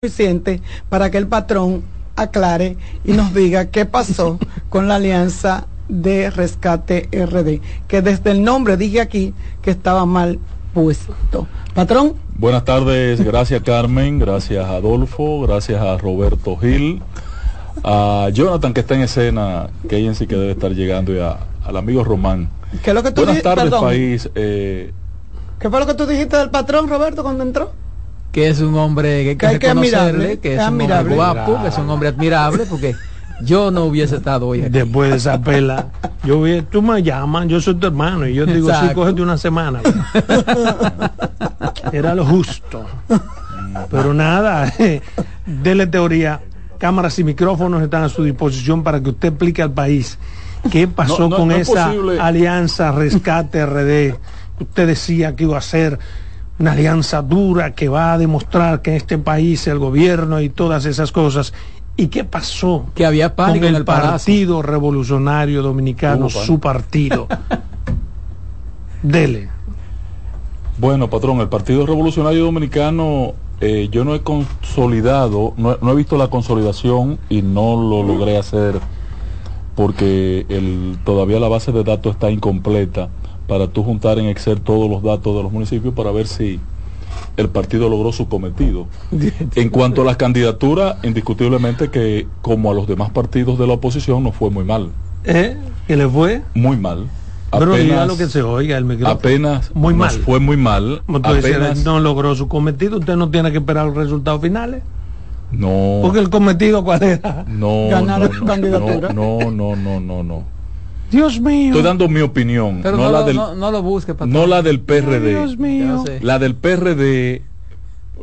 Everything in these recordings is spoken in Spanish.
suficiente para que el patrón aclare y nos diga qué pasó con la alianza de rescate RD, que desde el nombre dije aquí que estaba mal puesto. Patrón. Buenas tardes, gracias Carmen, gracias Adolfo, gracias a Roberto Gil, a Jonathan que está en escena, que ella sí que debe estar llegando y al amigo Román. ¿Qué es lo que tú Buenas tardes país. Eh, ¿Qué fue lo que tú dijiste del patrón Roberto cuando entró? Que es un hombre que, hay que, que reconocerle, que es, un hombre guapo, que es un hombre admirable, porque yo no hubiese estado hoy Después de esa pela, yo vi, tú me llamas, yo soy tu hermano, y yo digo, sí, cógete una semana. Era lo justo. Pero nada, dele teoría. Cámaras y micrófonos están a su disposición para que usted explique al país qué pasó con esa alianza Rescate RD. Usted decía que iba a ser una alianza dura que va a demostrar que este país, el gobierno y todas esas cosas. ¿Y qué pasó? Que había pánico con el, Partido Revolucionario Dominicano, su partido. Dele. Bueno, patrón, el Partido Revolucionario Dominicano, eh, yo no he consolidado, no, he visto la consolidación y no lo logré hacer porque el, todavía la base de datos está incompleta para tú juntar en Excel todos los datos de los municipios para ver si el partido logró su cometido. En cuanto a las candidaturas, indiscutiblemente que como a los demás partidos de la oposición no fue muy mal. ¿Eh? ¿Qué le fue? Muy mal. Pero apenas, lo que se oiga el micrófono. Apenas muy mal. fue muy mal. Apenas, no logró su cometido, usted no tiene que esperar los resultados finales. No. Porque el cometido cuál era? No. Ganar no, candidatura. No, no, no, no, no. Dios mío. Estoy dando mi opinión. no, la lo, del, no, lo busque, No la del PRD. Dios mío. La del PRD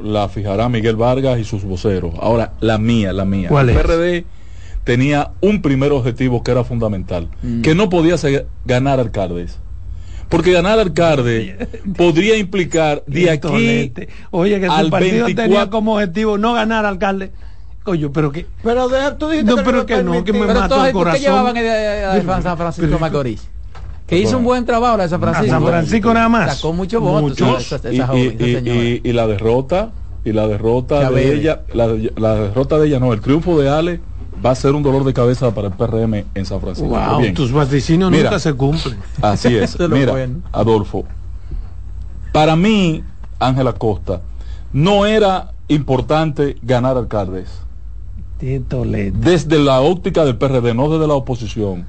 la fijará Miguel Vargas y sus voceros. Ahora, la mía, la mía. ¿Cuál el PRD tenía un primer objetivo que era fundamental, mm. que no podía ser ganar alcaldes. Porque ganar alcalde podría implicar de aquí Oye, que al partido tenía como objetivo no ganar alcalde Oye, pero que. Pero tú dijiste no, pero que no, que me pero mató el corazón. ¿Qué llevaban a, San Francisco Macorís? Que hizo un buen trabajo la San Francisco. A San Francisco nada más. Sacó muchos votos. Esa, esa y, y, y, la derrota, y la derrota de ella, la, la, derrota de ella no, el triunfo de Ale va a ser un dolor de cabeza para el PRM en San Francisco. Wow, Bien. tus vaticinios nunca se cumplen. Así es. Mira, Adolfo, para mí, Ángela Costa, no era importante ganar alcaldes desde la óptica del PRD, no desde la oposición,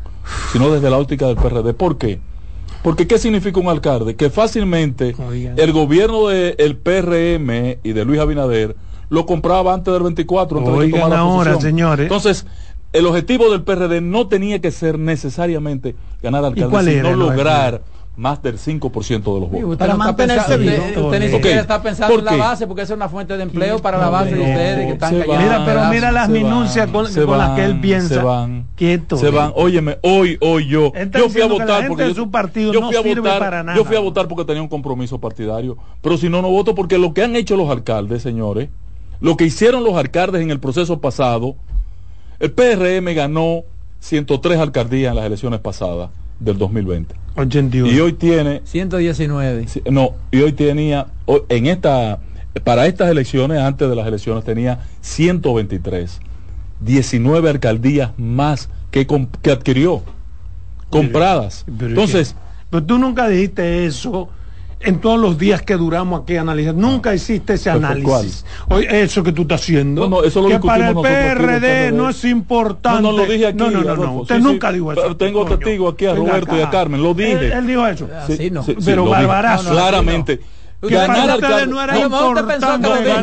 sino desde la óptica del PRD. ¿Por qué? Porque ¿qué significa un alcalde? Que fácilmente el gobierno del PRM y de Luis Abinader lo compraba antes del 24. Oigan ahora, señores. Entonces, el objetivo del PRD no tenía que ser necesariamente ganar alcalde, sino lograr más del 5% de los votos. Para mantenerse vivo. Usted, ni siquiera está pensando en la base porque es una fuente de empleo para la base de ustedes que están Mira, pero mira las minucias con, las que él piensa. Se van. Quieto. Se van. Óyeme, hoy, hoy yo. Yo fui a votar porque su partido yo fui a votar, para nada. Yo fui a votar porque tenía un compromiso partidario. Pero si no, no voto porque lo que han hecho los alcaldes, señores, lo que hicieron los alcaldes en el proceso pasado, el PRM ganó 103 alcaldías en las elecciones pasadas del 2020. Y hoy tiene 119. No, y hoy tenía en esta para estas elecciones antes de las elecciones tenía 123. 19 alcaldías más que, que adquirió compradas. Entonces, pero tú nunca dijiste eso en todos los días que duramos aquí analizando. Nunca hiciste ese análisis. Oye, eso que tú estás haciendo. No, eso lo que para el PRD, no es importante. No, no lo dije aquí. No, no, no, no. Usted nunca dijo eso. Pero tengo testigo aquí a Roberto y a Carmen. Lo dije. Él, dijo eso. Sí, no. pero barbarazo. Claramente. Ganar alcalde no era importante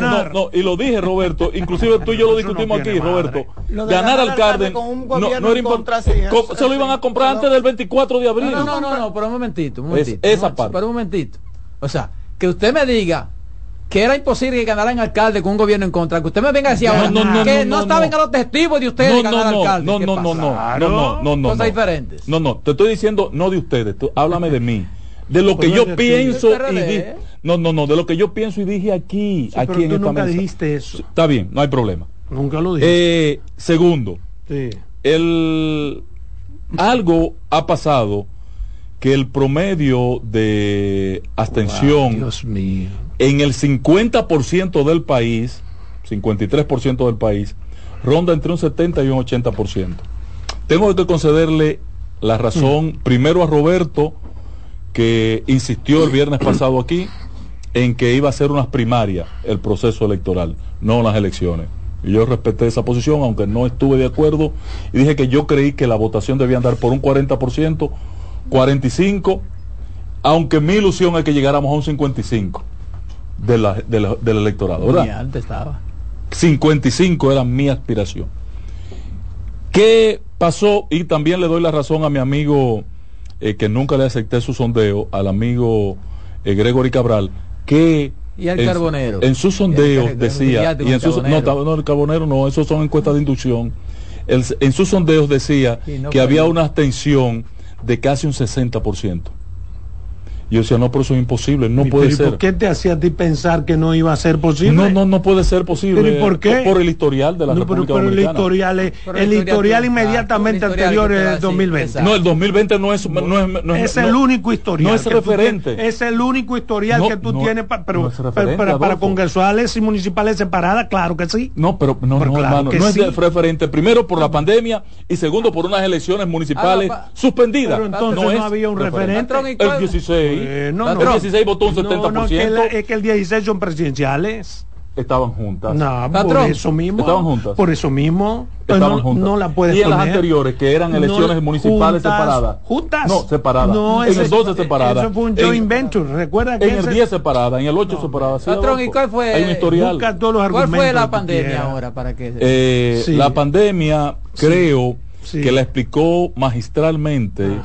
no, no, y lo dije Roberto, inclusive tú y yo lo discutimos aquí, Roberto. Ganar alcalde no, no era importante. Se lo iban a comprar antes del 24 de abril. No, no, no, no, pero un momentito, un momentito. esa parte. Pero un momentito. O sea, que usted me diga que era imposible que ganara en alcalde con un gobierno en contra, que usted me venga a decir ahora que no, estaban a los testigos de ustedes ganar alcalde. No, no, no, no, no, no, no, no, Cosas diferentes. No, no, te estoy diciendo no de ustedes, tú, háblame de mí. De lo que yo pienso y dije. No, no, no, de lo que yo pienso y dije aquí, aquí pero en tú nunca dijiste eso. Está bien, no hay problema. Nunca lo dije. Eh, segundo, sí. el algo ha pasado que el promedio de abstención en el 50% del país 53% del país, ronda entre un 70 y un 80%. Tengo que concederle la razón mm. primero a Roberto, que insistió el viernes pasado aquí en que iba a ser unas primarias el proceso electoral, no las elecciones. Y yo respeté esa posición, aunque no estuve de acuerdo, y dije que yo creí que la votación debía andar por un 40%, 45%, aunque mi ilusión es que llegáramos a un 55% de la, del electorado, ¿verdad? antes estaba. 55 era mi aspiración. ¿Qué pasó? Y también le doy la razón a mi amigo, eh, que nunca le acepté su sondeo, al amigo eh, Gregory Cabral, que y al carbonero. En sus sondeos decía, y en no, no, el carbonero no, esos son encuestas de inducción. en sus sondeos decía que había una abstención de casi un 60%. Yo decía, no, pero eso es imposible, no puede ser. ¿Por qué te hacía a ti pensar que no iba a ser posible? No, no, no puede ser posible. ¿Pero y por qué? Por, el historial de la República pero, el historial, es, el, historial, inmediatamente anterior es el 2020. No, el 2020 no es... No es, no es, el único historial. No es referente. es el único historial que tú tienes, pero, para, para congresuales y municipales separadas, claro que sí. No, pero no, no, hermano, no es referente. Primero por la pandemia y segundo por unas elecciones municipales ah, suspendidas. Pero entonces no, había un referente. El 16 no, no, el 16 votó un 70%. No, es, que el, 16 son presidenciales. Estaban juntas. No, por eso mismo. Estaban juntas. Por eso mismo. Estaban juntas. No la puedes Y en las anteriores, que eran elecciones municipales separadas. ¿Juntas? No, separadas. No, en el 12 separadas. Eso fue un joint venture. Recuerda que. En el 10 separadas, en el 8 separadas. Patrón, ¿y cuál fue? Hay un historial. ¿Cuál fue la pandemia ahora? para que eh, La pandemia, creo que la explicó magistralmente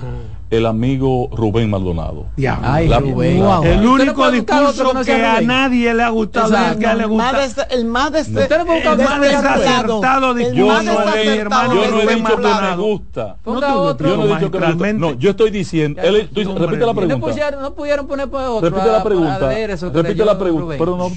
el amigo Rubén Maldonado. Ya. El único discurso que a nadie le ha gustado es que le gusta. El más, este, el más desacertado discurso. Yo no he, hermano yo no he dicho que me gusta. No, yo no he dicho que me gusta. No, yo estoy diciendo. Él, tú, repite la pregunta. No pudieron poner por otro. Repite la pregunta. Repite la pregunta. Pero no,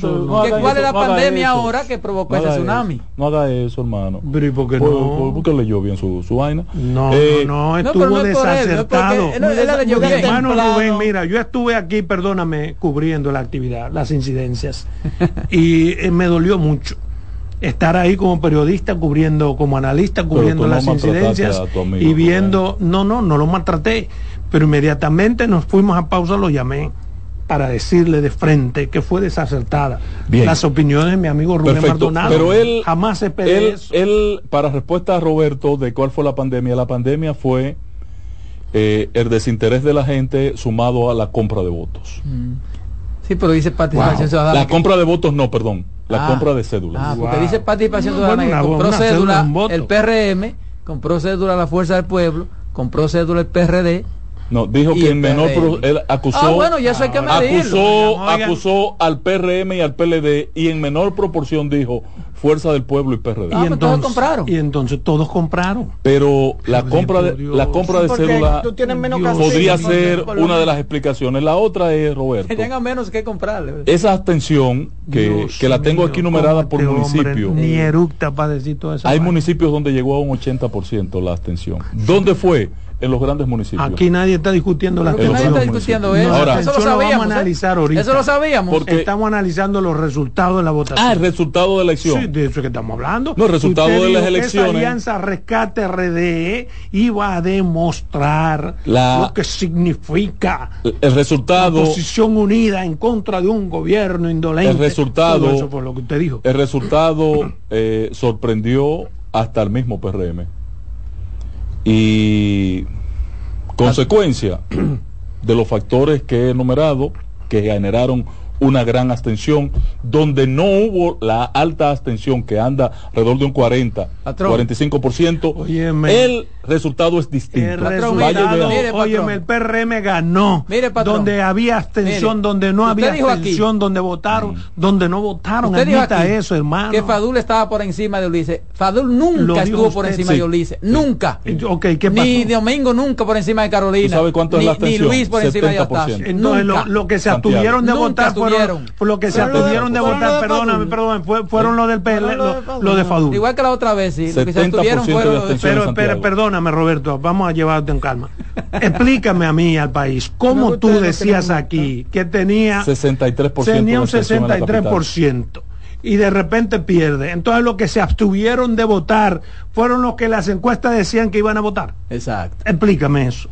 ¿Cuál es la pandemia ahora que provocó ese tsunami? No haga eso, hermano. Pero ¿y por qué no? Porque leyó bien su vaina. No, no, estuvo desacertado. Hermano Rubén, mira, yo estuve aquí, perdóname, cubriendo la actividad, las incidencias, y eh, me dolió mucho estar ahí como periodista cubriendo, como analista cubriendo las incidencias y viendo, no, no, no lo maltraté, pero inmediatamente nos fuimos a pausa, lo llamé para decirle de frente que fue desacertada las opiniones de mi amigo Rubén Maldonado. Pero él jamás esperé él, él, para respuesta a Roberto de cuál fue la pandemia, la pandemia fue eh, el desinterés de la gente sumado a la compra de votos. Mm. Sí, pero dice participación ciudadana. La compra de votos no, perdón. La ah. compra de cédulas. Ah, porque dice participación ciudadana que compró cédula, el PRM, compró cédula la Fuerza del Pueblo, compró cédula el PRD. No, dijo que en menor él acusó, ah, bueno, ya eso hay que acusó, acusó al PRM y al PLD y en menor proporción dijo Fuerza del Pueblo y PRD. y, entonces, todos compraron. y entonces todos compraron. Pero la compra de, la compra de cédula podría ser una de las explicaciones. La otra es, Roberto. Que tengan menos que comprar. Esa abstención, que, que la tengo aquí numerada por este municipio. Ni eructa para decir todo eso. Hay municipios donde llegó a un 80% la abstención. ¿Dónde fue? En los grandes municipios. Aquí nadie está discutiendo la Nadie está discutiendo eso. Ahora, eso lo sabíamos. Vamos a ¿eh? analizar ahorita. Eso lo sabíamos. Porque estamos analizando los resultados de la votación. Ah, el resultado de la elección. Sí, de eso que estamos hablando. No, el resultado de las elecciones. Esa alianza Rescate RDE iba a demostrar lo que significa el resultado. La posición unida en contra de un gobierno indolente. El resultado. eso fue lo que usted dijo. El resultado eh, sorprendió hasta el mismo PRM. Y consecuencia de los factores que he enumerado, que generaron una gran abstención, donde no hubo la alta abstención que anda alrededor de un 40, 45%, el resultado es distinto. El el PRM ganó, donde había abstención, donde no había abstención, donde votaron, donde no votaron. Usted dijo eso, hermano. Que Fadul estaba por encima de Ulises. Fadul nunca estuvo por encima de Ulises, nunca. Okay, ¿qué pasó? Ni Domingo nunca por encima de Carolina. ¿Sabe cuánto ni, es la abstención? Ni Luis por encima de Octavio. Entonces, lo, lo, que se abstuvieron de votar por lo que se abstuvieron de votar, perdóname, perdóname, fueron lo del PL, lo de Fadul. Igual que la otra vez, sí. Lo que se abstuvieron fueron Pero, pero perdóname, Roberto, vamos a llevarte en calma. Explícame a mí, al país, cómo tú decías aquí que tenía 63% tenía un 63% y de repente pierde. Entonces los que se abstuvieron de votar fueron los que las encuestas decían que iban a votar. Exacto. Explícame eso.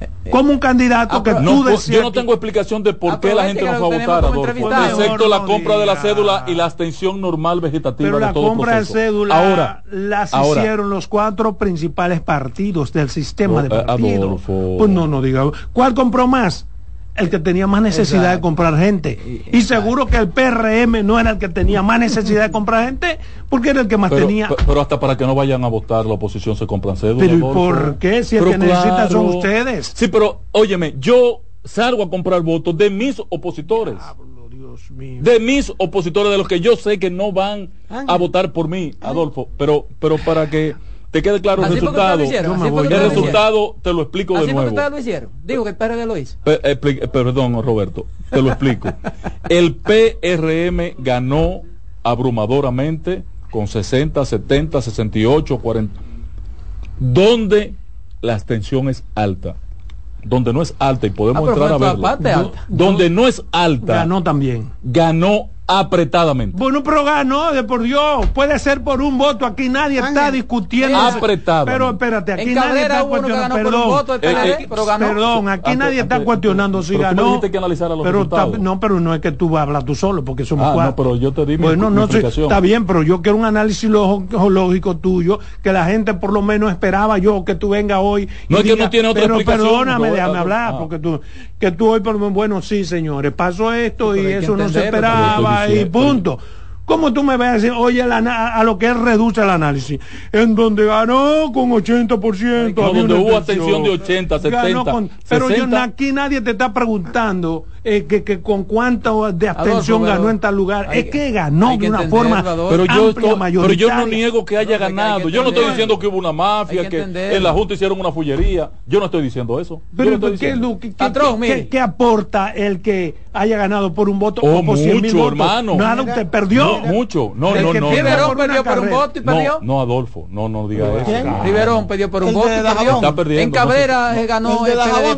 Eh, eh, como un candidato que tú decías yo no tengo explicación de por qué la gente no fue a votar excepto la compra de la cédula y la abstención normal vegetativa pero la compra de cédula ahora las hicieron los cuatro principales partidos del sistema de partidos. Pues no no diga. Cuál compró más el que tenía más necesidad de comprar gente. Y, seguro que el PRM no era el que tenía más necesidad de comprar gente, porque era el que más tenía. Pero, hasta para que no vayan a votar la oposición se compran cédulas. Pero ¿y por qué? Si el que necesita son ustedes. Sí, pero óyeme, yo salgo a comprar votos de mis opositores. De mis opositores, de los que yo sé que no van a votar por mí, Adolfo. Pero, pero para que te quede claro el resultado. el resultado te lo explico de nuevo. lo hicieron. Digo que el PRD lo hizo. Eh, perdón, Roberto, te lo explico. el PRM ganó abrumadoramente con 60, 70, 68, 40. Donde la abstención es alta. Donde no es alta y podemos ah, entrar a verlo. Donde no es alta. Ganó también. Ganó apretadamente. Bueno, pero ganó, de por Dios, puede ser por un voto, aquí nadie está discutiendo. Apretado. Pero espérate, aquí nadie está cuestionando, perdón, eh, eh, perdón, aquí nadie está cuestionando si ganó. pero no, pero no es que tú hablas tú solo, porque somos ah, cuatro. No, pero yo te di bueno, no, está bien, pero yo quiero un análisis lógico tuyo, que la gente por lo menos esperaba yo que tú vengas hoy. No es que no tiene otra pero perdóname, déjame hablar, porque tú, que tú hoy, por bueno, sí, señores, pasó esto y eso no se esperaba y punto. ¿Cómo tú me vas a decir, oye, a lo que él reduce el análisis? En donde ganó con 80%. donde hubo atención de 80, 70. pero Yo, aquí nadie te está preguntando eh, que, que, con cuánto de abstención ganó en tal lugar. es que ganó de una forma pero yo, pero yo no niego que haya ganado. yo no estoy diciendo que hubo una mafia, que, en la Junta hicieron una fullería. Yo no estoy diciendo eso. Pero ¿qué, ¿qué, aporta el que haya ganado por un voto oh, o por mucho, hermano. Nada, usted perdió. mucho. No, no, no. Riverón perdió por un voto y perdió. No, Adolfo. No, no diga eso. Riverón perdió por un voto y perdió. En Cabrera ganó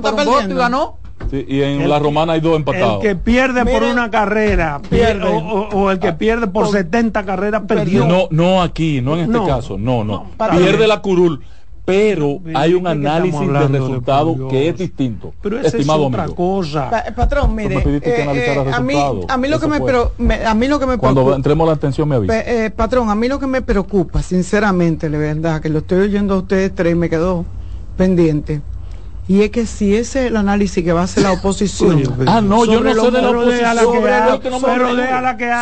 por un voto y ganó y en la romana hay dos empatados. El que pierde por una carrera pierde, o, el que ah, pierde por 70 carreras perdió. No, no aquí, no en este caso, no, no. pierde la curul. Pero hay un análisis de resultado que es distinto. Pero estimado es otra cosa. patrón, mire, eh, a, mí, a mí lo que me, pero, a mí lo que me Cuando entremos la atención me avisa. Eh, patrón, a mí lo que me preocupa, sinceramente, de verdad, que lo estoy oyendo a ustedes tres me quedó pendiente y es que si ese es el análisis que va a hacer la oposición. ah, no, yo no sé de la oposición.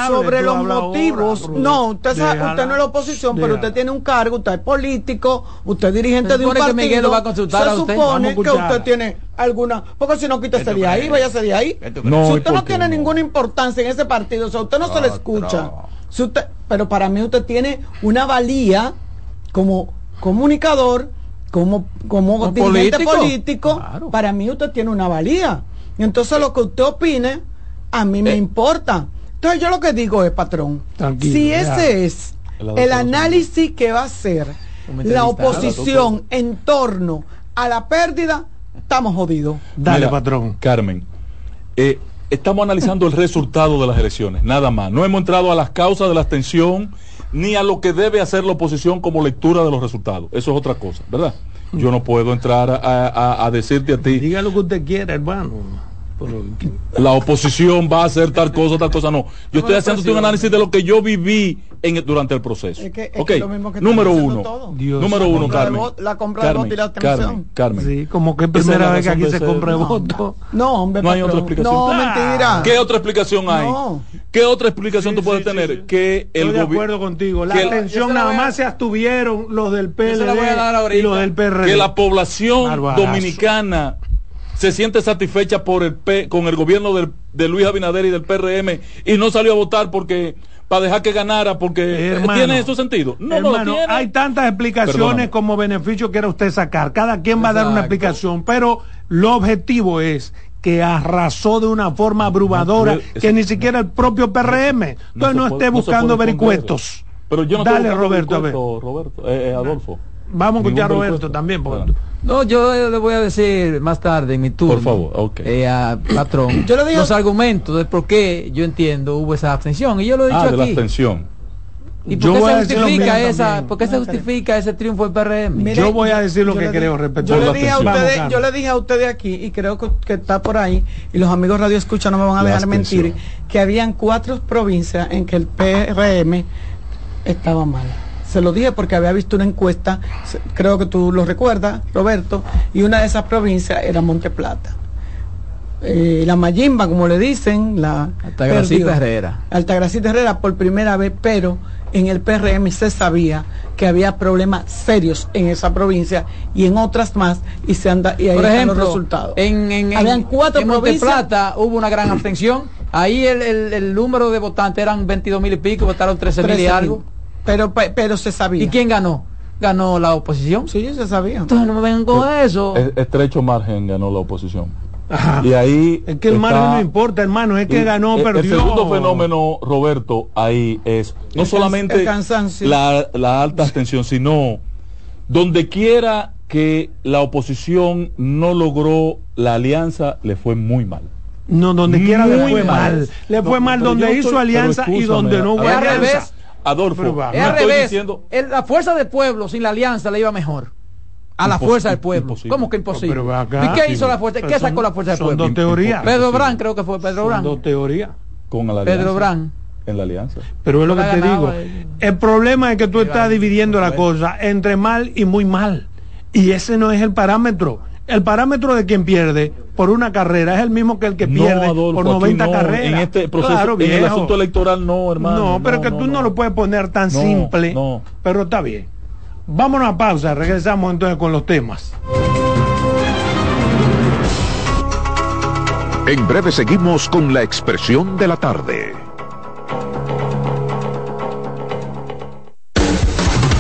Sobre, los motivos. no, usted, usted no es la oposición, pero usted tiene un cargo, usted es político, usted es dirigente de un partido. va a consultar se supone que usted tiene alguna. Porque si no, quítese de ahí, váyase de ahí. si usted no tiene ninguna importancia en ese partido, o sea, usted no se le escucha. Si usted, pero para mí usted tiene una valía como comunicador como, como dirigente político, para mí usted tiene una valía. Y entonces lo que usted opine, a mí me eh. importa. Entonces yo lo que digo es, patrón, si ese es el análisis que va a hacer la oposición en torno a la pérdida, estamos jodidos. Dale, patrón. Carmen, eh, estamos analizando el resultado de las elecciones, nada más. No hemos entrado a las causas de la abstención ni a lo que debe hacer la oposición como lectura de los resultados. Eso es otra cosa, ¿verdad? Yo no puedo entrar a, a decirte a ti. Diga lo que usted quiera, hermano la oposición va a hacer tal cosa, tal cosa, no. Yo estoy haciendo un análisis de lo que yo viví en, durante el proceso. número uno. número uno, Carmen. la compra de voto y la Carmen, Carmen. Sí, como que primera vez que aquí se compra voto. No, hombre, no hay otra explicación. No, mentira. ¿Qué otra explicación hay? ¿Qué otra explicación tú puedes tener? Que el Estoy de acuerdo contigo. La atención nada más se abstuvieron los del PLD y los del PRD. Que la población dominicana se siente satisfecha por el P, con el gobierno de Luis Abinader y del PRM y no salió a votar porque para dejar que ganara porque tiene su sentido. No, no hay tantas explicaciones como beneficio quiera usted sacar. Cada quien va a dar una explicación, pero lo objetivo es que arrasó de una forma abrumadora que ni siquiera el propio PRM. Entonces no, esté buscando vericuetos. Pero yo no Dale, Roberto, a ver. Roberto, eh, eh, Adolfo. Vamos a escuchar a Roberto también. No, yo le voy a decir más tarde en mi turno. Por favor, ok. Eh, patrón, yo le digo, los argumentos de por qué yo entiendo hubo esa abstención. Y yo lo he dicho ah, de la abstención. ¿Y por qué, se justifica, esa, ¿por qué se justifica ese triunfo del PRM? yo voy a decir lo que creo respecto yo le, dije a ustedes, yo le dije a ustedes aquí, y creo que, está por ahí, y los amigos Radio Escucha no me van a dejar mentir, que habían cuatro provincias en que el PRM estaba mal. Se lo dije porque había visto una encuesta, creo que tú lo recuerdas, Roberto, y una de esas provincias era Monte Plata. Eh, la Mayimba, como le dicen, la Altagracita Herrera. Altagracita Herrera por primera vez, pero en el PRM se sabía que había problemas serios en esa provincia y en otras más y se anda y ahí por ejemplo, los resultados. En, en, Habían cuatro en Plata hubo una gran abstención. Ahí el, el, número de votantes eran 22 mil y pico, votaron 13 mil y algo. Pero, pero se sabía. ¿Y quién ganó? ¿Ganó la oposición? Sí, se sabía. Entonces no me vengan con eso. Estrecho margen ganó la oposición. Y ahí es que el margen no importa, hermano, es que ganó, perdió. El segundo fenómeno, Roberto, ahí es no solamente la, la alta abstención, sino donde quiera que la oposición no logró la alianza, le fue muy mal. No, donde quiera le fue mal. Le fue mal donde hizo alianza y donde no hubo alianza. Adolfo, es al revés. Diciendo... la fuerza del pueblo sin la alianza le iba mejor. A la fuerza del pueblo. ¿Cómo que imposible? ¿Y qué hizo la fuerza? ¿Qué sacó la fuerza del pueblo? Son dos teorías. Pedro Brán, creo que fue Pedro Brán. dos teorías. Con la Pedro Brán. En la alianza. Pero es lo que te digo. El problema es que tú estás dividiendo la cosa entre mal y muy mal. Y ese no es el parámetro. El parámetro de quien pierde por una carrera es el mismo que el que pierde por 90 carreras. En este proceso, en el asunto electoral no, hermano. No, pero que tú no, lo puedes poner tan simple. Pero está bien. Vámonos a pausa, regresamos entonces con los temas. En breve seguimos con la expresión de la tarde.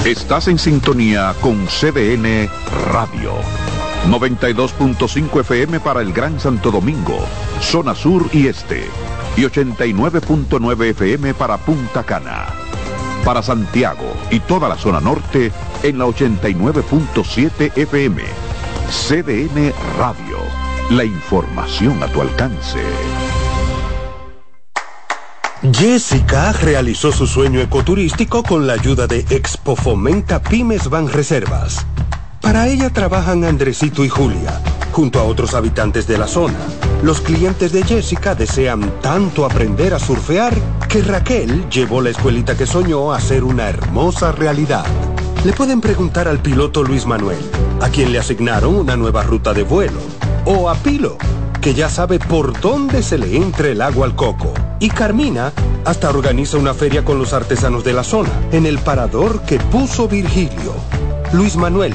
Estás en sintonía con CDN Radio. 92.5 FM para el Gran Santo Domingo, zona sur y este. Y 89.9 FM para Punta Cana. Para Santiago y toda la zona norte en la 89.7 FM. CDN Radio. La información a tu alcance. Jessica realizó su sueño ecoturístico con la ayuda de Expo Fomenta Pymes Van Reservas. Para ella trabajan Andresito y Julia, junto a otros habitantes de la zona. Los clientes de Jessica desean tanto aprender a surfear que Raquel llevó la escuelita que soñó a ser una hermosa realidad. Le pueden preguntar al piloto Luis Manuel, a quien le asignaron una nueva ruta de vuelo, o a Pilo, que ya sabe por dónde se le entre el agua al coco. Y Carmina hasta organiza una feria con los artesanos de la zona, en el parador que puso Virgilio. Luis Manuel,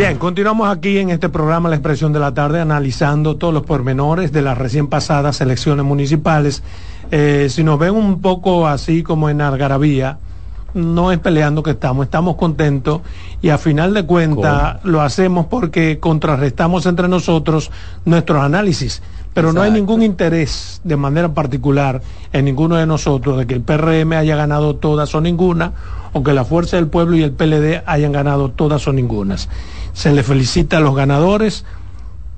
Bien, continuamos aquí en este programa La Expresión de la Tarde analizando todos los pormenores de las recién pasadas elecciones municipales. Eh, si nos ven un poco así como en Algarabía, no es peleando que estamos, estamos contentos y a final de cuentas lo hacemos porque contrarrestamos entre nosotros nuestros análisis. Pero no hay ningún interés de manera particular en ninguno de nosotros de que el PRM haya ganado todas o ninguna, o que la Fuerza del Pueblo y el PLD hayan ganado todas o ningunas. Se le felicita a los ganadores,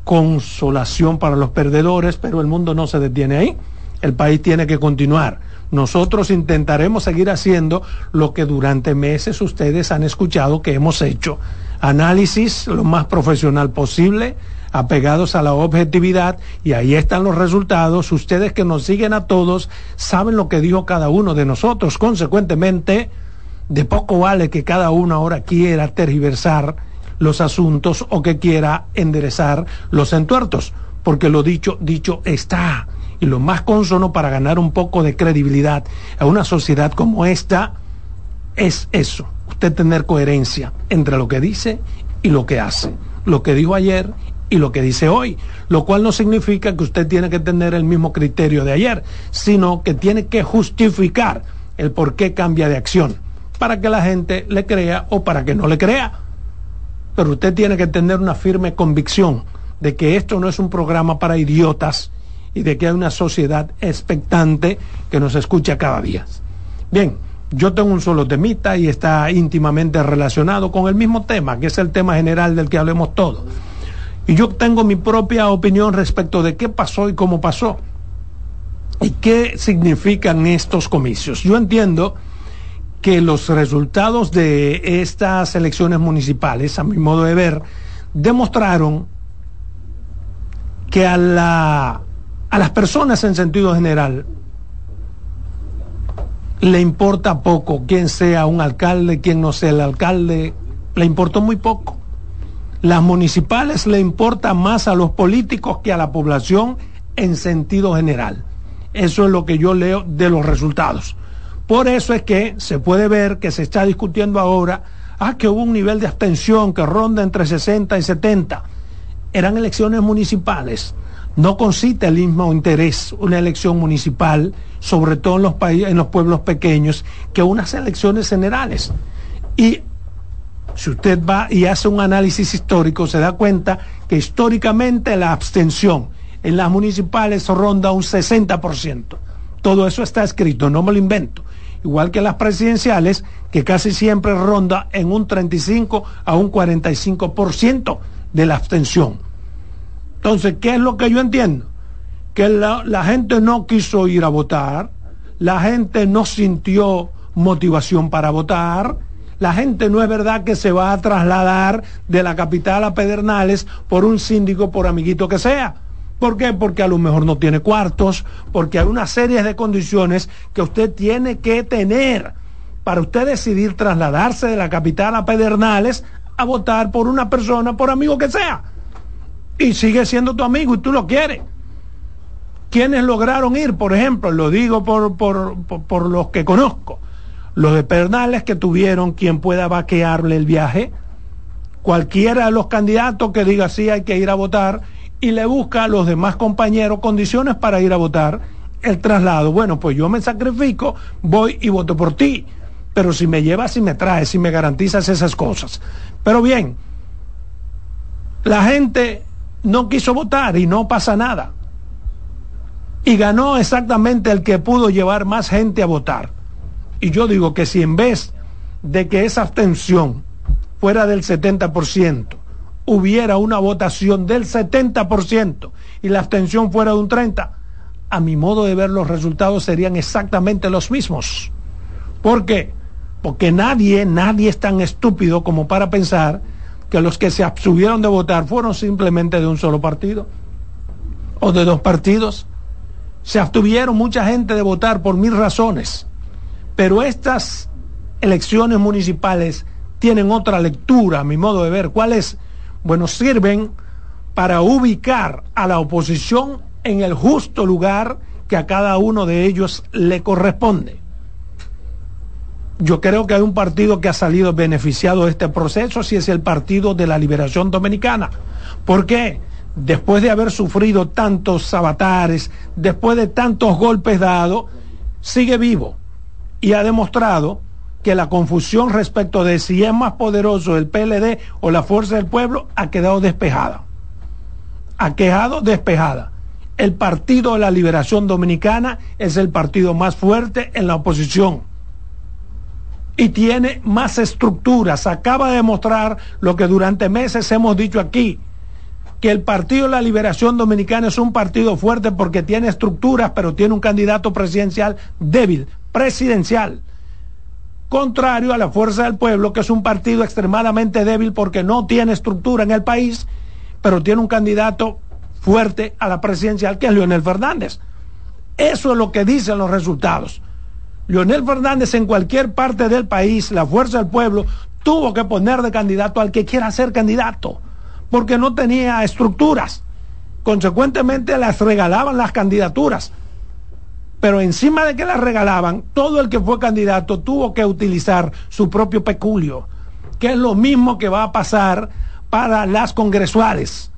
consolación para los perdedores, pero el mundo no se detiene ahí. El país tiene que continuar nosotros intentaremos seguir haciendo lo que durante meses ustedes han escuchado que hemos hecho. Análisis lo más profesional posible, apegados a la objetividad y ahí están los resultados. Ustedes que nos siguen a todos saben lo que dijo cada uno de nosotros. Consecuentemente, de poco vale que cada uno ahora quiera tergiversar los asuntos o que quiera enderezar los entuertos, porque lo dicho, dicho está. Y lo más consono para ganar un poco de credibilidad a una sociedad como esta es eso, usted tener coherencia entre lo que dice y lo que hace, lo que dijo ayer y lo que dice hoy, lo cual no significa que usted tiene que tener el mismo criterio de ayer, sino que tiene que justificar el por qué cambia de acción, para que la gente le crea o para que no le crea. Pero usted tiene que tener una firme convicción de que esto no es un programa para idiotas y de que hay una sociedad expectante que nos escucha cada día. Bien, yo tengo un solo temita y está íntimamente relacionado con el mismo tema, que es el tema general del que hablemos todos. Y yo tengo mi propia opinión respecto de qué pasó y cómo pasó. ¿Y qué significan estos comicios? Yo entiendo que los resultados de estas elecciones municipales, a mi modo de ver, demostraron que a la a las personas en sentido general le importa poco quién sea un alcalde, quién no sea el alcalde, le importó muy poco. Las municipales le importa más a los políticos que a la población en sentido general. Eso es lo que yo leo de los resultados. Por eso es que se puede ver que se está discutiendo ahora, ah, que hubo un nivel de abstención que ronda entre 60 y 70. Eran elecciones municipales no concita el mismo interés una elección municipal, sobre todo en los, en los pueblos pequeños, que unas elecciones generales. Y si usted va y hace un análisis histórico, se da cuenta que históricamente la abstención en las municipales ronda un 60%. Todo eso está escrito, no me lo invento. Igual que las presidenciales, que casi siempre ronda en un 35 a un 45% de la abstención. Entonces, ¿qué es lo que yo entiendo? Que la, gente no quiso ir a votar, la gente no sintió motivación para votar, la gente no es verdad que se va a trasladar de la capital a Pedernales por un síndico, por amiguito que sea. ¿Por qué? Porque a lo mejor no tiene cuartos, porque hay una serie de condiciones que usted tiene que tener para usted decidir trasladarse de la capital a Pedernales a votar por una persona, por amigo que sea y sigue siendo tu amigo y tú lo quieres. ¿Quiénes lograron ir? Por ejemplo, lo digo por, por, los que conozco. Los de Pernales que tuvieron quien pueda vaquearle el viaje. Cualquiera de los candidatos que diga sí hay que ir a votar y le busca a los demás compañeros condiciones para ir a votar el traslado. Bueno, pues yo me sacrifico, voy y voto por ti. Pero si me llevas y me traes, si me garantizas esas cosas. Pero bien, la gente no quiso votar y no pasa nada. Y ganó exactamente el que pudo llevar más gente a votar. Y yo digo que si en vez de que esa abstención fuera del 70%, hubiera una votación del 70% y la abstención fuera de un 30%, a mi modo de ver los resultados serían exactamente los mismos. ¿Por qué? Porque nadie, nadie es tan estúpido como para pensar que los que se abstuvieron de votar fueron simplemente de un solo partido o de dos partidos. Se abstuvieron mucha gente de votar por mil razones, pero estas elecciones municipales tienen otra lectura, a mi modo de ver. ¿Cuál es? Bueno, sirven para ubicar a la oposición en el justo lugar que a cada uno de ellos le corresponde yo creo que hay un partido que ha salido beneficiado de este proceso, si es el Partido de la Liberación Dominicana. ¿Por qué? Después de haber sufrido tantos avatares, después de tantos golpes dados, sigue vivo y ha demostrado que la confusión respecto de si es más poderoso el PLD o la Fuerza del Pueblo ha quedado despejada. Ha quedado despejada. El Partido de la Liberación Dominicana es el partido más fuerte en la oposición y tiene más estructuras. Acaba de demostrar lo que durante meses hemos dicho aquí, que el Partido de la Liberación Dominicana es un partido fuerte porque tiene estructuras, pero tiene un candidato presidencial débil, presidencial. Contrario a la Fuerza del Pueblo, que es un partido extremadamente débil porque no tiene estructura en el país, pero tiene un candidato fuerte a la presidencial, que es Leonel Fernández. Eso es lo que dicen los resultados. Leonel Fernández en cualquier parte del país, la fuerza del pueblo, tuvo que poner de candidato al que quiera ser candidato, porque no tenía estructuras. Consecuentemente las regalaban las candidaturas. Pero encima de que las regalaban, todo el que fue candidato tuvo que utilizar su propio peculio, que es lo mismo que va a pasar para las congresuales.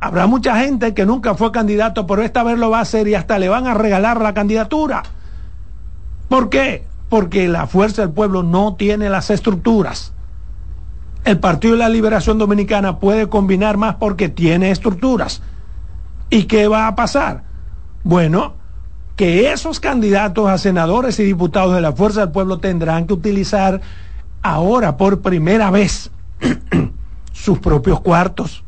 Habrá mucha gente que nunca fue candidato, pero esta vez lo va a hacer y hasta le van a regalar la candidatura. ¿Por qué? Porque la fuerza del pueblo no tiene las estructuras. El Partido de la Liberación Dominicana puede combinar más porque tiene estructuras. ¿Y qué va a pasar? Bueno, que esos candidatos a senadores y diputados de la Fuerza del Pueblo tendrán que utilizar ahora por primera vez sus propios cuartos.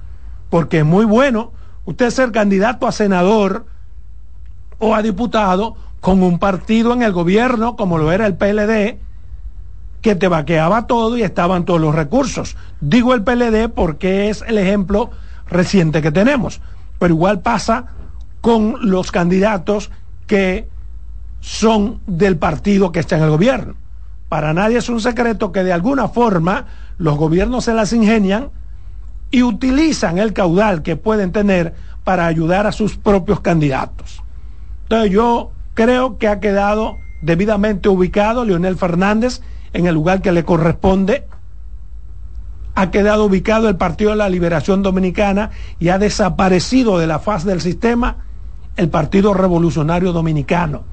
Porque es muy bueno usted ser candidato a senador o a diputado con un partido en el gobierno como lo era el PLD, que te vaqueaba todo y estaban todos los recursos. Digo el PLD porque es el ejemplo reciente que tenemos, pero igual pasa con los candidatos que son del partido que está en el gobierno. Para nadie es un secreto que de alguna forma los gobiernos se las ingenian y utilizan el caudal que pueden tener para ayudar a sus propios candidatos. Entonces yo Creo que ha quedado debidamente ubicado Leonel Fernández en el lugar que le corresponde. Ha quedado ubicado el Partido de la Liberación Dominicana y ha desaparecido de la faz del sistema el Partido Revolucionario Dominicano,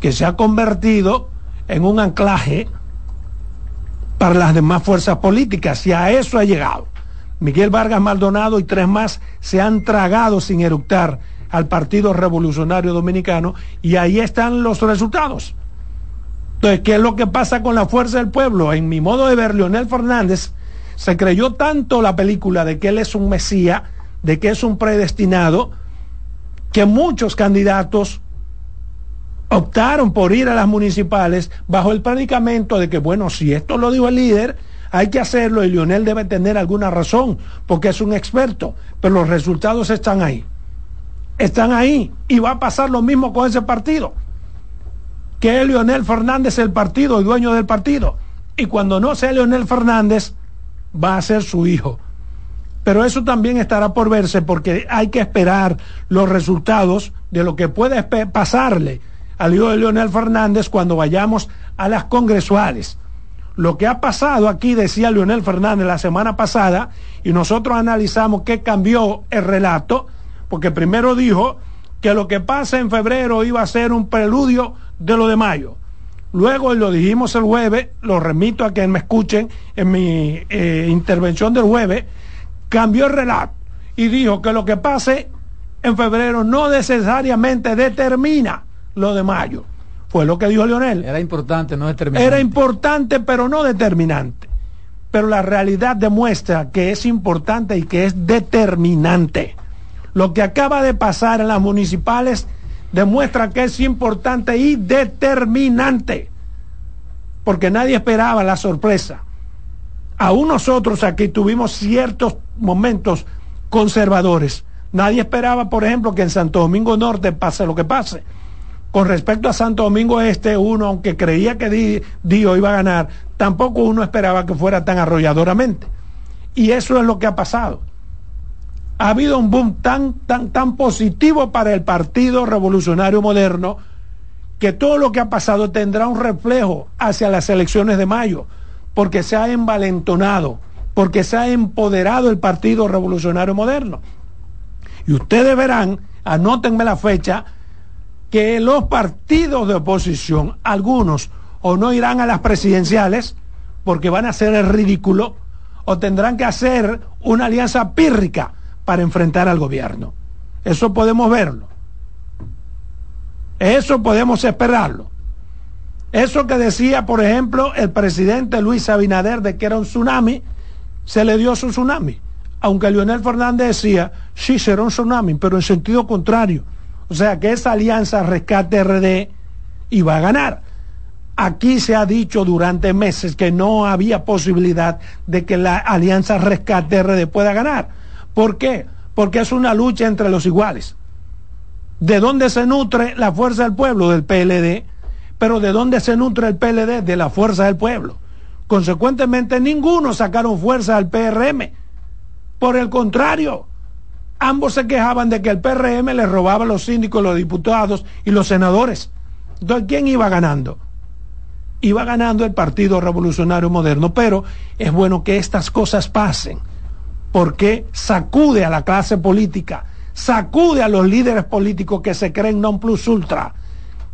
que se ha convertido en un anclaje para las demás fuerzas políticas y a eso ha llegado. Miguel Vargas Maldonado y tres más se han tragado sin eructar al Partido Revolucionario Dominicano y ahí están los resultados. Entonces, ¿qué es lo que pasa con la fuerza del pueblo? En mi modo de ver, Leonel Fernández se creyó tanto la película de que él es un mesía, de que es un predestinado, que muchos candidatos optaron por ir a las municipales bajo el predicamento de que, bueno, si esto lo dijo el líder, hay que hacerlo y Leonel debe tener alguna razón, porque es un experto, pero los resultados están ahí están ahí y va a pasar lo mismo con ese partido. Que es Leonel Fernández el partido, el dueño del partido. Y cuando no sea Leonel Fernández, va a ser su hijo. Pero eso también estará por verse porque hay que esperar los resultados de lo que puede pasarle al hijo de Leonel Fernández cuando vayamos a las congresuales. Lo que ha pasado aquí, decía Leonel Fernández la semana pasada, y nosotros analizamos qué cambió el relato, porque primero dijo que lo que pasa en febrero iba a ser un preludio de lo de mayo. Luego lo dijimos el jueves, lo remito a que me escuchen en mi eh, intervención del jueves, cambió el relato y dijo que lo que pase en febrero no necesariamente determina lo de mayo. Fue lo que dijo Leonel. Era importante, no determinante. Era importante, pero no determinante. Pero la realidad demuestra que es importante y que es determinante. Lo que acaba de pasar en las municipales demuestra que es importante y determinante, porque nadie esperaba la sorpresa. Aún nosotros aquí tuvimos ciertos momentos conservadores. Nadie esperaba, por ejemplo, que en Santo Domingo Norte pase lo que pase. Con respecto a Santo Domingo Este, uno, aunque creía que Dio iba a ganar, tampoco uno esperaba que fuera tan arrolladoramente. Y eso es lo que ha pasado ha habido un boom tan, tan, tan positivo para el Partido Revolucionario Moderno que todo lo que ha pasado tendrá un reflejo hacia las elecciones de mayo, porque se ha envalentonado, porque se ha empoderado el Partido Revolucionario Moderno. Y ustedes verán, anótenme la fecha, que los partidos de oposición, algunos o no irán a las presidenciales porque van a hacer el ridículo o tendrán que hacer una alianza pírrica para enfrentar al gobierno. Eso podemos verlo. Eso podemos esperarlo. Eso que decía, por ejemplo, el presidente Luis Abinader de que era un tsunami, se le dio su tsunami. Aunque Leonel Fernández decía, sí, será un tsunami, pero en sentido contrario. O sea que esa alianza rescate RD iba a ganar. Aquí se ha dicho durante meses que no había posibilidad de que la alianza rescate RD pueda ganar. ¿Por qué? Porque es una lucha entre los iguales. ¿De dónde se nutre la fuerza del pueblo? Del PLD. Pero ¿de dónde se nutre el PLD? De la fuerza del pueblo. Consecuentemente, ninguno sacaron fuerza al PRM. Por el contrario, ambos se quejaban de que el PRM le robaba a los síndicos, los diputados y los senadores. Entonces, ¿quién iba ganando? Iba ganando el Partido Revolucionario Moderno, pero es bueno que estas cosas pasen, porque sacude a la clase política, sacude a los líderes políticos que se creen non plus ultra,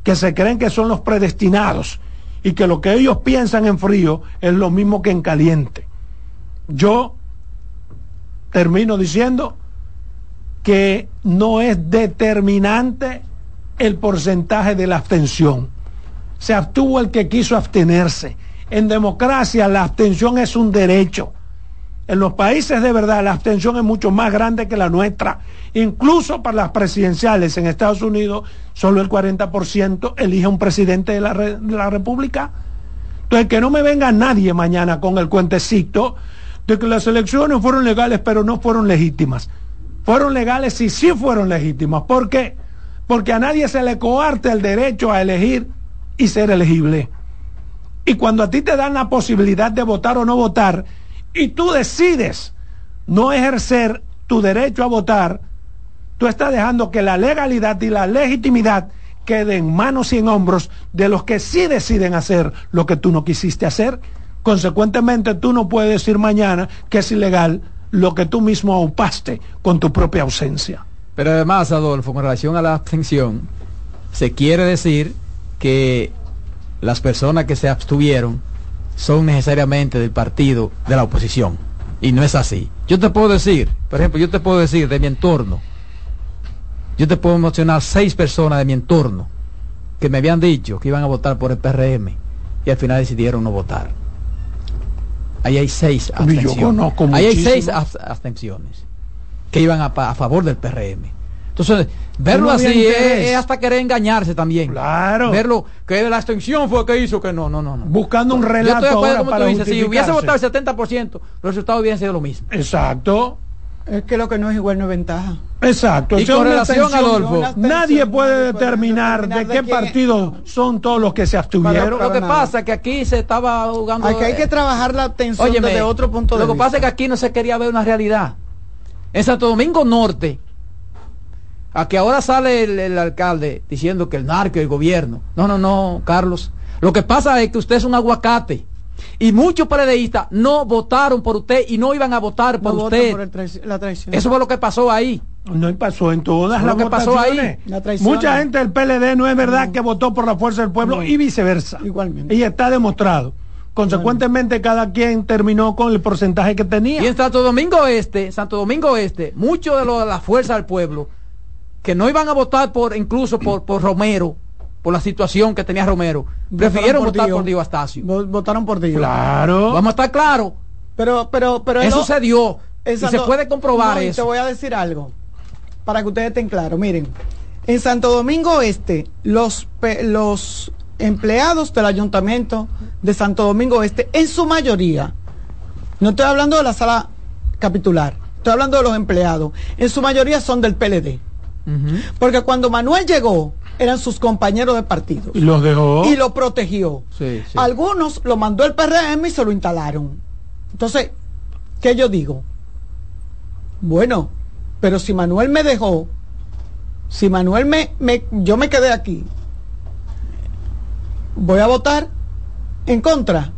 que se creen que son los predestinados y que lo que ellos piensan en frío es lo mismo que en caliente. Yo termino diciendo que no es determinante el porcentaje de la abstención. Se abstuvo el que quiso abstenerse. En democracia la abstención es un derecho. En los países de verdad la abstención es mucho más grande que la nuestra. Incluso para las presidenciales en Estados Unidos, solo el 40% elige un presidente de la, de la República. Entonces, que no me venga nadie mañana con el cuentecito de que las elecciones fueron legales pero no fueron legítimas. Fueron legales y sí fueron legítimas. ¿Por qué? Porque a nadie se le coarte el derecho a elegir y ser elegible. Y cuando a ti te dan la posibilidad de votar o no votar, y tú decides no ejercer tu derecho a votar, tú estás dejando que la legalidad y la legitimidad queden en manos y en hombros de los que sí deciden hacer lo que tú no quisiste hacer. Consecuentemente, tú no puedes decir mañana que es ilegal lo que tú mismo aupaste con tu propia ausencia. Pero además, Adolfo, con relación a la abstención, se quiere decir que las personas que se abstuvieron son necesariamente del partido de la oposición. Y no es así. Yo te puedo decir, por ejemplo, yo te puedo decir de mi entorno, yo te puedo mencionar seis personas de mi entorno que me habían dicho que iban a votar por el PRM y al final decidieron no votar. Ahí hay seis abstenciones. Ahí hay seis abstenciones que iban a, a favor del PRM. Entonces, verlo así es, hasta querer engañarse también. Claro. Verlo que la extensión fue que hizo que no, no, no. no. Buscando un relato ahora para Si hubiese votado el 70%, los resultados hubieran sido lo mismo. Exacto. Es que lo que no es igual no es ventaja. Exacto. Y con relación, Adolfo, nadie puede determinar de, qué partido son todos los que se abstuvieron. lo que pasa es que aquí se estaba jugando. Aquí hay que trabajar la atención desde otro punto de vista. Lo que pasa es que aquí no se quería ver una realidad. En Santo Domingo Norte, a que ahora sale el, alcalde diciendo que el narco y el gobierno. No, no, no, Carlos. Lo que pasa es que usted es un aguacate. Y muchos periodistas no votaron por usted y no iban a votar por usted. Eso fue lo que pasó ahí. No pasó en todas las lo que pasó ahí. Mucha gente del PLD no es verdad que votó por la fuerza del pueblo y viceversa. Igualmente. Y está demostrado. Consecuentemente, cada quien terminó con el porcentaje que tenía. Y en Santo Domingo Este, Santo Domingo Este, muchos de, de la fuerza del pueblo que no iban a votar por incluso por, por Romero, por la situación que tenía Romero, prefirieron votar por Diego Astacio. Votaron por Diego. Claro. Vamos a estar claros. Pero, pero, pero eso se dio. Y se puede comprobar eso. Te voy a decir algo para que ustedes estén claros. Miren, en Santo Domingo Este, los, los empleados del ayuntamiento de Santo Domingo Este, en su mayoría, no estoy hablando de la sala capitular, estoy hablando de los empleados, en su mayoría son del PLD. Porque cuando Manuel llegó, eran sus compañeros de partido. Y los dejó. Y lo protegió. Algunos lo mandó el PRM y se lo instalaron. Entonces, ¿qué yo digo? Bueno, pero si Manuel me dejó, si Manuel me, me yo me quedé aquí, voy a votar en contra.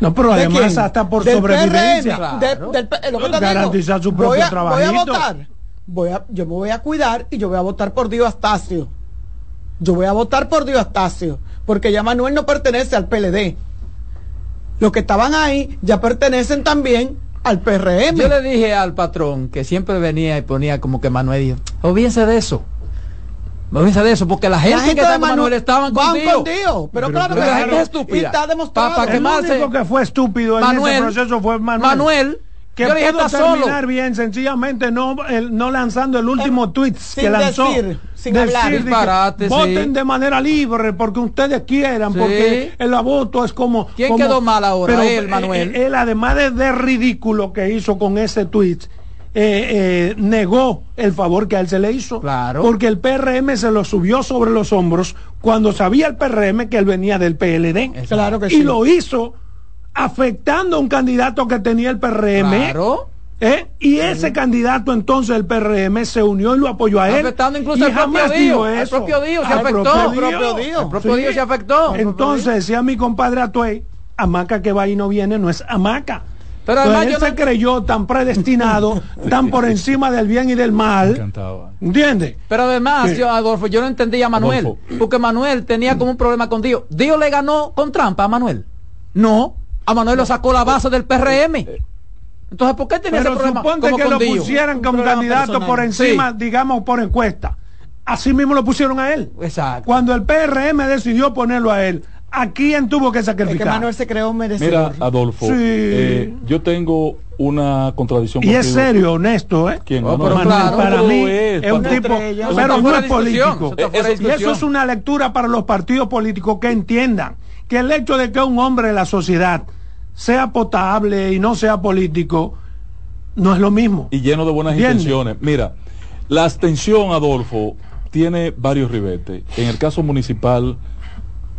No, pero además hasta por sobrevivencia. garantizar su propio trabajo. Voy a votar voy a, yo me voy a cuidar y yo voy a votar por Dios Astacio. Yo voy a votar por Dios Astacio. porque ya Manuel no pertenece al PLD. Los que estaban ahí ya pertenecen también al PRM. Yo le dije al patrón que siempre venía y ponía como que Manuel dijo, olvídense de eso. Olvídense de eso, porque la gente, que está Manuel, Manuel estaban con Dios. Pero, pero, claro que la gente es estúpida. Está demostrado. Para El único que fue estúpido Manuel, en ese proceso fue Manuel. Manuel que yo pudo terminar bien, sencillamente no, no lanzando el último em, tweet que lanzó. Decir, sin hablar. Disparate, voten de manera libre porque ustedes quieran, porque el voto es como... ¿Quién quedó mal ahora? Pero él, Manuel. Él, además de, ridículo que hizo con ese tweet, eh, eh, negó el favor que a él se le hizo. Claro. Porque el PRM se lo subió sobre los hombros cuando sabía el PRM que él venía del PLD. Claro que y lo hizo afectando a un candidato que tenía el PRM. Claro. ¿Eh? Y ese candidato entonces el PRM se unió y lo apoyó a él. Afectando incluso al propio Dios. El propio Dios se afectó. El propio Dios. El propio Dios se afectó. Entonces decía mi compadre Atuey, Amaca que va y no viene no es Amaca. Pero además él se creyó tan predestinado, tan por encima del bien y del mal. ¿Entiendes? Pero además, yo, Adolfo, yo no entendía a Manuel, porque Manuel tenía como un problema con Dios. Dios le ganó con trampa a Manuel. No, a Manuel lo sacó la base del PRM. Entonces, ¿por qué tenía ese problema? Suponte que lo pusieran como candidato por encima, digamos, por encuesta. Así mismo lo pusieron a él. Exacto. Cuando el PRM decidió ponerlo a él, ¿a quién tuvo que sacrificar? Es que Manuel se creó merecedor. Mira, Adolfo, eh, yo tengo una contradicción. Y es serio, honesto, ¿eh? ¿Quién? No, pero claro, para mí es, es un tipo, pero no es político. y eso es una lectura para los partidos políticos que entiendan que el hecho de que un hombre de la sociedad sea potable y no sea político, no es lo mismo. Y lleno de buenas intenciones. Mira, la abstención, Adolfo, tiene varios ribetes. En el caso municipal,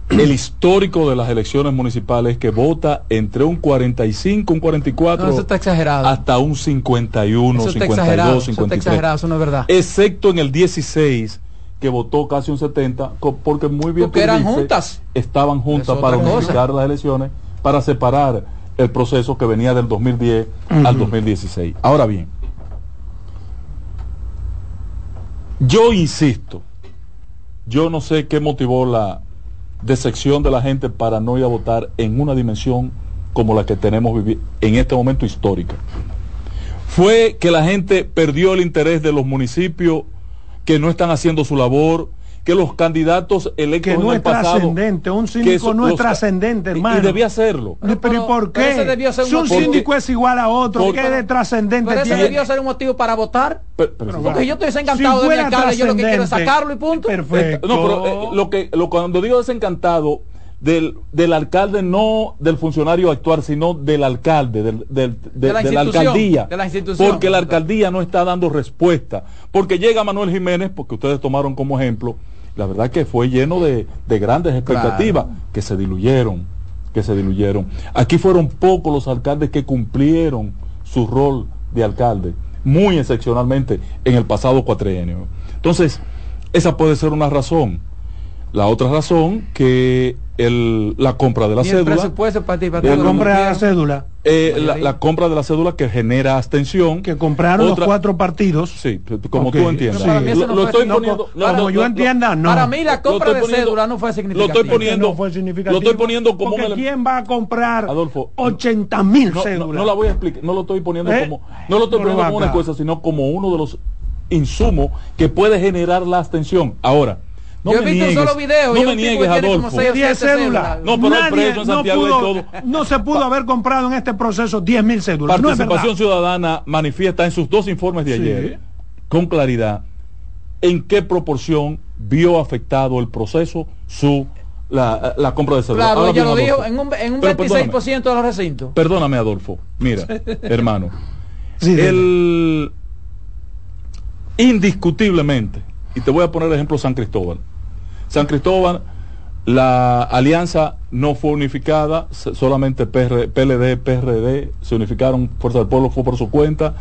el histórico de las elecciones municipales que vota entre un 45, un 44, eso está exagerado. hasta un 51, eso 52, 53. Eso exagerado, eso no es verdad. Excepto en el 16 que votó casi un 70, porque muy bien porque eran juntas. Estaban juntas para unificar las elecciones, para separar el proceso que venía del 2010 al 2016. Ahora bien, yo insisto, yo no sé qué motivó la decepción de la gente para no ir a votar en una dimensión como la que tenemos en este momento histórica. Fue que la gente perdió el interés de los municipios que no están haciendo su labor, que los candidatos electos que no es trascendente, un síndico no es trascendente, hermano. Y, debía hacerlo. pero, ¿y por qué? si un, síndico es igual a otro, ¿qué de trascendente Pero ese debió ser un motivo para votar. porque yo estoy desencantado de mi alcalde, yo lo que quiero es sacarlo y punto. Perfecto. No, pero eh, lo que lo, cuando digo desencantado del, del alcalde, no del funcionario actuar, sino del alcalde, del, del, de, de, la alcaldía. De la institución. Porque la alcaldía no está dando respuesta. Porque llega Manuel Jiménez, porque ustedes tomaron como ejemplo, la verdad que fue lleno de, de grandes expectativas que se diluyeron, que se diluyeron. Aquí fueron pocos los alcaldes que cumplieron su rol de alcalde, muy excepcionalmente en el pasado cuatrienio. Entonces, esa puede ser una razón. La otra razón que el, la compra de la cédula. la compra de la cédula. Eh, la, compra de la cédula que genera abstención. Que compraron los cuatro partidos. Sí, como tú entiendas. lo, estoy poniendo. como yo entienda, no. Para mí la compra de cédula no fue significativa. Lo estoy poniendo, fue Lo estoy poniendo como. Porque ¿quién va a comprar Adolfo, 80 mil cédulas? No, la voy a explicar. No lo estoy poniendo ¿Eh? como. No lo estoy poniendo como una cosa, sino como uno de los insumos que puede generar la abstención. Ahora. No yo he visto un solo video. No me niegues, Adolfo. 10 cédulas. No, pero Nadie, preso en Santiago no, pudo, todo. no se pudo haber comprado en este proceso 10 mil cédulas. Participación Ciudadana manifiesta en sus dos informes de ayer, con claridad, en qué proporción vio afectado el proceso su la, la compra de cédulas. Claro, Ahora ella lo dijo en un, en un 26% de los recintos. Perdóname, Adolfo. Mira, hermano. Sí, el indiscutiblemente, y te voy a poner el ejemplo San Cristóbal San Cristóbal, la alianza no fue unificada, solamente PLD, PRD se unificaron, Fuerza del Pueblo fue por su cuenta,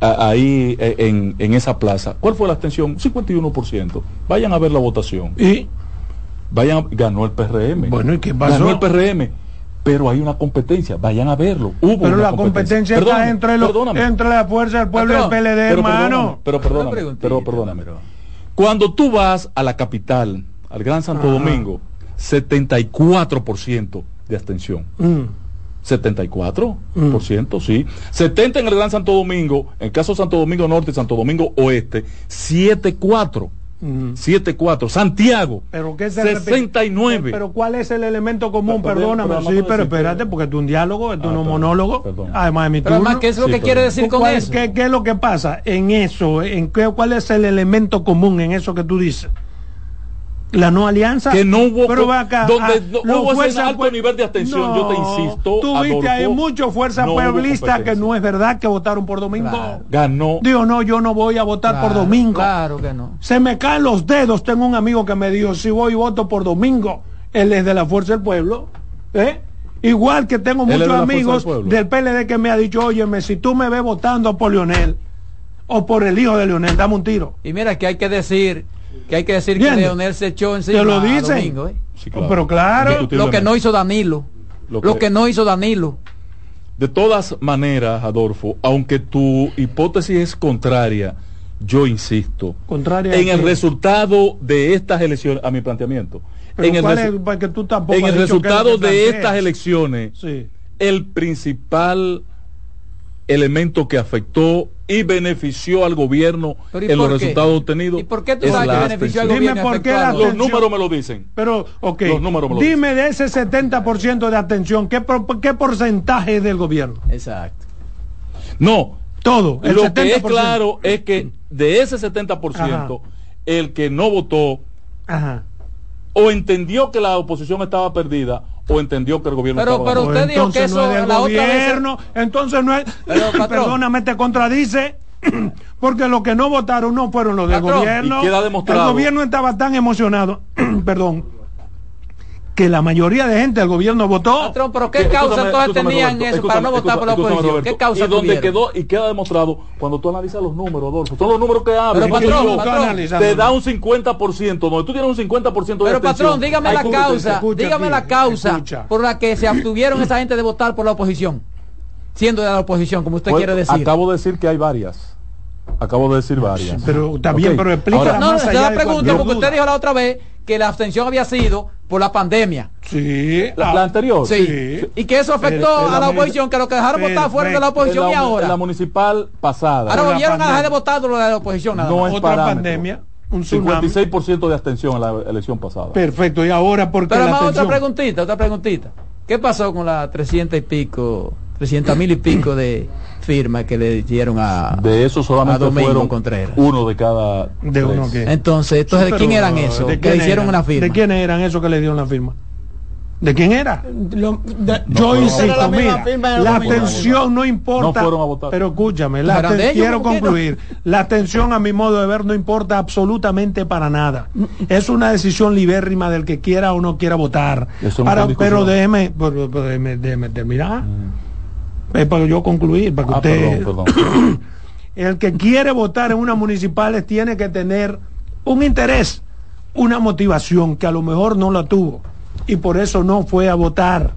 ahí e, en, esa plaza. ¿Cuál fue la abstención? 51%. Vayan a ver la votación. ¿Y? Vayan, ganó el PRM. Bueno, ¿y qué pasó? Ganó el PRM. Pero hay una competencia, vayan a verlo. Hubo pero la competencia, está entre, los, entre la fuerza del pueblo y el PLD, hermano. Pero perdóname, pero perdóname. Cuando tú vas a la capital, al Gran Santo Domingo, 74% de abstención. 74%, mm. sí. 70 en el Gran Santo Domingo, en caso Santo Domingo Norte y Santo Domingo Oeste, 74. 7-4. Santiago. Pero ¿qué 69. Pero, ¿cuál es el elemento común? Perdóname. sí, pero espérate, porque es un diálogo, es un ah, monólogo. Además de mi turno. Además, ¿qué es lo que quiere decir con eso? ¿qué, ¿qué, es lo que pasa en eso? En qué, ¿Cuál es el elemento común en eso que tú dices? La no alianza que no hubo pero acá, donde ah, no hubo ese alto nivel de atención yo te insisto tú viste hay mucho fuerza pueblista que no es verdad que votaron por domingo. Ganó. Digo no yo no voy a votar por domingo. claro que no. Se me caen los dedos tengo un amigo que me dijo si voy y voto por domingo él es de la fuerza del pueblo ¿eh? igual que tengo muchos amigos del, PLD que me ha dicho óyeme si tú me ves votando por Leonel o por el hijo de Leonel dame un tiro y mira que hay que decir que hay que decir que Leonel se echó encima Te lo dice. ¿eh? Pero claro. Lo que no hizo Danilo. Lo que, no hizo Danilo. De todas maneras, Adolfo, aunque tu hipótesis es contraria, yo insisto contraria en el resultado de estas elecciones, a mi planteamiento. en el, en el resultado de estas elecciones, el principal elemento que afectó y benefició al gobierno en los resultados obtenidos. ¿Y por qué tú sabes que benefició al gobierno? Dime por qué Los números me lo dicen. Pero, ok. Los números me lo Dime de ese 70% de atención, ¿qué, ¿qué porcentaje es del gobierno? Exacto. No. Todo. El lo que es claro es que de ese 70%, el que no votó o entendió que la oposición estaba perdida o entendió que el gobierno pero, pero usted dijo que eso no es la gobierno, entonces no es perdóname te contradice porque los que no votaron no fueron los del gobierno. El gobierno estaba tan emocionado perdón que la mayoría de gente del gobierno votó. pero ¿qué causa entonces tenían eso para no votar por la oposición? ¿Qué causa y donde quedó y queda demostrado cuando tú analizas los números, Adolfo, son los números que hablan. Pero patrón, te da un 50%, donde tú tienes un 50% de Pero patrón, dígame la causa, dígame la causa por la que se abstuvieron esa gente de votar por la oposición, siendo de la oposición, como usted pues, quiere decir. Acabo de decir que hay varias. Acabo de decir varias. Pero también, pero explica No, no, la pregunta porque usted dijo la otra vez que la abstención había sido por la pandemia. Sí. La, anterior. Sí. Y que eso afectó a la oposición, que lo que dejaron votar fueron de la oposición y ahora. La municipal pasada. Ahora volvieron a dejar de votar lo de la oposición. Nada no es Otra pandemia. Un 56% de abstención en la elección pasada. Perfecto. Y ahora, porque Pero la otra preguntita, otra preguntita. ¿Qué pasó con las 300 y pico, 300 mil y pico de firma que le dieron a de eso solamente Domingo Contreras uno de cada de uno que entonces entonces de quién eran esos que le hicieron una firma de quién eran esos que le dieron la firma ¿De quién era? yo insisto, mira, la atención no importa. Pero escúchame, la quiero concluir. La atención, a mi modo de ver, no importa absolutamente para nada. Es una decisión libérrima del que quiera o no quiera votar. pero déjeme, déjeme, terminar. Mm. Es para yo concluir, para que ah, usted... el que quiere votar en unas municipales tiene que tener un interés, una motivación que a lo mejor no la tuvo y por eso no fue a votar.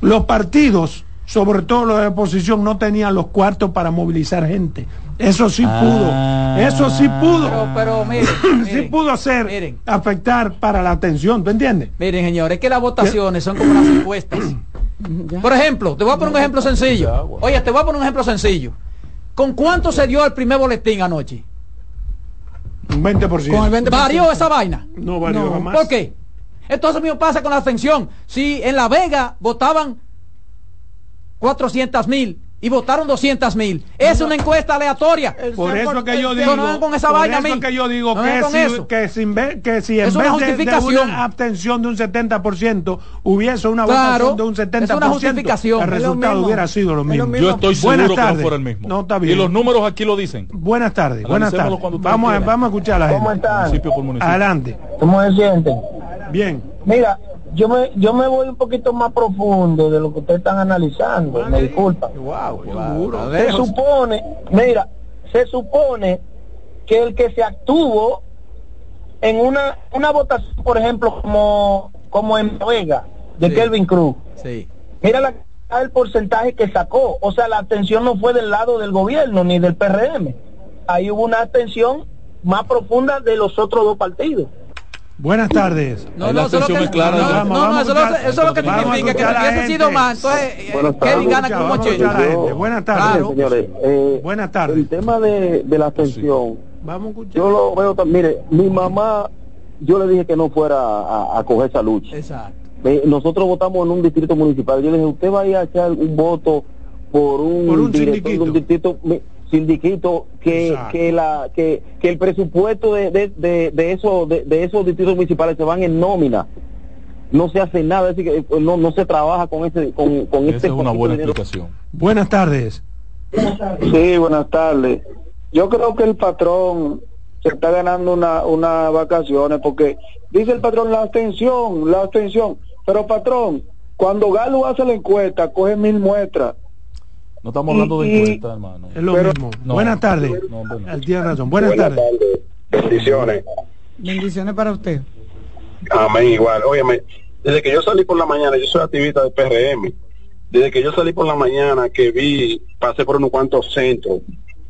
Los partidos, sobre todo los de oposición, no tenían los cuartos para movilizar gente. Eso sí pudo. Ah. Eso sí pudo. Pero, miren, sí pudo hacer, afectar para la atención, ¿tú entiendes? Miren, señores, es que las votaciones son como las encuestas. Por ejemplo, te voy a poner un ejemplo sencillo. Oye, te voy a poner un ejemplo sencillo. ¿Con cuánto se dio el primer boletín anoche? Un 20%. Con el 20%. ¿Varió esa vaina? No varió más. ¿Por qué? Entonces mismo pasa con la abstención. Si en La Vega votaban 400 mil y votaron 200 mil. Es una encuesta aleatoria. Por eso que yo digo. No con esa vaina eso que yo digo que, si, que, si, que si en es vez de, una abstención de un 70% hubiese una votación de un 70%, es una justificación. el resultado hubiera sido lo mismo. Yo estoy seguro que no fuera el mismo. No, está bien. Y los números aquí lo dicen. Buenas tardes. Buenas tardes. Vamos a, vamos a escuchar a la gente. ¿Cómo están? Adelante. ¿Cómo se sienten? Bien. Mira, yo me, yo me voy un poquito más profundo de lo que ustedes están analizando, me disculpa. se supone, mira, se supone que el que se actuó en una, una votación, por ejemplo, como, como en Vega, de Kelvin Cruz, mira la, el porcentaje que sacó, o sea, la atención no fue del lado del gobierno ni del PRM, ahí hubo una atención más profunda de los otros dos partidos. Buenas tardes. No, no, eso, es clara, no, no, no, eso, eso, es lo que significa que hubiese sido más. Entonces, eh, Kevin gana con un Buenas tardes. señores. Eh, Buenas tardes. El tema de, de la atención. Vamos a escuchar. Yo lo veo también. Mire, mi mamá, yo le dije que no fuera a, a coger esa lucha. Exacto. nosotros votamos en un distrito municipal. Yo le dije, usted va a ir a echar un voto por un, por un director de un distrito sindiquito que que la que, que el presupuesto de de, de, de esos de, de, esos distritos municipales se van en nómina. No se hace nada es decir que pues, no no se trabaja con ese con, con Esa este es una buena explicación. Buenas tardes. Sí buenas tardes. Yo creo que el patrón se está ganando una una vacaciones porque dice el patrón la abstención la abstención. Pero patrón cuando Galo hace la encuesta coge mil muestras no estamos hablando de encuesta, hermano. Es lo mismo. Buenas tardes. Tiene razón. Buenas, tardes. Bendiciones. Bendiciones para usted. Amén, igual. Óyeme, desde que yo salí por la mañana, yo soy activista del PRM. Desde que yo salí por la mañana, que vi, pasé por unos cuantos centros.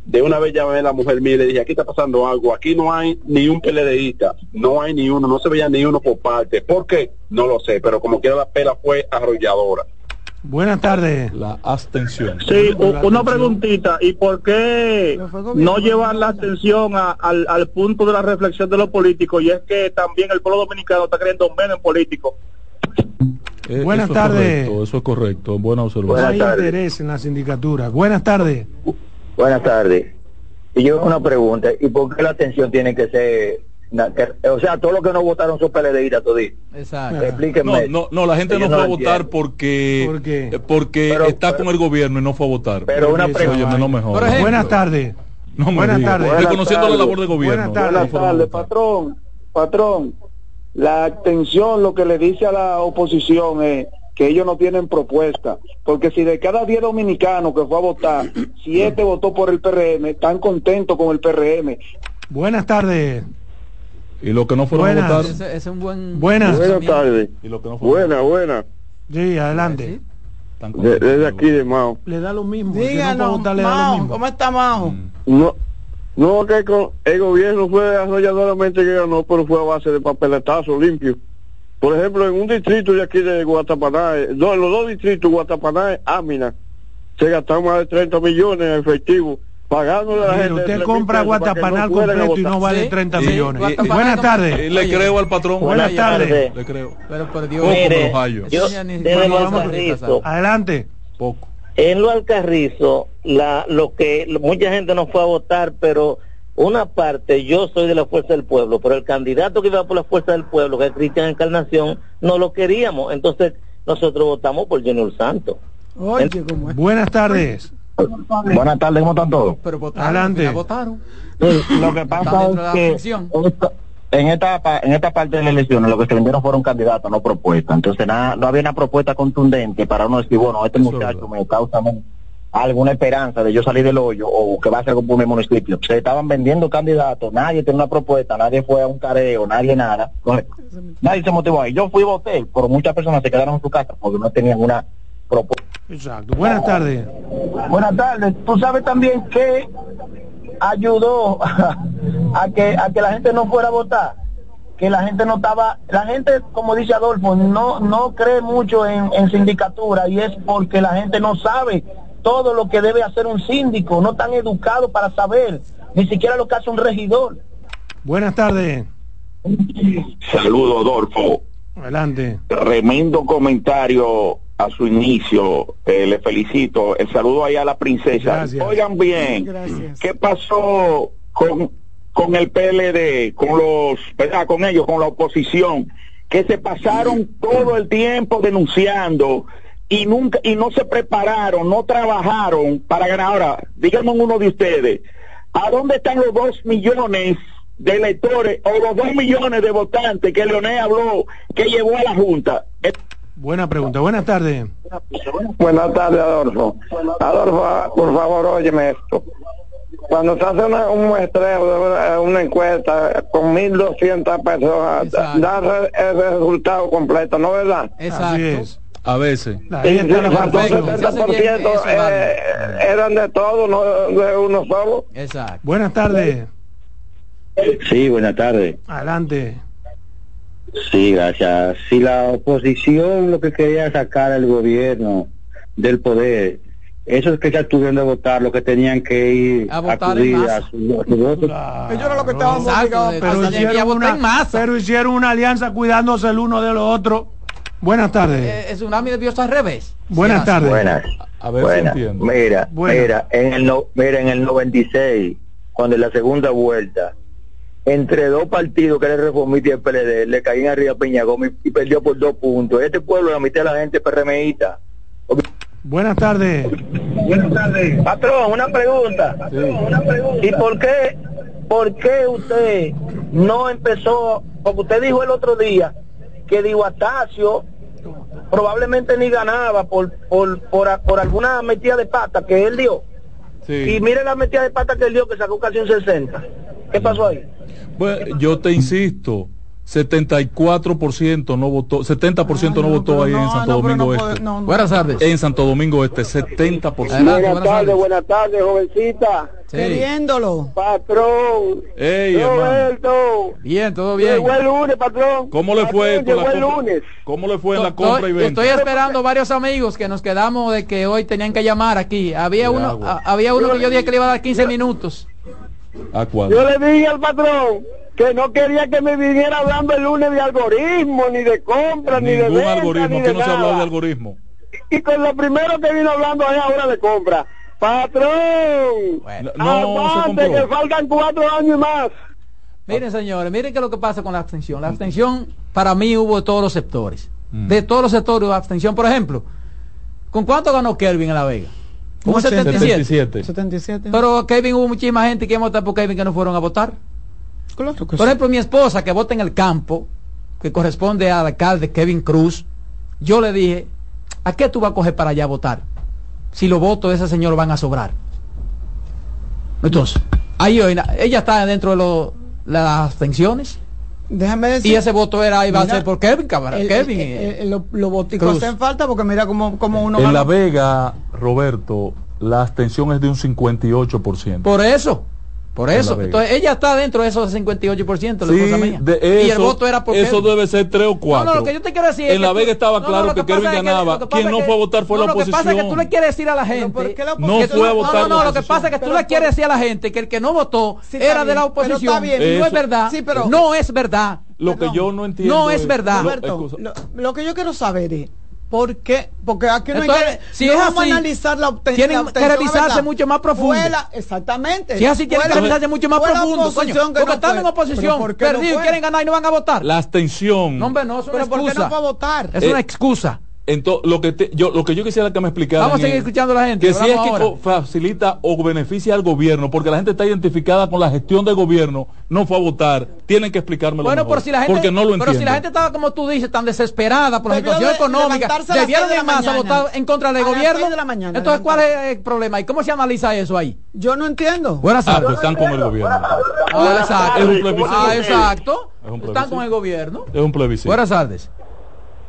De una vez llamé a la mujer mía y le dije, aquí está pasando algo. Aquí no hay ni un PLDista. No hay ni uno. No se veía ni uno por parte. ¿Por qué? No lo sé. Pero como quiera la pela fue arrolladora. Buenas tardes. La abstención. Sí, una preguntita. ¿Y por qué no llevar la atención al, al, punto de la reflexión de los políticos? Y es que también el pueblo dominicano está creyendo menos en políticos. Eh, Buenas tardes. eso es correcto. Buena observación. Hay interés en la sindicatura. Buenas tardes. Buenas tardes. Y yo una pregunta. ¿Y por qué la atención tiene que ser o sea, todos los que no votaron son PLDistas todavía. Exacto. Explíquenme. No, no, la gente no fue a votar porque eh, porque está con el gobierno y no fue a votar. Pero una pregunta. no mejor. buenas tardes. No buenas tardes. Reconociendo la labor de gobierno. Buenas tardes, patrón. Patrón, la atención lo que le dice a la oposición es que ellos no tienen propuesta, porque si de cada 10 dominicanos que fue a votar, 7 votó por el PRM, están contentos con el PRM. Buenas tardes. Y lo que no fueron buenas. a votar. Es, es un buen. Buenas. Buenas tardes. Y lo que no buena, buena. Sí, adelante. Desde aquí de Mao. Le da lo mismo. Díganos, no Mao, mismo. ¿cómo está Mao? Mm. No, no, que con el gobierno fue arrolladoramente que ganó, pero fue a base de papeletazo limpio. Por ejemplo, en un distrito de aquí de Guatapaná, en los dos distritos, Guatapaná y Ámina, se gastaron más de 30 millones en efectivo pagándole a la gente. Usted compra Guatapanal completo y no vale 30 millones. Buenas tardes. Le creo al patrón. Buenas tardes. Le creo. Pero por Dios. Mire, yo, desde lo Alcarrizo, Adelante. Poco. En lo Alcarrizo, la, lo que mucha gente no fue a votar, pero una parte, yo soy de la Fuerza del Pueblo, pero el candidato que iba por la Fuerza del Pueblo, que es Cristian Encarnación, no lo queríamos. Entonces, nosotros votamos por Junior Santos. Oye, Buenas tardes. Buenas tardes, ¿cómo están todos? Pero votaron, Adelante. votaron. lo que pasa es que en esta en esta parte de las elecciones lo que se vendieron fueron candidatos, no propuestas. Entonces nada, no había una propuesta contundente para uno decir, bueno, este muchacho me causa alguna esperanza de yo salir del hoyo o que va a ser como mi municipio. Se estaban vendiendo candidatos, nadie tiene una propuesta, nadie fue a un careo, nadie nada. nadie se motivó ahí. Yo fui y voté, pero muchas personas se quedaron en su casa porque no tenían una Exacto. Buenas tardes. Buenas tardes. Tú sabes también que ayudó a, que a que la gente no fuera a votar, que la gente no estaba, la gente, como dice Adolfo, no no cree mucho en, en sindicatura y es porque la gente no sabe todo lo que debe hacer un síndico, no tan educado para saber ni siquiera lo que hace un regidor. Buenas tardes. Saludos, Adolfo. Adelante. Tremendo comentario a su inicio. Eh, le felicito. El saludo ahí a la princesa. Oigan bien, ¿qué pasó con, con el PLD, con los, ¿verdad? Con ellos, con la oposición, que se pasaron todo el tiempo denunciando y nunca y no se prepararon, no trabajaron para ganar. Ahora, díganme uno de ustedes, ¿a dónde están los dos millones de electores o los dos millones de votantes que Leonel habló que llevó a la Junta? Buena pregunta. Buenas tardes. Buenas tardes, Adolfo. Adolfo, por favor, óyeme esto. Cuando se hace un muestreo, una encuesta con 1.200 personas, da el resultado completo, ¿no verdad? Exacto. A veces. Y el 70% eh, eran de todo, no de uno solo. Exacto. Buenas tardes. Sí, buenas tardes. Adelante. Sí, gracias. Si la oposición lo que quería sacar al gobierno del poder, esos que ya tuvieron de votar, lo que tenían que ir a votar en masa. Su, voto. Ellos era lo que estaban obligados, pero, hicieron una, pero hicieron una alianza cuidándose el uno del otro. Buenas tardes. Eh, es un tsunami de al revés. Buenas tardes. Buenas. A ver si entiendo. Mira, mira, en el no, mira, en el 96, cuando en la segunda vuelta, entre dos partidos que era el Reformista y el PLD, le caían arriba a Peña Gómez y perdió por dos puntos. Este pueblo, la mitad de la gente PRMista. Buenas tardes. Buenas tardes. Patrón, una pregunta. Una pregunta. ¿Y por qué, por qué usted no empezó, porque usted dijo el otro día que Diguatacio probablemente ni ganaba por, por, por, por alguna metida de pata que él dio. Y mire la metida de pata que él dio que sacó casi un 60. ¿Qué pasó ahí? Bueno, yo te insisto, 74% no votó, 70% no, no, votó ahí en Santo Domingo Este. buenas tardes. En Santo Domingo Este, 70%. buenas, tardes, buenas tardes, jovencita. Queriéndolo. Patrón. Ey, Roberto. Bien, todo bien. Llegó el lunes, patrón. ¿Cómo le fue? Patrón, el lunes. ¿Cómo le fue en la compra y venta? Estoy esperando varios amigos que nos quedamos de que hoy tenían que llamar aquí. Había uno, había uno que yo dije que le iba a dar 15 minutos. ¿A cuál? Yo le dije al patrón que no quería que me viniera hablando el lunes de algoritmo, ni de compra, ni de venta, algoritmo, ni que de no se habla de algoritmo. Y con lo primero que vino hablando es ahora de compra. Patrón, bueno, no, que faltan cuatro años más. Miren, señores, miren qué es lo que pasa con la abstención. La abstención, para mí, hubo de todos los sectores. Mm. De todos los sectores hubo abstención. Por ejemplo, ¿con cuánto ganó Kelvin en La Vega? Con 77. 77. Pero Kevin hubo muchísima gente que votó por Kevin que no fueron a votar. Por ejemplo, mi esposa que vota en el campo, que corresponde al alcalde Kevin Cruz, yo le dije, ¿a qué tú vas a coger para allá a votar? Si los votos de ese señor van a sobrar. Entonces, ahí ella está dentro de las abstenciones. Déjame decir. Y ese voto era iba a ser por Kevin, cabrón. Kevin. Los lo voticos hacen falta porque mira cómo, cómo uno. En La Vega, Roberto, la abstención es de un 58%. Por eso. Por eso, entonces ella está dentro de esos 58%, la sí, mía. De eso, y el voto era por Eso debe ser 3 o 4. No, no, lo que yo te quiero decir En La Vega estaba claro que Kevin ganaba. Quien no fue a votar fue la oposición. Lo que pasa es que tú le quieres decir a la gente. No fue a votar. No, no, no, lo que pasa es que tú le quieres decir a la gente que el que no votó era de la oposición. No es verdad. No es verdad. Lo que yo no entiendo. No es verdad. Lo que yo quiero saber es ¿Por qué? Porque aquí no hay que, si no vamos a analizar la obtención. Tienen que revisarse mucho más profundo. exactamente. Si así tienen que revisarse mucho más profundo, coño, porque están en oposición, perdidos y quieren ganar y no van a votar. La abstención. No, hombre, no, es una ¿Pero excusa. ¿por qué no va a votar? Es una eh, excusa. Entonces, lo que yo lo que yo quisiera que me explicaran Vamos a seguir escuchando a la gente. Que si es que facilita o beneficia al gobierno, porque la gente está identificada con la gestión del gobierno, no fue a votar, tienen que explicármelo Bueno, por si la gente, porque no lo Pero si la gente estaba como tú dices, tan desesperada por la situación económica, debieron ir más a votar en contra del gobierno. De la mañana, Entonces, ¿cuál es el problema? ¿Y cómo se analiza eso ahí? Yo no entiendo. Buenas tardes. Ah, pues están con el gobierno. Ah, exacto. Es un plebiscito. Ah, exacto. Están con el gobierno. Es un plebiscito. Buenas tardes.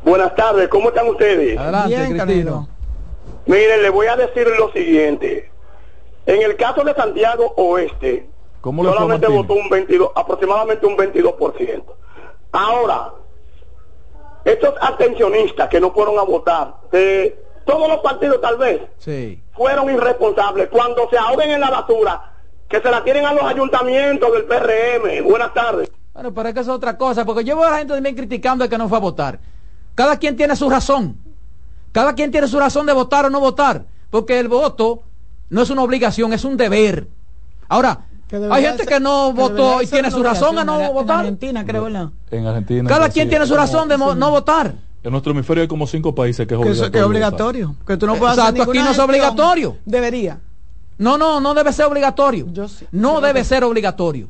Buenas tardes, ¿cómo están ustedes? Adelante, Bien, Miren, le voy a decir lo siguiente. En el caso de Santiago Oeste, solamente votó un 22, aproximadamente un 22%. Ahora, estos atencionistas que no fueron a votar, de todos los partidos tal vez, fueron irresponsables. Cuando se ahoguen en la basura, que se la tienen a los ayuntamientos del PRM. Buenas tardes. Bueno, pero es que es otra cosa, porque yo veo a la gente también criticando de que no fue a votar. Cada quien tiene su razón. Cada quien tiene su razón de votar o no votar. Porque el voto no es una obligación, es un deber. Ahora, hay gente que no votó y tiene su razón a no votar. En Argentina, creo, ¿verdad? En Argentina. Cada quien tiene su razón de no votar. En nuestro hemisferio hay como cinco países que es obligatorio. Que, es obligatorio. Que tú no puedes Exacto, aquí no es obligatorio. Debería. No, no, no debe ser obligatorio. no debe ser obligatorio.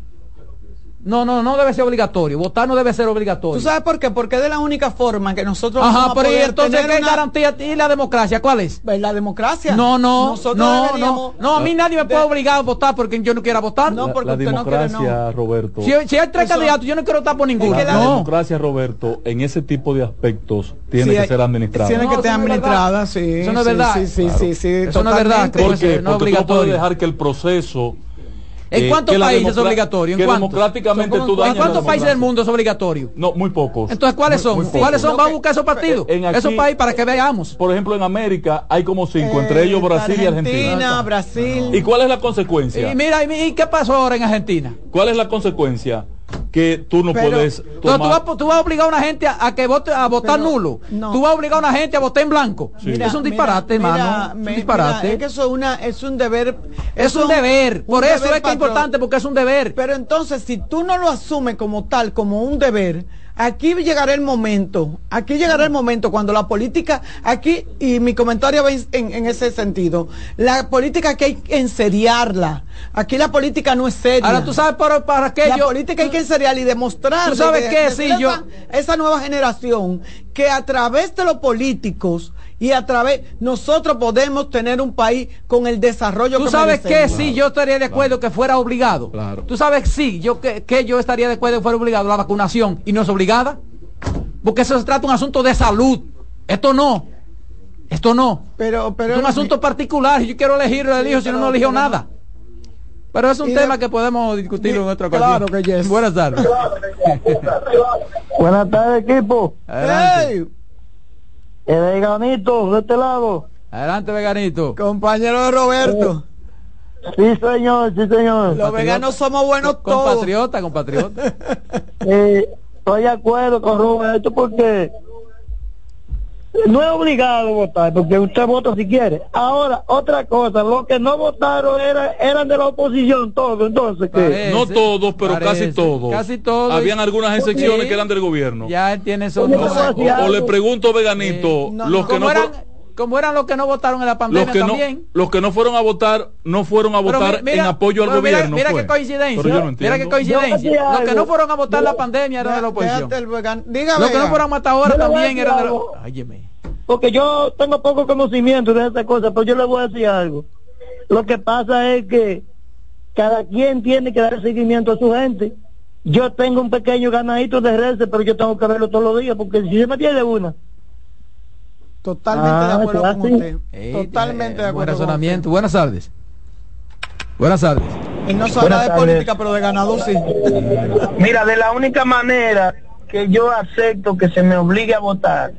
No, no, no debe ser obligatorio. Votar no debe ser obligatorio. ¿Tú sabes por qué? Porque es de la única forma que nosotros Ajá, vamos pero a entonces ¿qué garantía y la democracia? ¿Cuál es? Pues la democracia. No, no, no, no, no, a mí nadie me puede obligar a votar porque yo no quiera votar. No, porque la, democracia, Roberto. Si, hay tres candidatos, yo no quiero votar por ninguno. La, democracia, Roberto, en ese tipo de aspectos tiene que ser administrada. Tiene que ser administrada, sí. Eso no es verdad. Sí, sí, sí, sí, Eso no es verdad. Porque, no es obligatorio. dejar que el proceso ¿En cuántos países es obligatorio? ¿En cuántos? democráticamente ¿En cuántos países del mundo es obligatorio? No, muy pocos. Entonces, ¿cuáles son? ¿Cuáles son? Vamos a buscar esos partidos. En esos países para que veamos. Por ejemplo, en América hay como cinco, entre ellos Brasil y Argentina. Argentina, Brasil. ¿Y cuál es la consecuencia? Y mira, ¿y qué pasó ahora en Argentina? ¿Cuál es la consecuencia? Que tú no puedes tomar... tú, vas, tú, vas, a obligar a una gente a, que vote a votar nulo. tú vas a obligar a una gente a votar en blanco. Es un disparate hermano es un disparate. es que eso es una es un deber es un deber por eso es que es importante porque es un deber. Pero entonces si tú no lo asumes como tal como un deber aquí llegará el momento, aquí llegará el momento cuando la política, aquí, y mi comentario va en, ese sentido, la política que hay que enseriarla. Aquí la política no es seria. Ahora tú sabes para, para qué la política hay que enseriarla y demostrar. ¿Tú sabes qué? Sí, yo... esa nueva generación que a través de los políticos y a través nosotros podemos tener un país con el desarrollo tú sabes que sí yo estaría de acuerdo que fuera obligado tú sabes sí yo que, que, yo estaría de acuerdo que fuera obligado la vacunación y no es obligada porque eso se trata de un asunto de salud. Esto no. Esto no. Pero pero es un asunto particular. Yo quiero elegir lo elijo si no no elijo nada. Pero es un tema que podemos discutir en otra ocasión. Claro que Buenas tardes. Buenas tardes, equipo. Hey. El veganito de este lado. Adelante, veganito. Compañero de Roberto. Sí, señor, sí, señor. Los veganos somos buenos todos. Compatriota, compatriota. eh, estoy de acuerdo con Roberto porque no es obligado a votar, porque usted vota si quiere. Ahora, otra cosa, los que no votaron era, eran de la oposición, todos, entonces, ¿qué? no todos, pero casi todos. Casi todos. Habían algunas excepciones que eran del gobierno. Ya tiene eso. O, le pregunto, Veganito, los que no... como eran los que no votaron en la pandemia los que también. No, los que no fueron a votar, no fueron a votar en apoyo al gobierno. Mira, qué coincidencia. mira qué coincidencia. Los que no fueron a votar en la pandemia eran de la oposición. Los que no fueron a votar ahora también eran de la... Óyeme porque yo tengo poco conocimiento de esta cosa, pero yo le voy a decir algo. Lo que pasa es que cada quien tiene que dar seguimiento a su gente. Yo tengo un pequeño ganadito de redes, pero yo tengo que verlo todos los días, porque si se me tiene una. Totalmente de ah, acuerdo con usted. Totalmente de acuerdo. razonamiento. Buenas tardes. Buenas tardes. Y no se habla de política, pero de ganado sí. Mira, de la única manera que yo acepto que se me obligue a votar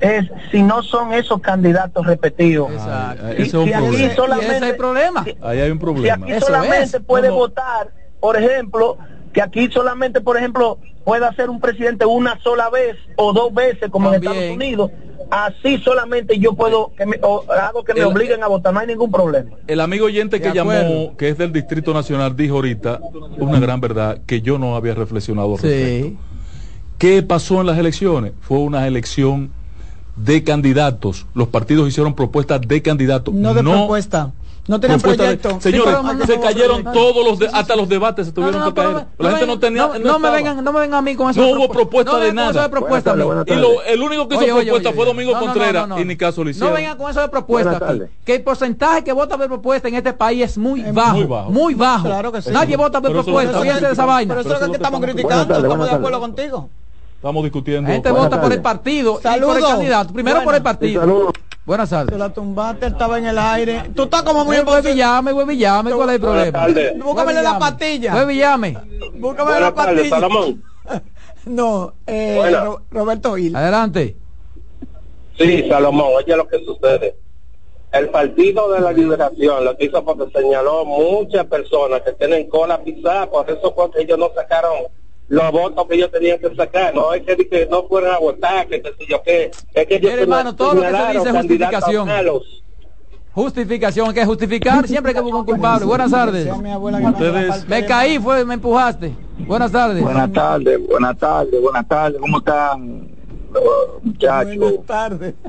es si no son esos candidatos repetidos. Exacto. Si, si aquí solamente, hay problema. Ahí hay un problema. Si aquí solamente puede votar, por ejemplo, que aquí solamente, por ejemplo, pueda ser un presidente una sola vez o dos veces, como en Estados Unidos, así solamente yo puedo, que me, hago que me obliguen a votar, no hay ningún problema. El amigo oyente que llamó, que es del Distrito Nacional, dijo ahorita una gran verdad que yo no había reflexionado. Sí. ¿Qué pasó en las elecciones? Fue una elección de candidatos. Los partidos hicieron propuestas de candidatos. No de propuesta. No tenían proyecto. señores, se cayeron todos los hasta los debates se tuvieron que caer. la gente no tenía no, me vengan, no me vengan a mí con eso. No hubo propuesta de nada. propuesta, y lo, el único que hizo propuesta fue Domingo Contreras y ni caso le hicieron. No vengan con eso de propuesta Que el porcentaje que vota por propuesta en este país es muy bajo. Muy bajo. Nadie vota por propuesta. Fíjense de esa vaina. Pero eso es lo que estamos criticando. Estamos de acuerdo contigo. Estamos discutiendo. La gente vota por el partido y por el candidato. Primero por el partido. Buenas tardes. la tumbaste, estaba en el aire. Tú estás como muy Huevillame, huevillame, ¿cuál es el problema? Búscame la pastilla. Huevillame. Búscame la pastilla. no, eh, Roberto Gil. Adelante. Sí, Salomón, oye lo que sucede. El Partido de la Liberación lo que hizo porque señaló muchas personas que tienen cola pisada, por eso porque ellos no sacaron los votos que ellos tenían que sacar, no es que, no fueran a votar, que qué sé yo qué, es que ellos hermano, todo lo que se dice es justificación. Justificación, hay que justificar siempre que busca un culpable. Buenas tardes. me caí, fue, me empujaste. Buenas tardes. Buenas tardes, buenas tardes, buenas tardes. ¿Cómo están, muchachos? Buenas tardes.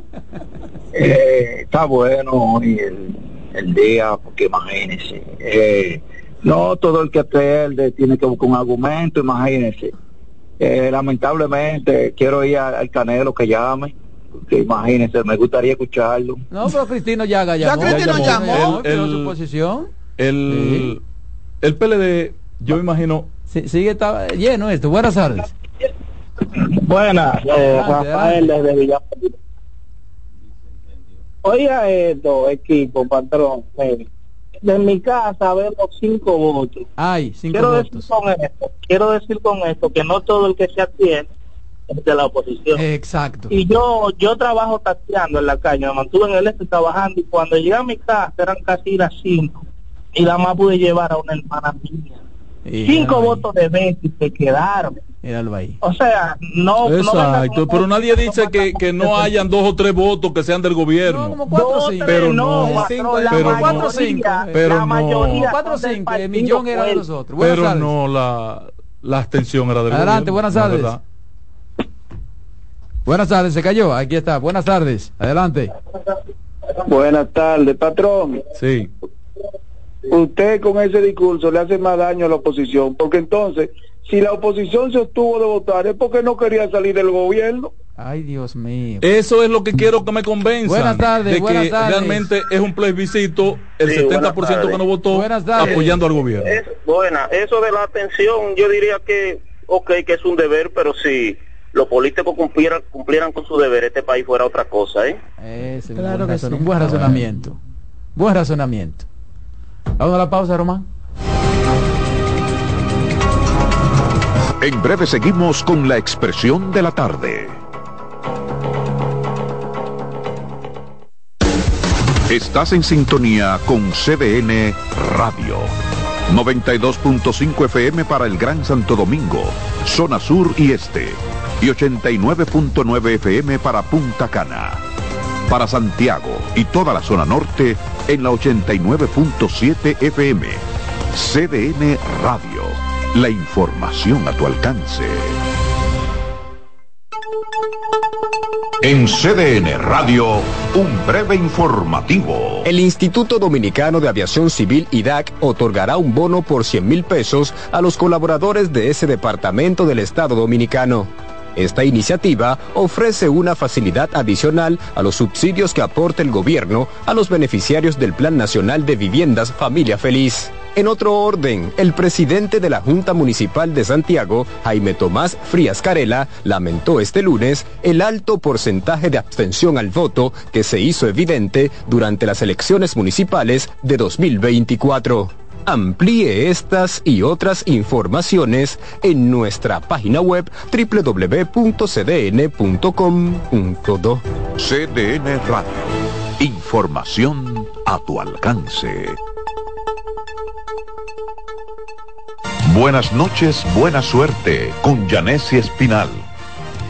Eh, está bueno hoy el, el día, porque imagínense. Eh, no, todo el que pierde tiene que buscar un argumento, imagínense. Eh, lamentablemente, quiero ir al, Canelo que llame. Que imagínense, me gustaría escucharlo. No, pero Cristino ya llamó. Ya Cristino llamó. El, su posición. El, el PLD, yo me imagino... sigue está lleno esto. Buenas tardes. Buenas, eh, Rafael desde Villamar. Oiga esto, equipo, patrón. De mi casa vemos cinco votos. Ay, cinco quiero votos. Decir con esto, quiero decir con esto que no todo el que se atiende es de la oposición. Exacto. Y yo yo trabajo tateando en la calle, me mantuve en el este trabajando y cuando llegué a mi casa eran casi las cinco y la más pude llevar a una hermana mía. Cinco votos de Betty se quedaron. ahí. O sea, no. Exacto, no pero nadie dice que, que no hayan dos o tres votos que sean del gobierno. No, como cuatro o cinco. Pero no, cinco, pero no, cuatro o cinco. Pero la mayoría no. Cuatro o cinco, el millón era de nosotros. Buenas pero tardes. no, la, la abstención era del Adelante, gobierno. buenas tardes. Buenas tardes, se cayó. Aquí está. Buenas tardes. Adelante. Buenas tardes, patrón. Sí. Usted con ese discurso le hace más daño a la oposición, porque entonces, si la oposición se obtuvo de votar es porque no quería salir del gobierno. Ay, Dios mío. Eso es lo que quiero que me. Buenas tardes, de buenas que tardes. realmente es un plebiscito, el Sí, 70% buenas tardes. que no votó apoyando al gobierno. Es, buena, eso de la atención, yo diría que, ok, que es un deber, pero si los políticos cumplieran, cumplieran con su deber, este país fuera otra cosa, ¿eh? Ese es Claro buen, que sí. un buen razonamiento. Buen razonamiento. Vamos a la pausa, Román. En breve seguimos con la expresión de la tarde. Estás en sintonía con CDN Radio. 92.5 FM para el Gran Santo Domingo, zona sur y este. Y 89.9 FM para Punta Cana. Para Santiago y toda la zona norte en la 89.7 FM. CDN Radio. La información a tu alcance. En CDN Radio, un breve informativo. El Instituto Dominicano de Aviación Civil IDAC otorgará un bono por 100 mil pesos a los colaboradores de ese departamento del Estado Dominicano. Esta iniciativa ofrece una facilidad adicional a los subsidios que aporta el gobierno a los beneficiarios del Plan Nacional de Viviendas Familia Feliz. En otro orden, el presidente de la Junta Municipal de Santiago, Jaime Tomás Frías Carela, lamentó este lunes el alto porcentaje de abstención al voto que se hizo evidente durante las elecciones municipales de 2024. Amplíe estas y otras informaciones en nuestra página web www.cdn.com.do. CDN Radio. Información a tu alcance. Buenas noches, buena suerte con Janessi Espinal.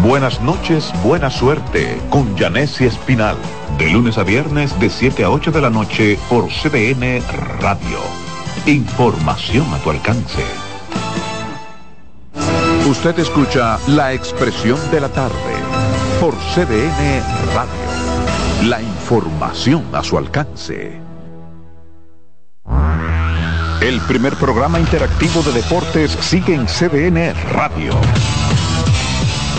Buenas noches, buena suerte con Janessi Espinal. De lunes a viernes de 7 a 8 de la noche por CDN Radio. Información a tu alcance. Usted escucha la expresión de la tarde por CDN Radio. La información a su alcance. El primer programa interactivo de deportes sigue en CDN Radio.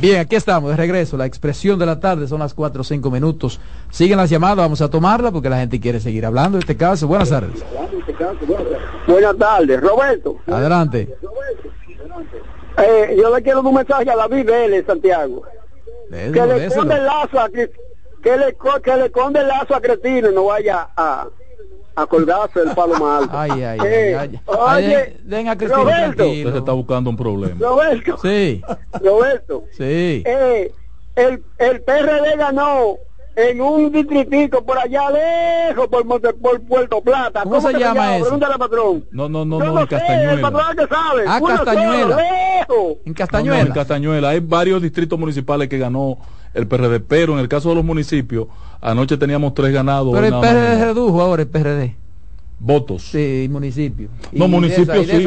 Bien, aquí estamos, de regreso. La expresión de la tarde son las 4 o 5 minutos. Siguen las llamadas, vamos a tomarla porque la gente quiere seguir hablando de este caso. Buenas tardes. Buenas tardes, Roberto. Adelante. Eh, yo le quiero un mensaje a David Vélez, Santiago. que le esconde el lazo a que, le que le esconde el lazo a Cretino y no vaya a a colgarse el palo mal. Ay, ay, eh, ay, Oye, den a Roberto, usted se está buscando un problema. Roberto. Sí. Roberto. Sí. Eh, el, el PRD ganó en un distritico por allá lejos, por, por Puerto Plata. ¿Cómo, se, llama eso? Pregúntale patrón. No, no, no, no, en Castañuela. el patrón que sabe. Ah, Castañuela. en Castañuela. en Castañuela. Hay varios distritos municipales que ganó el PRD, pero en el caso de los municipios, anoche teníamos tres ganados. Pero el PRD redujo ahora el PRD votos. Sí, municipio. No, municipio sí.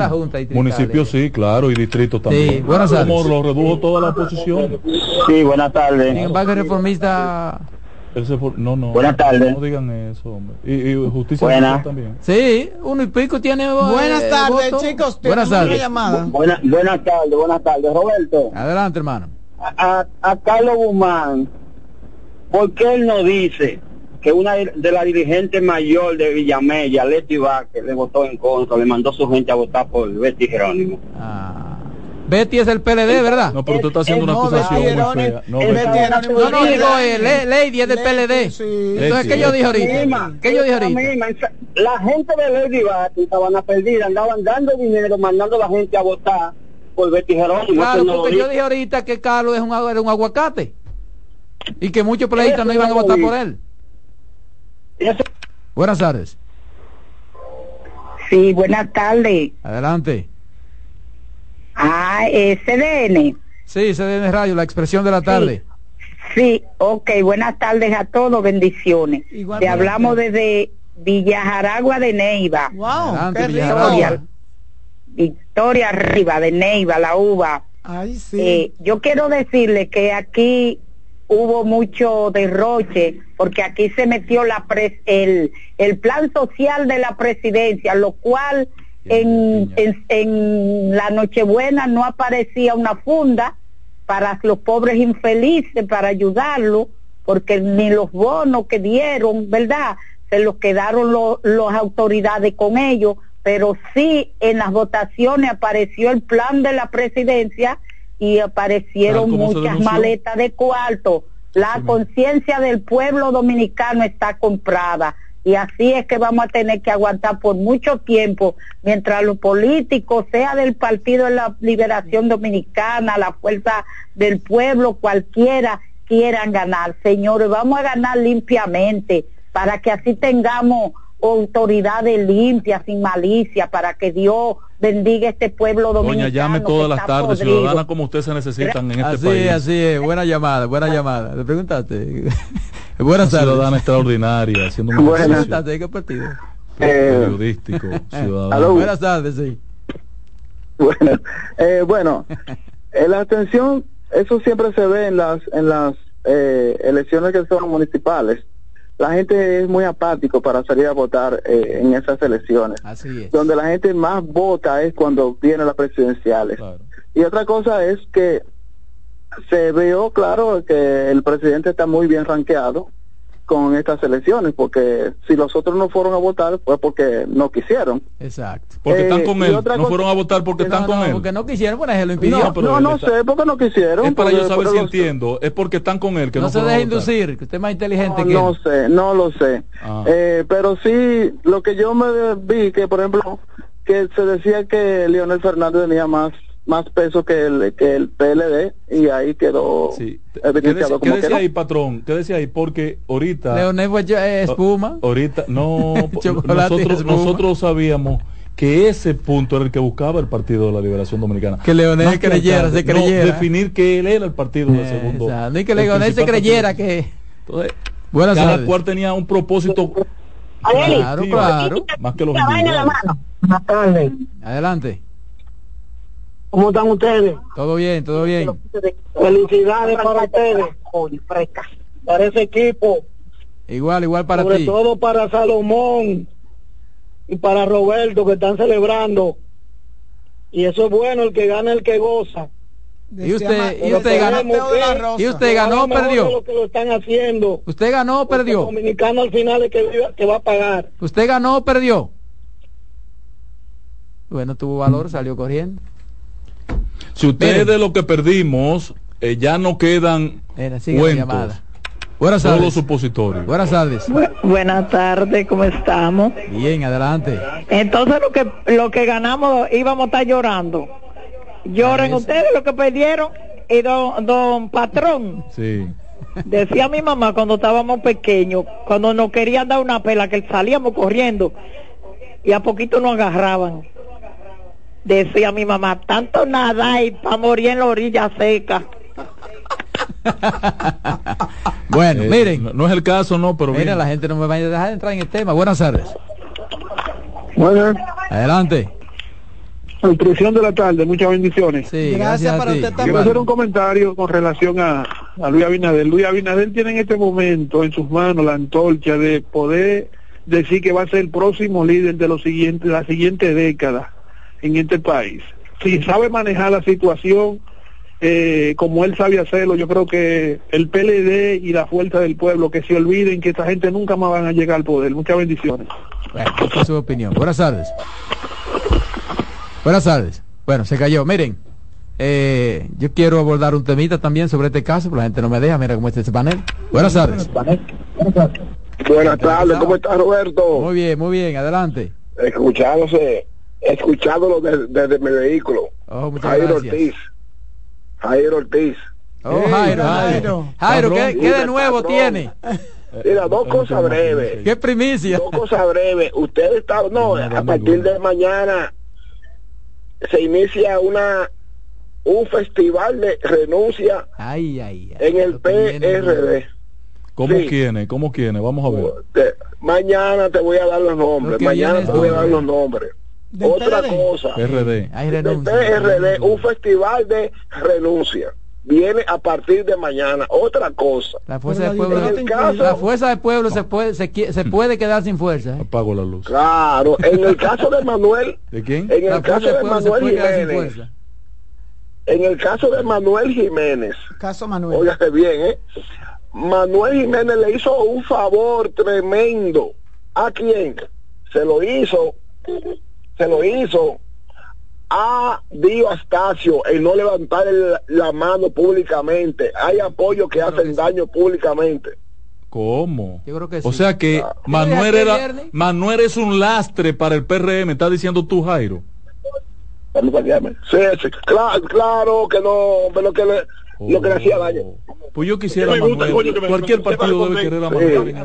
Municipio sí, claro, y distrito también. Sí, buenas tardes. Como lo redujo toda la oposición. Sí, buenas tardes. Sin embargo, reformista no, no. Buenas tardes. No digan eso, hombre. Y, y justicia también. Sí, uno y pico tiene. Eh, buenas tardes, chicos. Buenas tardes. Llamada. buenas tardes, buenas tardes. Roberto. Adelante, hermano. A, a, Carlos Guzmán, ¿por qué él no dice que una de las dirigentes mayor de Villamella, Leti Vázquez, le votó en contra, le mandó su gente a votar por Betty Jerónimo? Ah. Betty es el PLD, ¿verdad? No, pero tú estás haciendo una acusación muy fea. No, no, no, digo, eh, Lady es del PLD. Entonces, ¿qué yo dije ahorita? ¿Qué yo dije ahorita? La gente de Lady Batty estaban a perdida, andaban dando dinero, mandando a la gente a votar por Betty Jerónimo. Claro, porque yo dije ahorita que Carlos es un, era un aguacate y que muchos pleitos no iban a votar por él. Buenas tardes. Sí, buenas tardes. Adelante. Ah, CDN. Sí, CDN Radio, la expresión de la tarde. Sí, ok, buenas tardes a todos, bendiciones. Te hablamos desde Villajaragua de Neiva. Wow, Victoria, Victoria arriba de Neiva, la uva. Ay, sí. Eh, yo quiero decirle que aquí hubo mucho derroche porque aquí se metió la el, el plan social de la presidencia, lo cual en, en, la Nochebuena no aparecía una funda para los pobres infelices, para ayudarlos, porque ni los bonos que dieron, ¿verdad? Se los quedaron las autoridades con ellos, pero sí en las votaciones apareció el plan de la presidencia y aparecieron muchas maletas de cuarto. La conciencia del pueblo dominicano está comprada y así es que vamos a tener que aguantar por mucho tiempo mientras los políticos, sea del Partido de la Liberación Dominicana, la Fuerza del Pueblo, cualquiera, quieran ganar. Señores, vamos a ganar limpiamente para que así tengamos autoridades limpias, sin malicia, para que Dios bendiga este pueblo dominicano. Doña, llame todas las tardes, ciudadanas como usted se necesitan en este así, país. Así es, buena llamada, buena llamada. ¿Le preguntaste? Buenas tardes. Ciudadana extraordinaria, haciendo un Buenas tardes, ¿qué partido? Eh, periodístico, ciudadano. Buenas tardes, sí. Bueno, eh, bueno eh, la atención, eso siempre se ve en las, en las eh, elecciones que son municipales la gente es muy apático para salir a votar eh, en esas elecciones. Así es. Donde la gente más vota es cuando vienen las presidenciales. Y otra cosa es que se vio claro que el presidente está muy bien rankeado con estas elecciones, porque si los otros no fueron a votar fue porque no quisieron. Exacto. Porque están con eh, él. No fueron a votar porque están con él. Porque no quisieron, bueno, se lo impidió. No, no, sé, porque no quisieron. Es para yo saber si entiendo. Es porque están con él. Que no, no se deje inducir, que usted es más inteligente que No sé, no lo sé. Ah. Eh, pero sí, lo que yo me vi, que por ejemplo, que se decía que Leonel Fernández tenía más más peso que el, que el PLD y ahí quedó sí. evidenciado ¿Qué, decía, ahí, patrón? ¿Qué decía ahí? Porque ahorita... Leonel es espuma. Ahorita, no, nosotros, nosotros sabíamos que ese punto era el que buscaba el Partido de la Liberación Dominicana. Que Leonel creyera, se creyera. definir que él era el partido de segundo. No, y que Leonel se creyera que... Entonces, Buenas cada cual tenía un propósito... Claro, claro. Más que los Adelante. ¿Cómo están ustedes? Todo bien, todo bien. Felicidades para ustedes. Para ese equipo. Igual, igual para ti. Sobre todo para Salomón y para Roberto que están celebrando. Y eso es bueno, el que gana, el que goza. Y usted, y usted ganó, y usted ganó o perdió. Lo que lo están haciendo. Usted ganó o perdió. El dominicano al final es que, que va a pagar. Usted ganó o perdió. Bueno, tuvo valor, salió corriendo. Si usted de lo que perdimos eh, ya no quedan cuentos. Buenas tardes. Todos supositorios. Buenas tardes. buenas tardes, ¿cómo estamos? Bien, adelante. Entonces lo que lo que ganamos íbamos a estar llorando. Lloren ustedes lo que perdieron y don, don patrón. Sí. Decía mi mamá cuando estábamos pequeños, cuando nos querían dar una pela, que salíamos corriendo y a poquito nos agarraban. Decía mi mamá, tanto nada y para morir en la orilla seca. bueno, eh, miren. No, es el caso, no, pero Mira, la gente no me va a dejar entrar en el tema. Buenas tardes. Buenas. Adelante. Nutrición de la tarde, muchas bendiciones. Sí, gracias, para usted también. Quiero hacer un comentario con relación a, a Luis Abinader. Luis Abinader tiene en este momento en sus manos la antorcha de poder decir que va a ser el próximo líder de los siguientes, la siguiente década en este país. Si sabe manejar la situación, eh, como él sabe hacerlo, yo creo que el PLD y la fuerza del pueblo, que se olviden que esta gente nunca más van a llegar al poder. Muchas bendiciones. Bueno, esta es su opinión. Buenas tardes. Buenas tardes. Bueno, se cayó. Miren, eh, yo quiero abordar un temita también sobre este caso, pero la gente no me deja. Mira cómo está este panel. Buenas tardes. Buenas tardes, ¿cómo está Roberto? Muy bien, muy bien, adelante. Escuchándose, escuchándolo desde, mi vehículo. Oh, muchas Jairo Ortiz. Jairo Ortiz. Oh, Jairo, Jairo. Jairo, ¿qué, de nuevo tiene? Mira, dos cosas breves. ¿Qué primicia? Dos cosas breves. Usted está, no, a partir de mañana se inicia una un festival de renuncia ay, ay, en el PRD. ¿Cómo quiere? ¿Cómo quiere? Vamos a ver. mañana te voy a dar los nombres. Mañana te voy a dar los nombres. Otra cosa. PRD. PRD, un festival de renuncia. Viene a partir de mañana. Otra cosa. La fuerza del pueblo. la fuerza del pueblo se puede se, se puede quedar sin fuerza. ¿eh? Apago la luz. Claro. En el caso de Manuel. ¿De quién? En el caso de Manuel Jiménez. En el caso de Manuel Jiménez. Caso Manuel. Óigase bien, ¿eh? Manuel Jiménez le hizo un favor tremendo. ¿A quién? Se lo hizo, se lo hizo a Dio Astacio el no levantar la mano públicamente. Hay apoyo que hacen daño públicamente. ¿Cómo? O sea que Manuel era Manuel es un lastre para el PRM, está diciendo tú Jairo. Sí, sí, claro, claro que no, pero que le, lo que le hacía daño. Pues yo quisiera Manuel. Cualquier partido debe querer a Manuel.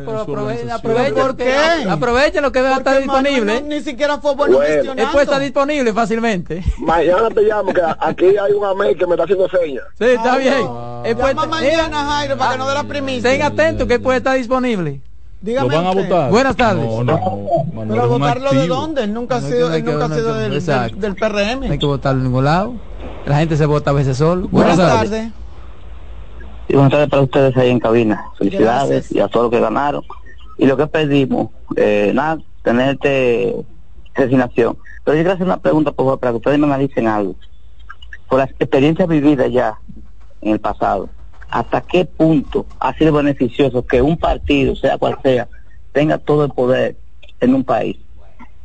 Aprovechen lo que debe estar disponible. ni siquiera fue bueno, gestionando. Él puede estar disponible fácilmente. Mañana te llamo, que aquí hay un amén que me está haciendo señas. Sí, está ah, bien. Llama mañana, Jairo, para que no dé la primicia. Estén atentos que él puede estar disponible. Dígame ¿Lo van a votar? Buenas tardes. No, no, Pero votarlo de dónde? Él nunca ha sido, él nunca ha sido del, del, PRM. No hay que votarlo en ningún lado. La gente se vota a veces solo. Buenas, tardes. Y buenas tardes para ustedes ahí en cabina. Felicidades y a todos los que ganaron. Y lo que pedimos, eh, nada, tenerte resignación. Pero yo quiero hacer una pregunta, por favor, para que ustedes me analicen algo. Por las experiencias vividas ya en el pasado, ¿hasta qué punto ha sido beneficioso que un partido, sea cual sea, tenga todo el poder en un país?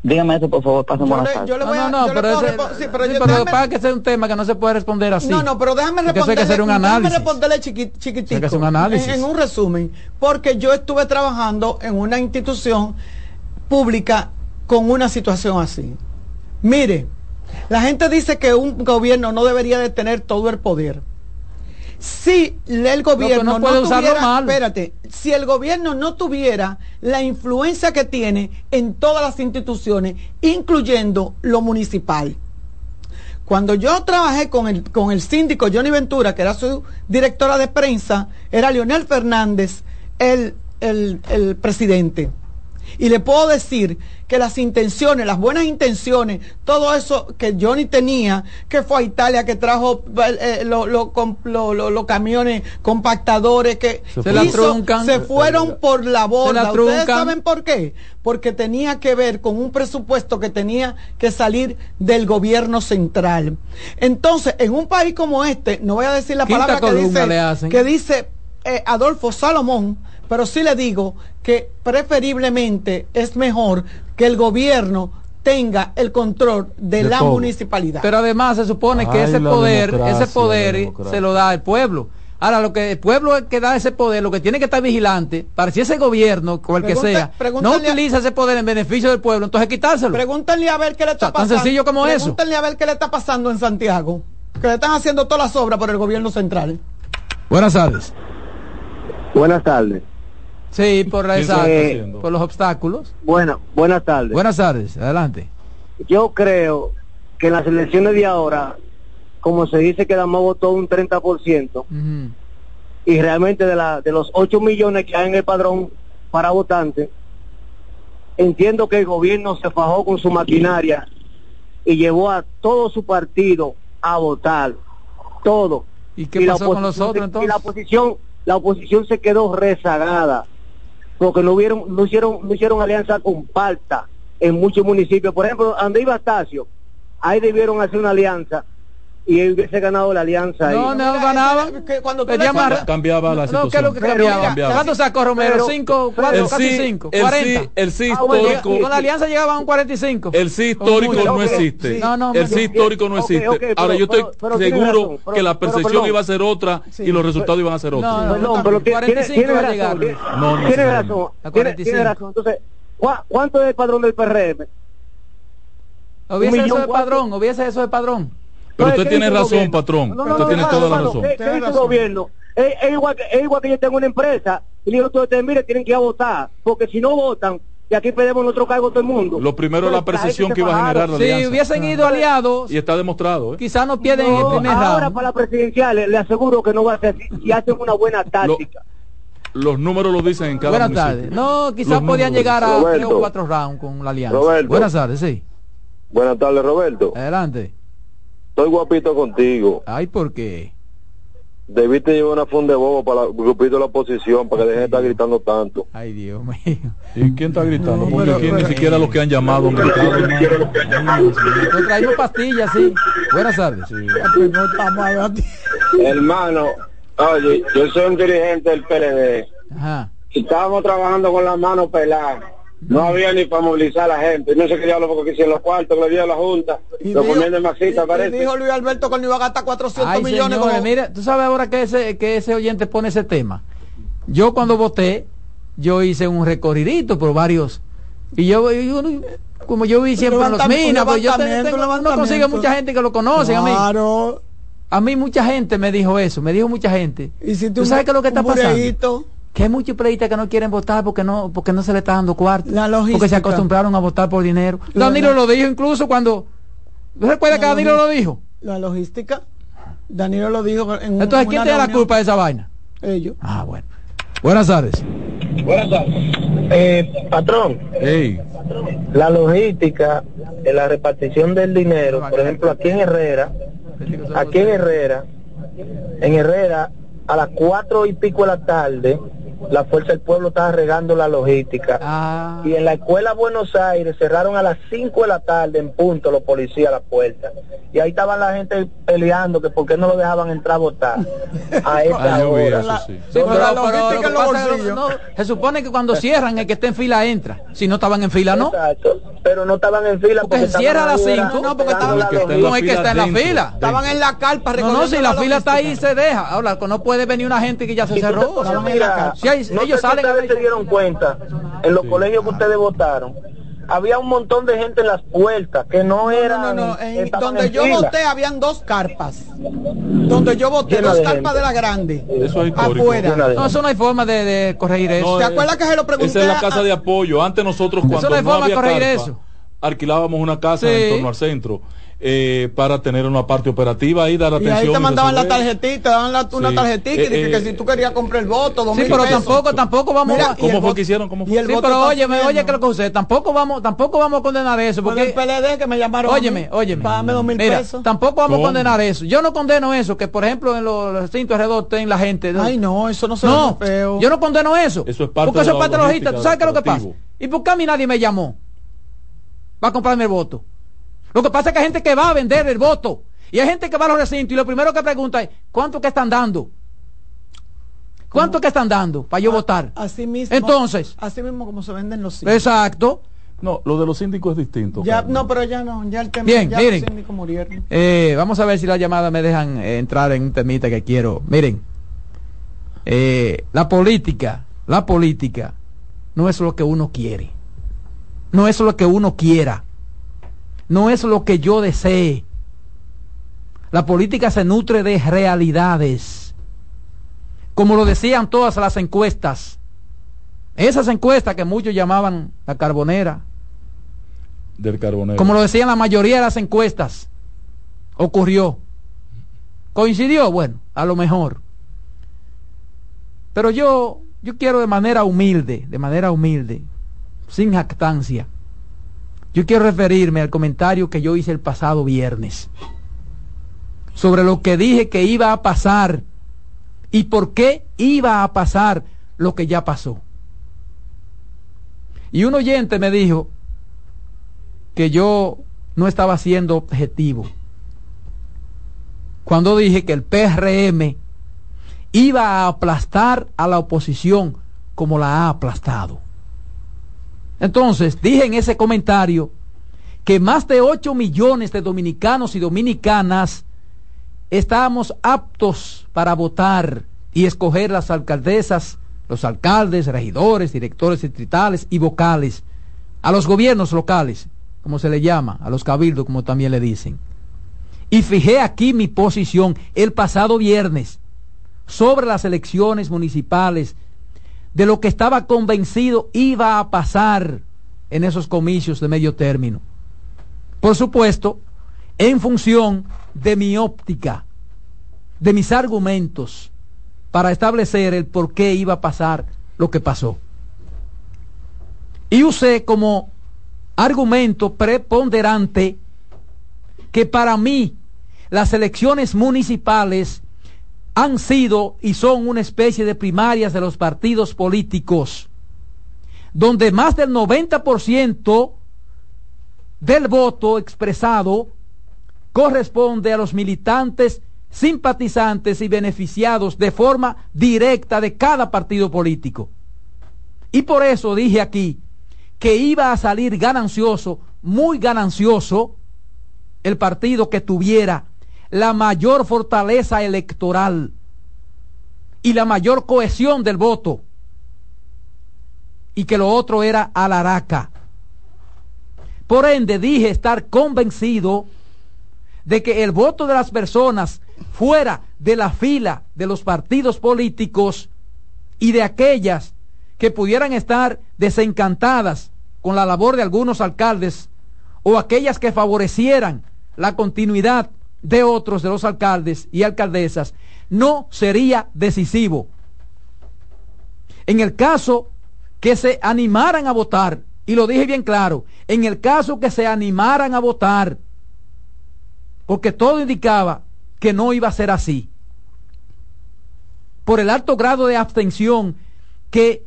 Dígame eso, por favor, pasen buenas tardes. no, no, pero, sí, pero, sí, pero para que sea un tema que no se puede responder así. No, no, pero déjame responderle, que un análisis. déjame responderle chiquitico, que un análisis. En, en, un resumen, porque yo estuve trabajando en una institución pública con una situación así. Mire, la gente dice que un gobierno no debería de tener todo el poder si el gobierno no, tuviera, espérate, si el gobierno no tuviera la influencia que tiene en todas las instituciones, incluyendo lo municipal. Cuando yo trabajé con el, con el síndico Johnny Ventura, que era su directora de prensa, era Leonel Fernández el, el presidente. Y le puedo decir que las intenciones, las buenas intenciones, todo eso que Johnny tenía, que fue a Italia, que trajo eh, los camiones compactadores, que se, hizo, se fueron por la borda. ¿Ustedes saben por qué? Porque tenía que ver con un presupuesto que tenía que salir del gobierno central. Entonces, en un país como este, no voy a decir la palabra que dice, que dice eh, Adolfo Salomón, pero sí le digo que preferiblemente es mejor que el gobierno tenga el control de, la municipalidad. Pero además se supone que ese poder, ese poder se lo da el pueblo. Ahora, lo que el pueblo que da ese poder, lo que tiene que estar vigilante, para si ese gobierno, o el que sea, no utiliza ese poder en beneficio del pueblo, entonces quitárselo. Pregúntale a ver qué le está pasando. Tan sencillo como eso. Pregúntale a ver qué le está pasando en Santiago, que le están haciendo todas las obras por el gobierno central. Buenas tardes. Buenas tardes. Sí, por, por los obstáculos. Bueno, buenas tardes. Buenas tardes, adelante. Yo creo que en las elecciones de ahora como se dice que Dama votó un 30%, y realmente de, la, de los 8 millones que hay en el padrón para votantes, entiendo que el gobierno se fajó con su maquinaria y llevó a todo su partido a votar, todo. ¿Y qué pasó con los otros entonces? Y la oposición, la oposición se quedó rezagada, porque no, hubieron, no, hicieron, no hicieron alianza con Palta en muchos municipios. Por ejemplo, donde iba ahí debieron hacer una alianza y hubiese ganado la alianza. No, no ganaba. Cuando más... cambiaba la situación. No, ¿qué es lo que cambiaba? cambiaba. ¿Cuánto sacó Romero? 5, casi 5, 40. El sí ah, histórico. con la alianza llegaban a un 45. El sí histórico no existe. No, no, el sí histórico no existe. Ahora yo estoy seguro que la percepción iba a ser otra y los resultados iban a ser otros. No, no, pero 45 va a llegar. No, no. Tiene razón. Tiene razón. Entonces, ¿cuánto es el padrón del PRM? Hubiese eso de padrón, hubiese eso de padrón. Pero usted tiene razón, patrón. usted tiene toda la razón. ¿Qué, gobierno? Es, igual que, es igual que yo tengo una empresa y le digo a ustedes, mire, tienen que ir a votar, porque si no votan, y aquí perdemos nuestro cargo todo el mundo. Lo primero es la percepción que iba a generar la Si hubiesen ido aliados. Y está demostrado. ¿eh? Quizás no pierden en el primer Ahora para la presidencial le aseguro que no va a ser así si hacen una buena táctica. los números lo dicen en cada Buenas tardes. No, quizás podían llegar a tres o cuatro rounds con la alianza. Buenas tardes, sí. Buenas tardes, Roberto. Adelante. Estoy guapito contigo. Ay, ¿por qué? Debiste llevar una funda de bobo para el grupito de la oposición, para que dejen de estar gritando tanto. Ay, Dios mío. ¿Y quién está gritando? Porque aquí ni siquiera los que han llamado han gritado. Nos traemos pastillas, sí. Buenas tardes. Sí. Hermano, oye, yo soy un dirigente del PLD. Ajá. Y estábamos trabajando con las manos peladas no había ni para movilizar a la gente. No sé qué diablo porque quisieron los cuartos que le dio a la Junta. Y lo ponían de masita, parece. dijo Luis Alberto que no iba a gastar 400 millones. Mira, tú sabes ahora que ese, que ese oyente pone ese tema. Yo cuando voté, yo hice un recorridito por varios. Y yo, como yo vi siempre en los minas, pues yo no consigo mucha gente que lo conoce. A mí. A mí mucha gente me dijo eso, me dijo mucha gente. ¿Y si tú, sabes qué es lo que está pasando? Que hay muchos pleitas que no quieren votar porque no porque no se le está dando cuarto porque se acostumbraron a votar por dinero. Danilo lo dijo incluso cuando ¿no recuerda que Danilo lo dijo? la logística. Danilo lo dijo en entonces ¿quién tiene la culpa de esa vaina? ellos. Ah bueno. Buenas tardes. Buenas tardes. Eh, patrón. Hey. la logística de la repartición del dinero por ejemplo aquí en Herrera aquí en Herrera en Herrera a las cuatro y pico de la tarde la Fuerza del Pueblo estaba regando la logística. Ah. Y en la escuela Buenos Aires cerraron a las 5 de la tarde en punto los policías a la puerta. Y ahí estaban la gente peleando que por qué no lo dejaban entrar a votar a esta hora. se supone que cuando cierran el que esté en fila entra. Si no estaban en fila, ¿no? Exacto. Pero no estaban en fila porque, se cierra a las 5. No, porque estaban no es que está en la fila. Estaban en la carpa No, no, si la, fila está ahí se deja. Ahora, no puede venir una gente que ya se cerró. No ellos salen. Ustedes se dieron cuenta en los colegios que ustedes votaron. Había un montón de gente en las puertas que no eran. No, no, donde yo voté habían dos carpas. Donde yo voté, dos carpas de la grande. Eso es afuera. No, eso no hay forma de, corregir eso. ¿Te acuerdas que se lo pregunté? Esa es la casa de apoyo. Antes nosotros cuando no, hay forma de corregir eso. alquilábamos una casa en torno al centro eh, para tener una parte operativa y dar atención. Y ahí te mandaban la tarjetita, daban la, una tarjetita y que, eh, si tú querías comprar el voto, sí, pero tampoco, tampoco vamos a... ¿Cómo fue que hicieron? ¿Cómo fue? sí, pero oye, oye que lo que usted, tampoco vamos, tampoco vamos a condenar eso. Porque el PLD que me llamaron. Óyeme, óyeme. Págame dos mil pesos. Tampoco vamos a condenar eso. Yo no condeno eso, que por ejemplo en los recintos alrededor en la gente. Ay, no, eso no se no, Yo no condeno eso. Eso es parte porque eso es parte de la logística. ¿Tú sabes qué es lo que pasa? ¿Y por qué a mí nadie me llamó? Va a comprarme el voto. Lo que pasa es que hay gente que va a vender el voto. Y hay gente que va a los recintos y lo primero que pregunta es, ¿cuánto que están dando? ¿Cuánto que están dando para yo votar? Así mismo. Entonces. Así mismo como se venden los sitios. Exacto. No, lo de los síndicos es distinto. Ya, no, pero ya no, ya el tema Bien, ya miren, los síndicos murieron. Eh, vamos a ver si las llamadas me dejan eh, entrar en un temita que quiero. Miren, eh, la política, la política no es lo que uno quiere, no es lo que uno quiera, no es lo que yo desee. La política se nutre de realidades, como lo decían todas las encuestas. Esas encuestas que muchos llamaban la carbonera, del carbonero. Como lo decían la mayoría de las encuestas, ocurrió. ¿Coincidió? Bueno, a lo mejor. Pero yo, yo quiero de manera humilde, de manera humilde, sin jactancia, yo quiero referirme al comentario que yo hice el pasado viernes sobre lo que dije que iba a pasar y por qué iba a pasar lo que ya pasó. Y un oyente me dijo, que yo no estaba siendo objetivo. Cuando dije que el PRM iba a aplastar a la oposición como la ha aplastado. Entonces, dije en ese comentario que más de 8 millones de dominicanos y dominicanas estábamos aptos para votar y escoger las alcaldesas, los alcaldes, regidores, directores distritales y vocales a los gobiernos locales como se le llama, a los cabildos, como también le dicen. Y fijé aquí mi posición el pasado viernes sobre las elecciones municipales, de lo que estaba convencido iba a pasar en esos comicios de medio término. Por supuesto, en función de mi óptica, de mis argumentos, para establecer el por qué iba a pasar lo que pasó. Y usé como argumento preponderante que para mí las elecciones municipales han sido y son una especie de primarias de los partidos políticos, donde más del 90% del voto expresado corresponde a los militantes, simpatizantes y beneficiados de forma directa de cada partido político. Y por eso dije aquí que iba a salir ganancioso, muy ganancioso, el partido que tuviera la mayor fortaleza electoral y la mayor cohesión del voto, y que lo otro era alaraca. Por ende, dije estar convencido de que el voto de las personas fuera de la fila de los partidos políticos y de aquellas que pudieran estar desencantadas con la labor de algunos alcaldes o aquellas que favorecieran la continuidad de otros de los alcaldes y alcaldesas, no sería decisivo. En el caso que se animaran a votar, y lo dije bien claro, en el caso que se animaran a votar, porque todo indicaba que no iba a ser así, por el alto grado de abstención que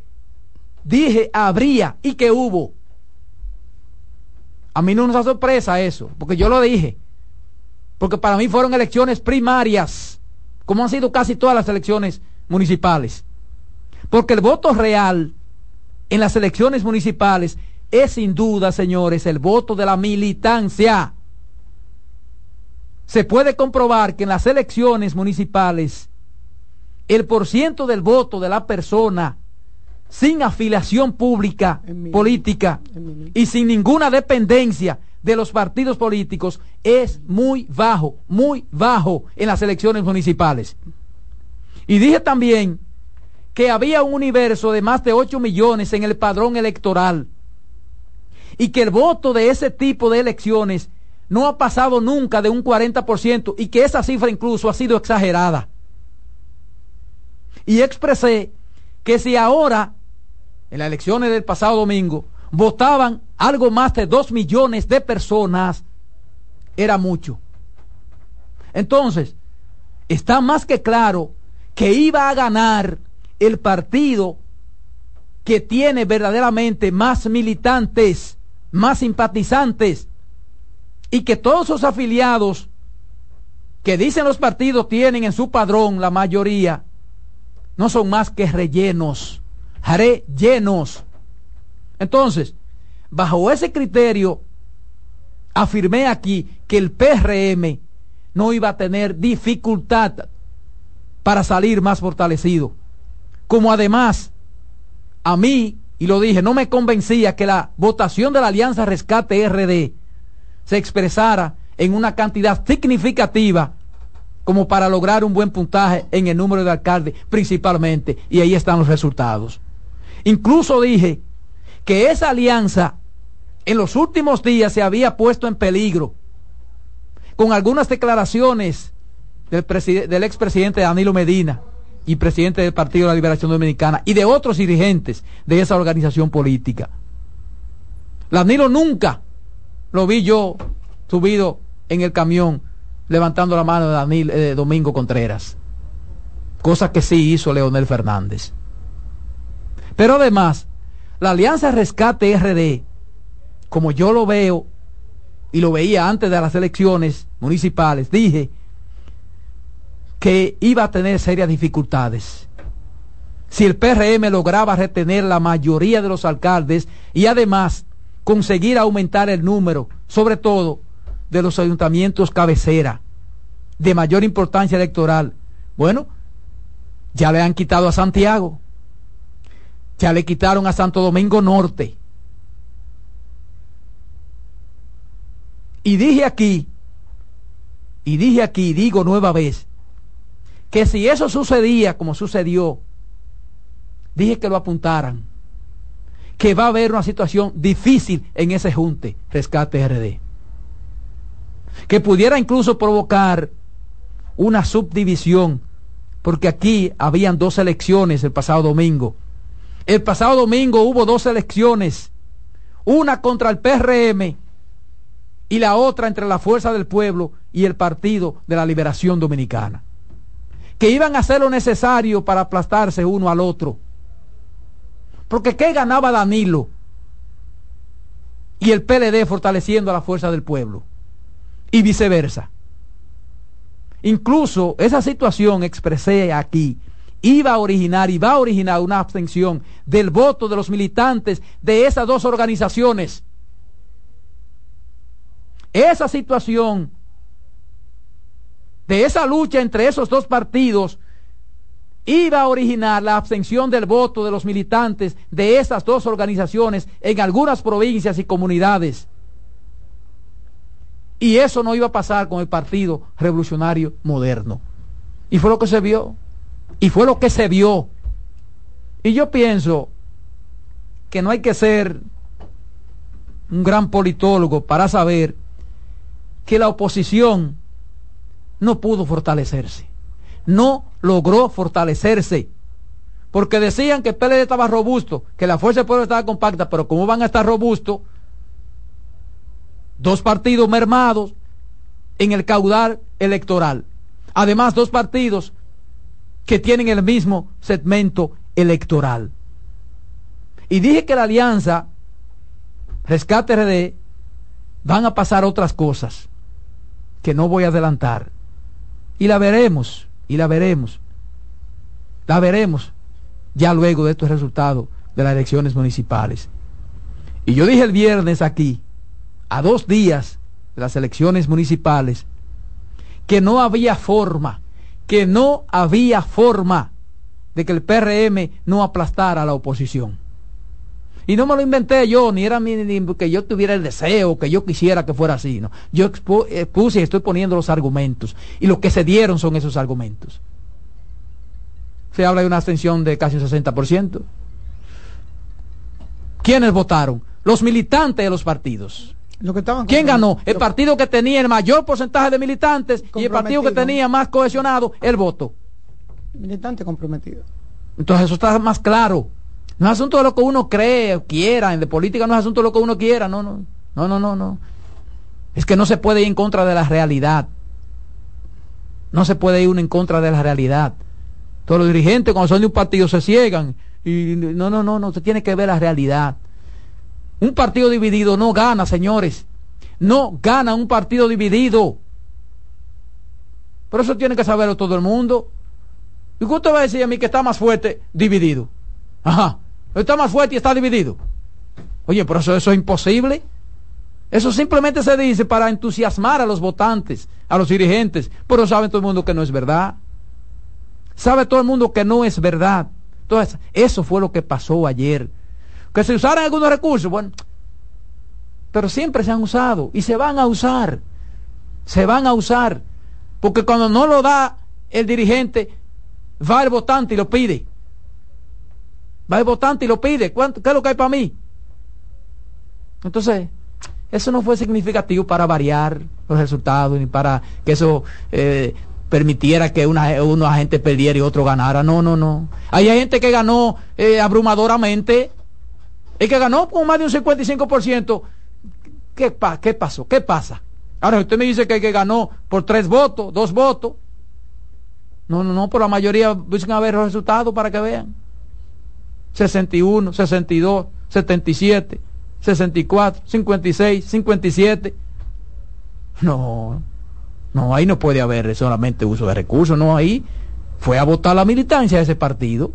dije habría y que hubo a mí no nos da sorpresa eso, porque yo lo dije. Porque para mí fueron elecciones primarias, como han sido casi todas las elecciones municipales. Porque el voto real en las elecciones municipales es sin duda, señores, el voto de la militancia. Se puede comprobar que en las elecciones municipales el porciento del voto de la persona sin afiliación pública política y sin ninguna dependencia de los partidos políticos es muy bajo, muy bajo en las elecciones municipales. Y dije también que había un universo de más de 8 millones en el padrón electoral y que el voto de ese tipo de elecciones no ha pasado nunca de un 40% y que esa cifra incluso ha sido exagerada. Y expresé que si ahora en las elecciones del pasado domingo, votaban algo más de dos millones de personas, era mucho. Entonces, está más que claro que iba a ganar el partido que tiene verdaderamente más militantes, más simpatizantes, y que todos sus afiliados que dicen los partidos tienen en su padrón, la mayoría, no son más que rellenos haré llenos. Entonces, bajo ese criterio, afirmé aquí que el PRM no iba a tener dificultad para salir más fortalecido. Como además, a mí, y lo dije, no me convencía que la votación de la Alianza Rescate RD se expresara en una cantidad significativa como para lograr un buen puntaje en el número de alcaldes principalmente, y ahí están los resultados. Incluso dije que esa alianza en los últimos días se había puesto en peligro con algunas declaraciones del, expresidente Danilo Medina y presidente del Partido de la Liberación Dominicana y de otros dirigentes de esa organización política. Danilo nunca lo vi yo subido en el camión levantando la mano de eh, Domingo Contreras, cosa que sí hizo Leonel Fernández. Pero además, la Alianza Rescate RD, como yo lo veo y lo veía antes de las elecciones municipales, dije que iba a tener serias dificultades. Si el PRM lograba retener la mayoría de los alcaldes y además conseguir aumentar el número, sobre todo de los ayuntamientos cabecera, de mayor importancia electoral, bueno, ya le han quitado a Santiago, ya le quitaron a Santo Domingo Norte. Y dije aquí, y dije aquí, digo nueva vez, que si eso sucedía como sucedió, dije que lo apuntaran, que va a haber una situación difícil en ese junte, rescate RD, que pudiera incluso provocar una subdivisión, porque aquí habían dos elecciones el pasado domingo, el pasado domingo hubo dos elecciones, una contra el PRM y la otra entre la Fuerza del Pueblo y el Partido de la Liberación Dominicana, que iban a hacer lo necesario para aplastarse uno al otro. Porque ¿qué ganaba Danilo? Y el PLD fortaleciendo a la Fuerza del Pueblo. Y viceversa. Incluso esa situación expresé aquí iba a originar y va a originar una abstención del voto de los militantes de esas dos organizaciones. Esa situación de esa lucha entre esos dos partidos iba a originar la abstención del voto de los militantes de esas dos organizaciones en algunas provincias y comunidades. Y eso no iba a pasar con el Partido Revolucionario Moderno. Y fue lo que se vio. Y fue lo que se vio. Y yo pienso que no hay que ser un gran politólogo para saber que la oposición no pudo fortalecerse. No logró fortalecerse. Porque decían que el PLD estaba robusto, que la Fuerza del Pueblo estaba compacta, pero ¿cómo van a estar robustos? Dos partidos mermados en el caudal electoral. Además, dos partidos que tienen el mismo segmento electoral. Y dije que la alianza Rescate RD van a pasar otras cosas que no voy a adelantar. Y la veremos, y la veremos. La veremos ya luego de estos resultados de las elecciones municipales. Y yo dije el viernes aquí, a dos días de las elecciones municipales, que no había forma que no había forma de que el PRM no aplastara a la oposición. Y no me lo inventé yo, ni era mi, que yo tuviera el deseo, que yo quisiera que fuera así. ¿no? Yo eh, puse y estoy poniendo los argumentos. Y lo que se dieron son esos argumentos. Se habla de una abstención de casi un 60%. ¿Quiénes votaron? Los militantes de los partidos. ¿Quién ganó? El partido que tenía el mayor porcentaje de militantes y el partido que tenía más cohesionado el voto. Militante comprometido. Entonces eso está más claro. No es asunto de lo que uno cree o quiera, en de política no es asunto de lo que uno quiera, no, no, no, no, no, no. Es que no se puede ir en contra de la realidad. No se puede ir uno en contra de la realidad. Todos los dirigentes cuando son de un partido se ciegan y no, no, no, no, se tiene que ver la realidad. Un partido dividido no gana, señores. No gana un partido dividido. Por eso tiene que saberlo todo el mundo. ¿Y usted va a decir a mí que está más fuerte dividido? Ajá. Está más fuerte y está dividido. Oye, pero eso, eso es imposible. Eso simplemente se dice para entusiasmar a los votantes, a los dirigentes, pero sabe todo el mundo que no es verdad. Sabe todo el mundo que no es verdad. Entonces, eso fue lo que pasó ayer. Que se usaran algunos recursos, bueno, pero siempre se han usado y se van a usar. Se van a usar. Porque cuando no lo da el dirigente, va el votante y lo pide. Va el votante y lo pide. ¿Cuánto, ¿Qué es lo que hay para mí? Entonces, eso no fue significativo para variar los resultados, ni para que eso eh, permitiera que una, uno agente perdiera y otro ganara. No, no, no. Hay gente que ganó eh, abrumadoramente. Que ganó con más de un 55%. ¿Qué, ¿Qué pasó? ¿Qué pasa? Ahora, usted me dice que, que ganó por tres votos, dos votos. No, no, no, por la mayoría buscan a ver los resultados para que vean. 61, 62, 77, 64, 56, 57. No, no, ahí no puede haber solamente uso de recursos, no, ahí fue a votar la militancia de ese partido.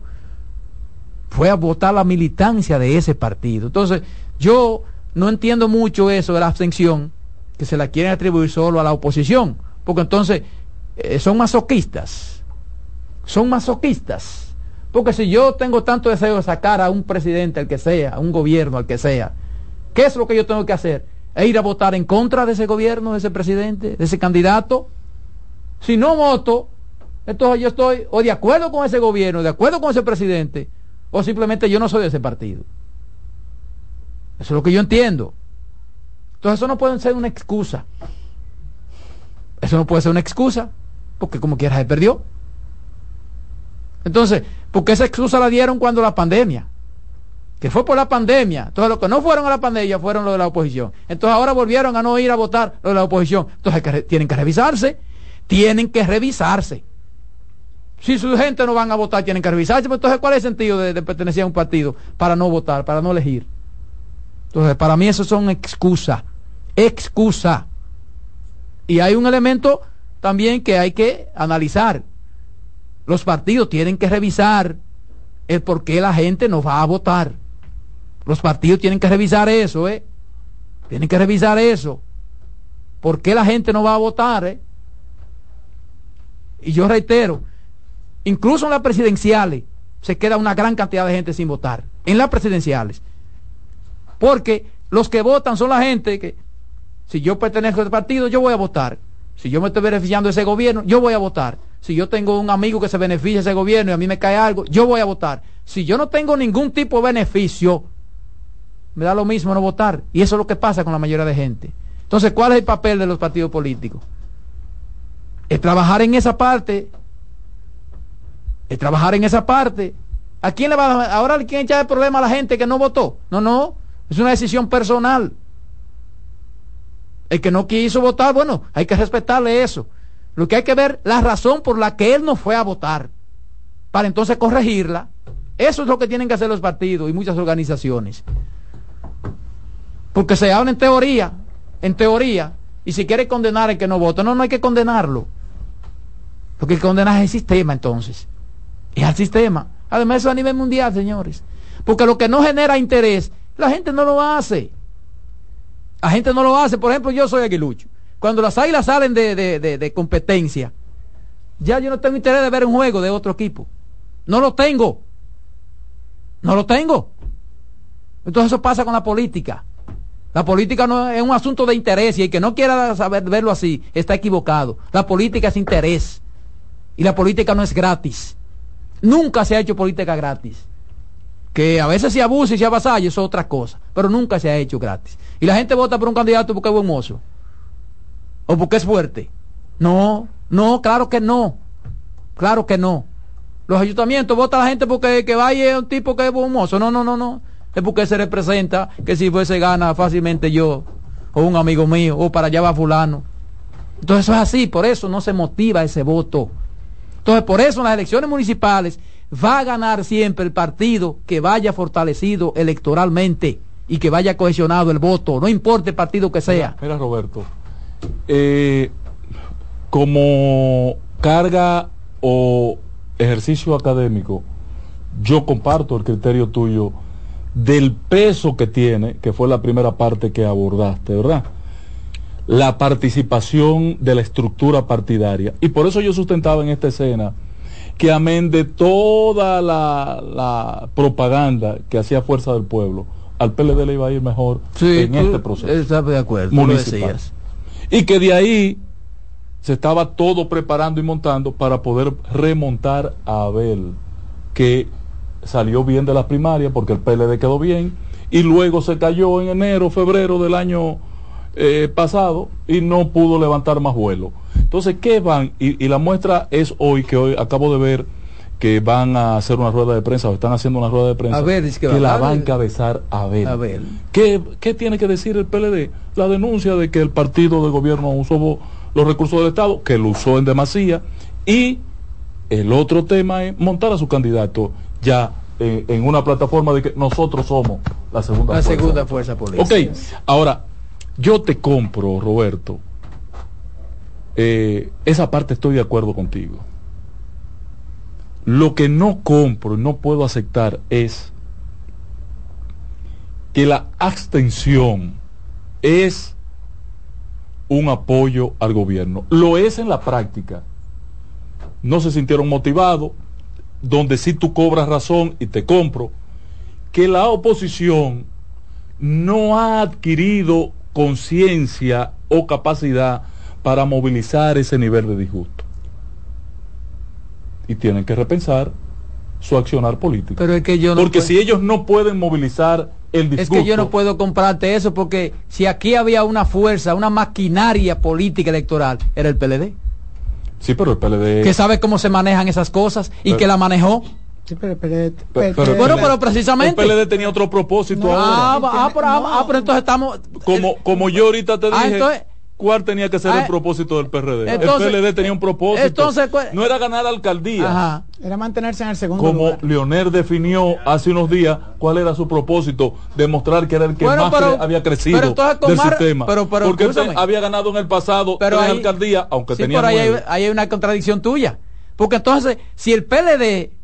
Fue a votar la militancia de ese partido. Entonces, yo no entiendo mucho eso de la abstención, que se la quieren atribuir solo a la oposición, porque entonces eh, son masoquistas. Son masoquistas. Porque si yo tengo tanto deseo de sacar a un presidente, al que sea, a un gobierno, al que sea, ¿qué es lo que yo tengo que hacer? ¿E ir a votar en contra de ese gobierno, de ese presidente, de ese candidato? Si no voto, entonces yo estoy o de acuerdo con ese gobierno, de acuerdo con ese presidente, o simplemente yo no soy de ese partido. Eso es lo que yo entiendo. Entonces eso no puede ser una excusa. Eso no puede ser una excusa, porque como quiera se perdió. Entonces, porque esa excusa la dieron cuando la pandemia, que fue por la pandemia. Entonces, los que no fueron a la pandemia fueron los de la oposición. Entonces, ahora volvieron a no ir a votar los de la oposición. Entonces, tienen que revisarse, tienen que revisarse. Si su gente no van a votar, tienen que revisarse. Pues, entonces, ¿cuál es el sentido de, de pertenecer a un partido para no votar, para no elegir? Entonces, para mí eso son excusas. Excusa. Y hay un elemento también que hay que analizar. Los partidos tienen que revisar el por qué la gente no va a votar. Los partidos tienen que revisar eso, ¿eh? Tienen que revisar eso. ¿Por qué la gente no va a votar, eh? Y yo reitero, incluso en las presidenciales se queda una gran cantidad de gente sin votar. En las presidenciales. Porque los que votan son la gente que, si yo pertenezco a ese partido, yo voy a votar. Si yo me estoy beneficiando de ese gobierno, yo voy a votar. Si yo tengo un amigo que se beneficia de ese gobierno y a mí me cae algo, yo voy a votar. Si yo no tengo ningún tipo de beneficio, me da lo mismo no votar. Y eso es lo que pasa con la mayoría de gente. Entonces, ¿cuál es el papel de los partidos políticos? Es trabajar en esa parte. Es trabajar en esa parte. ¿A quién le va a, ahora quién echa el problema a la gente que no votó? No, no. Es una decisión personal. El que no quiso votar, bueno, hay que respetarle eso. Lo que hay que ver la razón por la que él no fue a votar, para entonces corregirla. Eso es lo que tienen que hacer los partidos y muchas organizaciones. Porque se habla en teoría, en teoría, y si quiere condenar al que no vota, no, no hay que condenarlo. Porque el condenar es el sistema entonces. Es al sistema. Además eso a nivel mundial, señores. Porque lo que no genera interés, la gente no lo hace. La gente no lo hace. Por ejemplo, yo soy aguilucho. Cuando las águilas salen de, de, competencia, ya yo no tengo interés de ver un juego de otro equipo. No lo tengo. No lo tengo. Entonces eso pasa con la política. La política no es un asunto de interés y el que no quiera saber verlo así está equivocado. La política es interés y la política no es gratis. Nunca se ha hecho política gratis. Que a veces se abusa y se avasalla, eso es otra cosa, pero nunca se ha hecho gratis. Y la gente vota por un candidato porque es buen mozo. O porque es fuerte. No, no, claro que no. Claro que no. Los ayuntamientos votan la gente porque que vaya un tipo que es buen mozo. No, no, no, no. Es porque se representa que si fuese gana fácilmente yo, o un amigo mío, o para allá va fulano. Entonces eso es así, por eso no se motiva ese voto. Entonces por eso en las elecciones municipales va a ganar siempre el partido que vaya fortalecido electoralmente y que vaya cohesionado el voto, no importa el partido que sea. Mira, Roberto, eh, como carga o ejercicio académico, yo comparto el criterio tuyo del peso que tiene, que fue la primera parte que abordaste, ¿verdad? La participación de la estructura partidaria. Y por eso yo sustentaba en esta escena que amén de toda la, propaganda que hacía Fuerza del Pueblo, al PLD le iba a ir mejor en este proceso. de acuerdo, Y que de ahí se estaba todo preparando y montando para poder remontar a Abel, que salió bien de la primaria porque el PLD quedó bien, y luego se cayó en enero, febrero del año eh, pasado y no pudo levantar más vuelo. Entonces, ¿qué van? Y, la muestra es hoy, que hoy acabo de ver que van a hacer una rueda de prensa o están haciendo una rueda de prensa que, la va a encabezar a ver. ¿Qué, ¿Qué, tiene que decir el PLD? La denuncia de que el partido de gobierno usó los recursos del Estado, que lo usó en demasía, y el otro tema es montar a su candidato ya eh, en una plataforma de que nosotros somos la segunda, la fuerza. segunda fuerza política. Ok, ahora, yo te compro, Roberto, eh, esa parte estoy de acuerdo contigo. Lo que no compro no puedo aceptar es que la abstención es un apoyo al gobierno. Lo es en la práctica. No se sintieron motivados, donde sí tú cobras razón y te compro, que la oposición no ha adquirido conciencia o capacidad para movilizar ese nivel de disgusto. Y tienen que repensar su accionar político. Pero es que yo porque si ellos no pueden movilizar el disgusto. Es que yo no puedo comprarte eso porque si aquí había una fuerza, una maquinaria política electoral, era el PLD. Sí, pero el PLD. Que sabe cómo se manejan esas cosas y que la manejó. Sí, pero, bueno, pero precisamente. El PLD tenía otro propósito ah, ah, pero, ah, pero, entonces estamos. Como, como yo ahorita te ah, dije. Entonces, ¿Cuál tenía que ser el ah, propósito del PRD? el PLD tenía un propósito. Entonces, no era ganar la alcaldía. Era mantenerse en el segundo Como lugar. Leonel definió hace unos días cuál era su propósito, demostrar que era el que más había crecido del sistema. Porque había ganado en el pasado pero la alcaldía, aunque tenía pero ahí hay, ahí hay una contradicción tuya. Porque entonces, si el PLD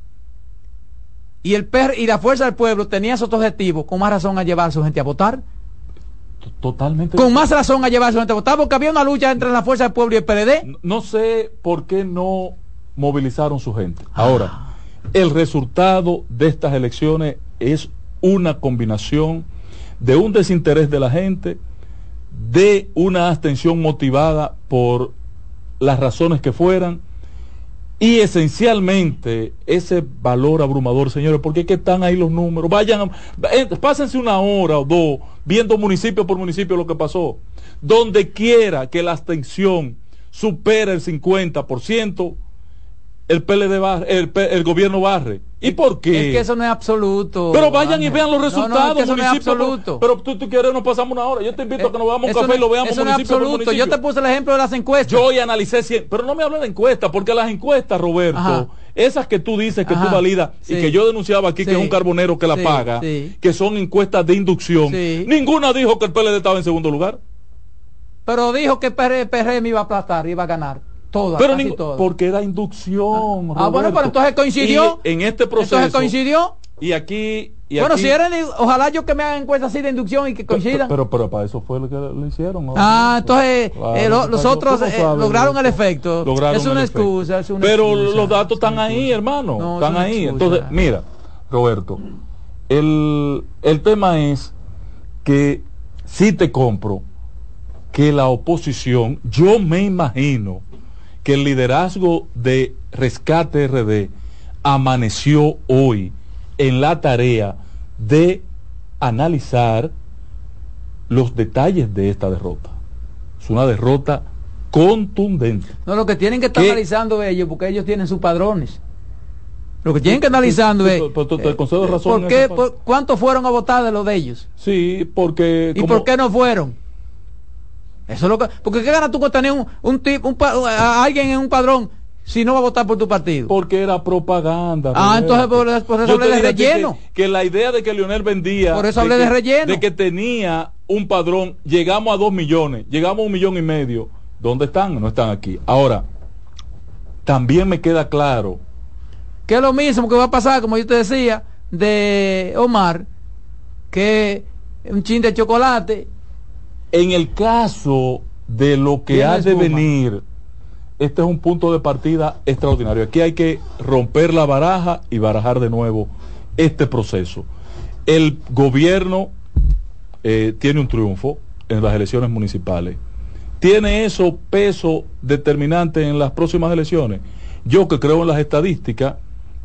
y el PR y la fuerza del pueblo tenían esos objetivos, con más razón a llevar a su gente a votar totalmente. Con más razón a llevar a su gente a votar, porque había una lucha entre la fuerza del pueblo y el PLD. No, sé por qué no movilizaron su gente. Ahora, el resultado de estas elecciones es una combinación de un desinterés de la gente, de una abstención motivada por las razones que fueran, y esencialmente ese valor abrumador, señores, porque es que están ahí los números. Vayan, eh, pásense una hora o dos viendo municipio por municipio lo que pasó. Donde quiera que la abstención supere el 50%, el PLD barre, el, el, gobierno barre. ¿Y por qué? Es que eso no es absoluto. Pero vayan y vean los resultados. eso no es absoluto. Pero, tú, tú, quieres, nos pasamos una hora. Yo te invito a que nos veamos un café y lo veamos eso municipio, no es absoluto. Yo te puse el ejemplo de las encuestas. Yo hoy analicé 100, pero no me hablé de encuestas, porque las encuestas, Roberto, esas que tú dices que tú validas y que yo denunciaba aquí que es un carbonero que la paga, que son encuestas de inducción, ninguna dijo que el PLD estaba en segundo lugar. Pero dijo que el PRM iba a aplastar, iba a ganar. Pero porque era inducción. Ah, bueno, pero entonces coincidió. en este proceso. Entonces coincidió. Y aquí. bueno, si eran, ojalá yo que me hagan encuestas así de inducción y que coincidan. Pero, pero, para eso fue lo que lo hicieron. Ah, entonces eh, los otros eh, lograron el efecto. es una excusa. Es una pero los datos están ahí, hermano. están ahí. entonces, mira, Roberto, el, el tema es que si te compro que la oposición, yo me imagino que el liderazgo de Rescate RD amaneció hoy en la tarea de analizar los detalles de esta derrota. Es una derrota contundente. No, lo que tienen que estar analizando ellos, porque ellos tienen sus padrones. Lo que tienen que analizando es. ¿Por qué? ¿Cuántos fueron a votar de los de ellos? Sí, porque. ¿Y por qué no fueron? Eso es lo que, porque ¿qué ganas tú con tener un, un, tipo, un a alguien en un padrón si no va a votar por tu partido? Porque era propaganda. Ah, entonces por, eso hablé de relleno. Que, la idea de que Leonel vendía. Por eso hablé de, relleno. De que tenía un padrón, llegamos a dos millones, llegamos a un millón y medio. ¿Dónde están? No están aquí. Ahora, también me queda claro. Que es lo mismo que va a pasar, como yo te decía, de Omar, que un chin de chocolate. En el caso de lo que ha de venir, este es un punto de partida extraordinario. Aquí hay que romper la baraja y barajar de nuevo este proceso. El gobierno eh, tiene un triunfo en las elecciones municipales. ¿Tiene eso peso determinante en las próximas elecciones? Yo que creo en las estadísticas,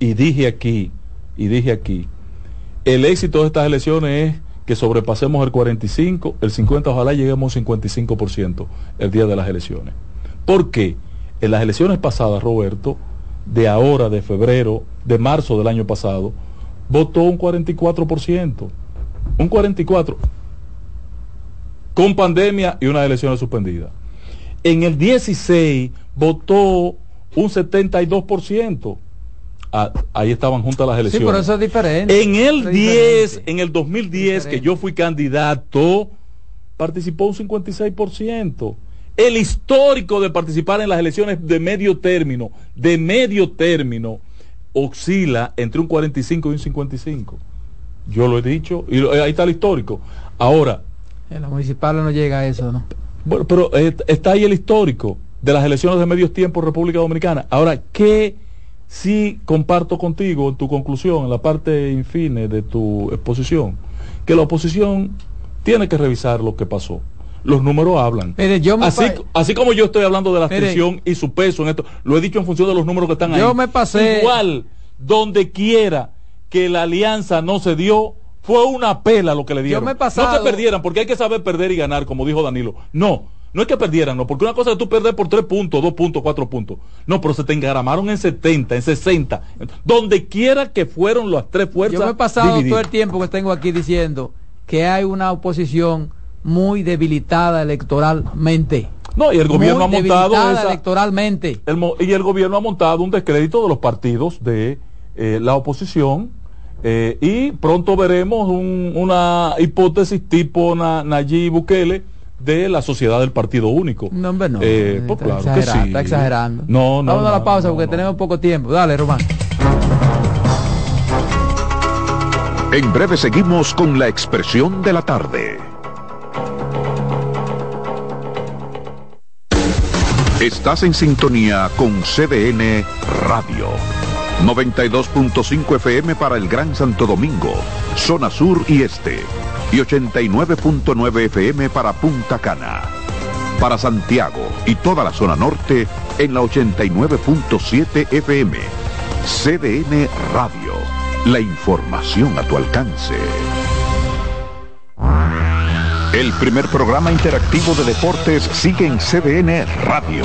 y dije aquí, y dije aquí, el éxito de estas elecciones es que sobrepasemos el 45, el 50, ojalá lleguemos al 55% el día de las elecciones. ¿Por qué? En las elecciones pasadas, Roberto, de ahora, de febrero, de marzo del año pasado, votó un 44%. Un 44% con pandemia y unas elecciones suspendidas. En el 16 votó un 72%. Ah, ahí estaban juntas las elecciones. Sí, pero eso es diferente. En el 10, en el 2010, que yo fui candidato, participó un 56%. El histórico de participar en las elecciones de medio término, de medio término, oscila entre un 45 y un 55. Yo lo he dicho, y ahí está el histórico. Ahora. En la municipal no llega a eso, ¿no? Bueno, pero eh, está ahí el histórico de las elecciones de medios tiempos República Dominicana. Ahora, ¿qué sí comparto contigo en tu conclusión, en la parte infine de tu exposición? Que la oposición tiene que revisar lo que pasó. Los números hablan. así, así, como yo estoy hablando de la abstención y su peso en esto, lo he dicho en función de los números que están ahí. Yo me pasé. Igual, donde quiera que la alianza no se dio, fue una pela lo que le dieron. Yo me pasado... No que perdieran, porque hay que saber perder y ganar, como dijo Danilo. No, no es que perdieran, no, porque una cosa es tú perder por tres puntos, dos puntos, cuatro puntos. No, pero se te engaramaron en 70, en 60. Donde quiera que fueron las tres fuerzas. Yo me he pasado todo el tiempo que tengo aquí diciendo que hay una oposición muy debilitada electoralmente. No, y el gobierno ha montado electoralmente. y el gobierno ha montado un descrédito de los partidos de eh, la oposición eh, y pronto veremos una hipótesis tipo Nayib Bukele de la sociedad del partido único. No, hombre, no. Eh, pues claro que sí. Está exagerando. No, no. Vamos a la pausa porque tenemos poco tiempo. Dale, Román. En breve seguimos con la expresión de la tarde. Estás en sintonía con CDN Radio. 92.5 FM para el Gran Santo Domingo, zona sur y este. Y 89.9 FM para Punta Cana. Para Santiago y toda la zona norte en la 89.7 FM. CDN Radio. La información a tu alcance. El primer programa interactivo de deportes sigue en CDN Radio.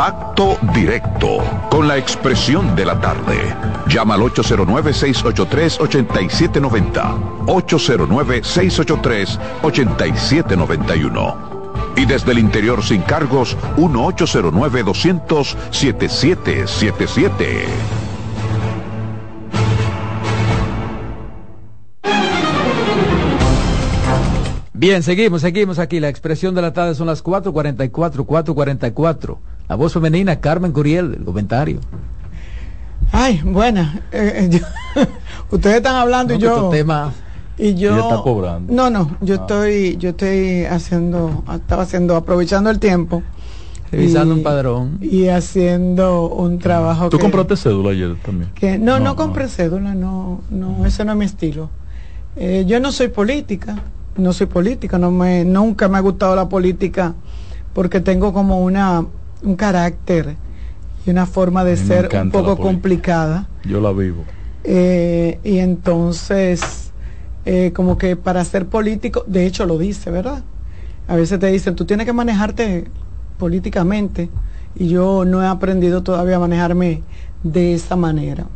Contacto directo con la expresión de la tarde. Llama al 809-683-8790. 809-683-8791. Y desde el interior sin cargos, 1-809-200-7777. Bien, seguimos, seguimos aquí. La expresión de la tarde son las 4.44, 4.44. La voz femenina, Carmen Curiel, el comentario. Ay, buena. Eh, eh, ustedes están hablando y yo... Tema, y yo... está cobrando. No, no, yo ah. estoy, yo estoy haciendo, estaba haciendo, aprovechando el tiempo. Revisando un padrón. Y haciendo un trabajo ¿Tú compraste cédula ayer también? Que, no, no, compré cédula, no, no, ese no es mi estilo. Eh, yo no soy política no soy política, no me, nunca me ha gustado la política porque tengo como una, un carácter y una forma de ser un poco complicada. Yo la vivo. Eh, y entonces, eh, como que para ser político, de hecho lo dice, ¿verdad? A veces te dicen, tú tienes que manejarte políticamente y yo no he aprendido todavía a manejarme de esa manera.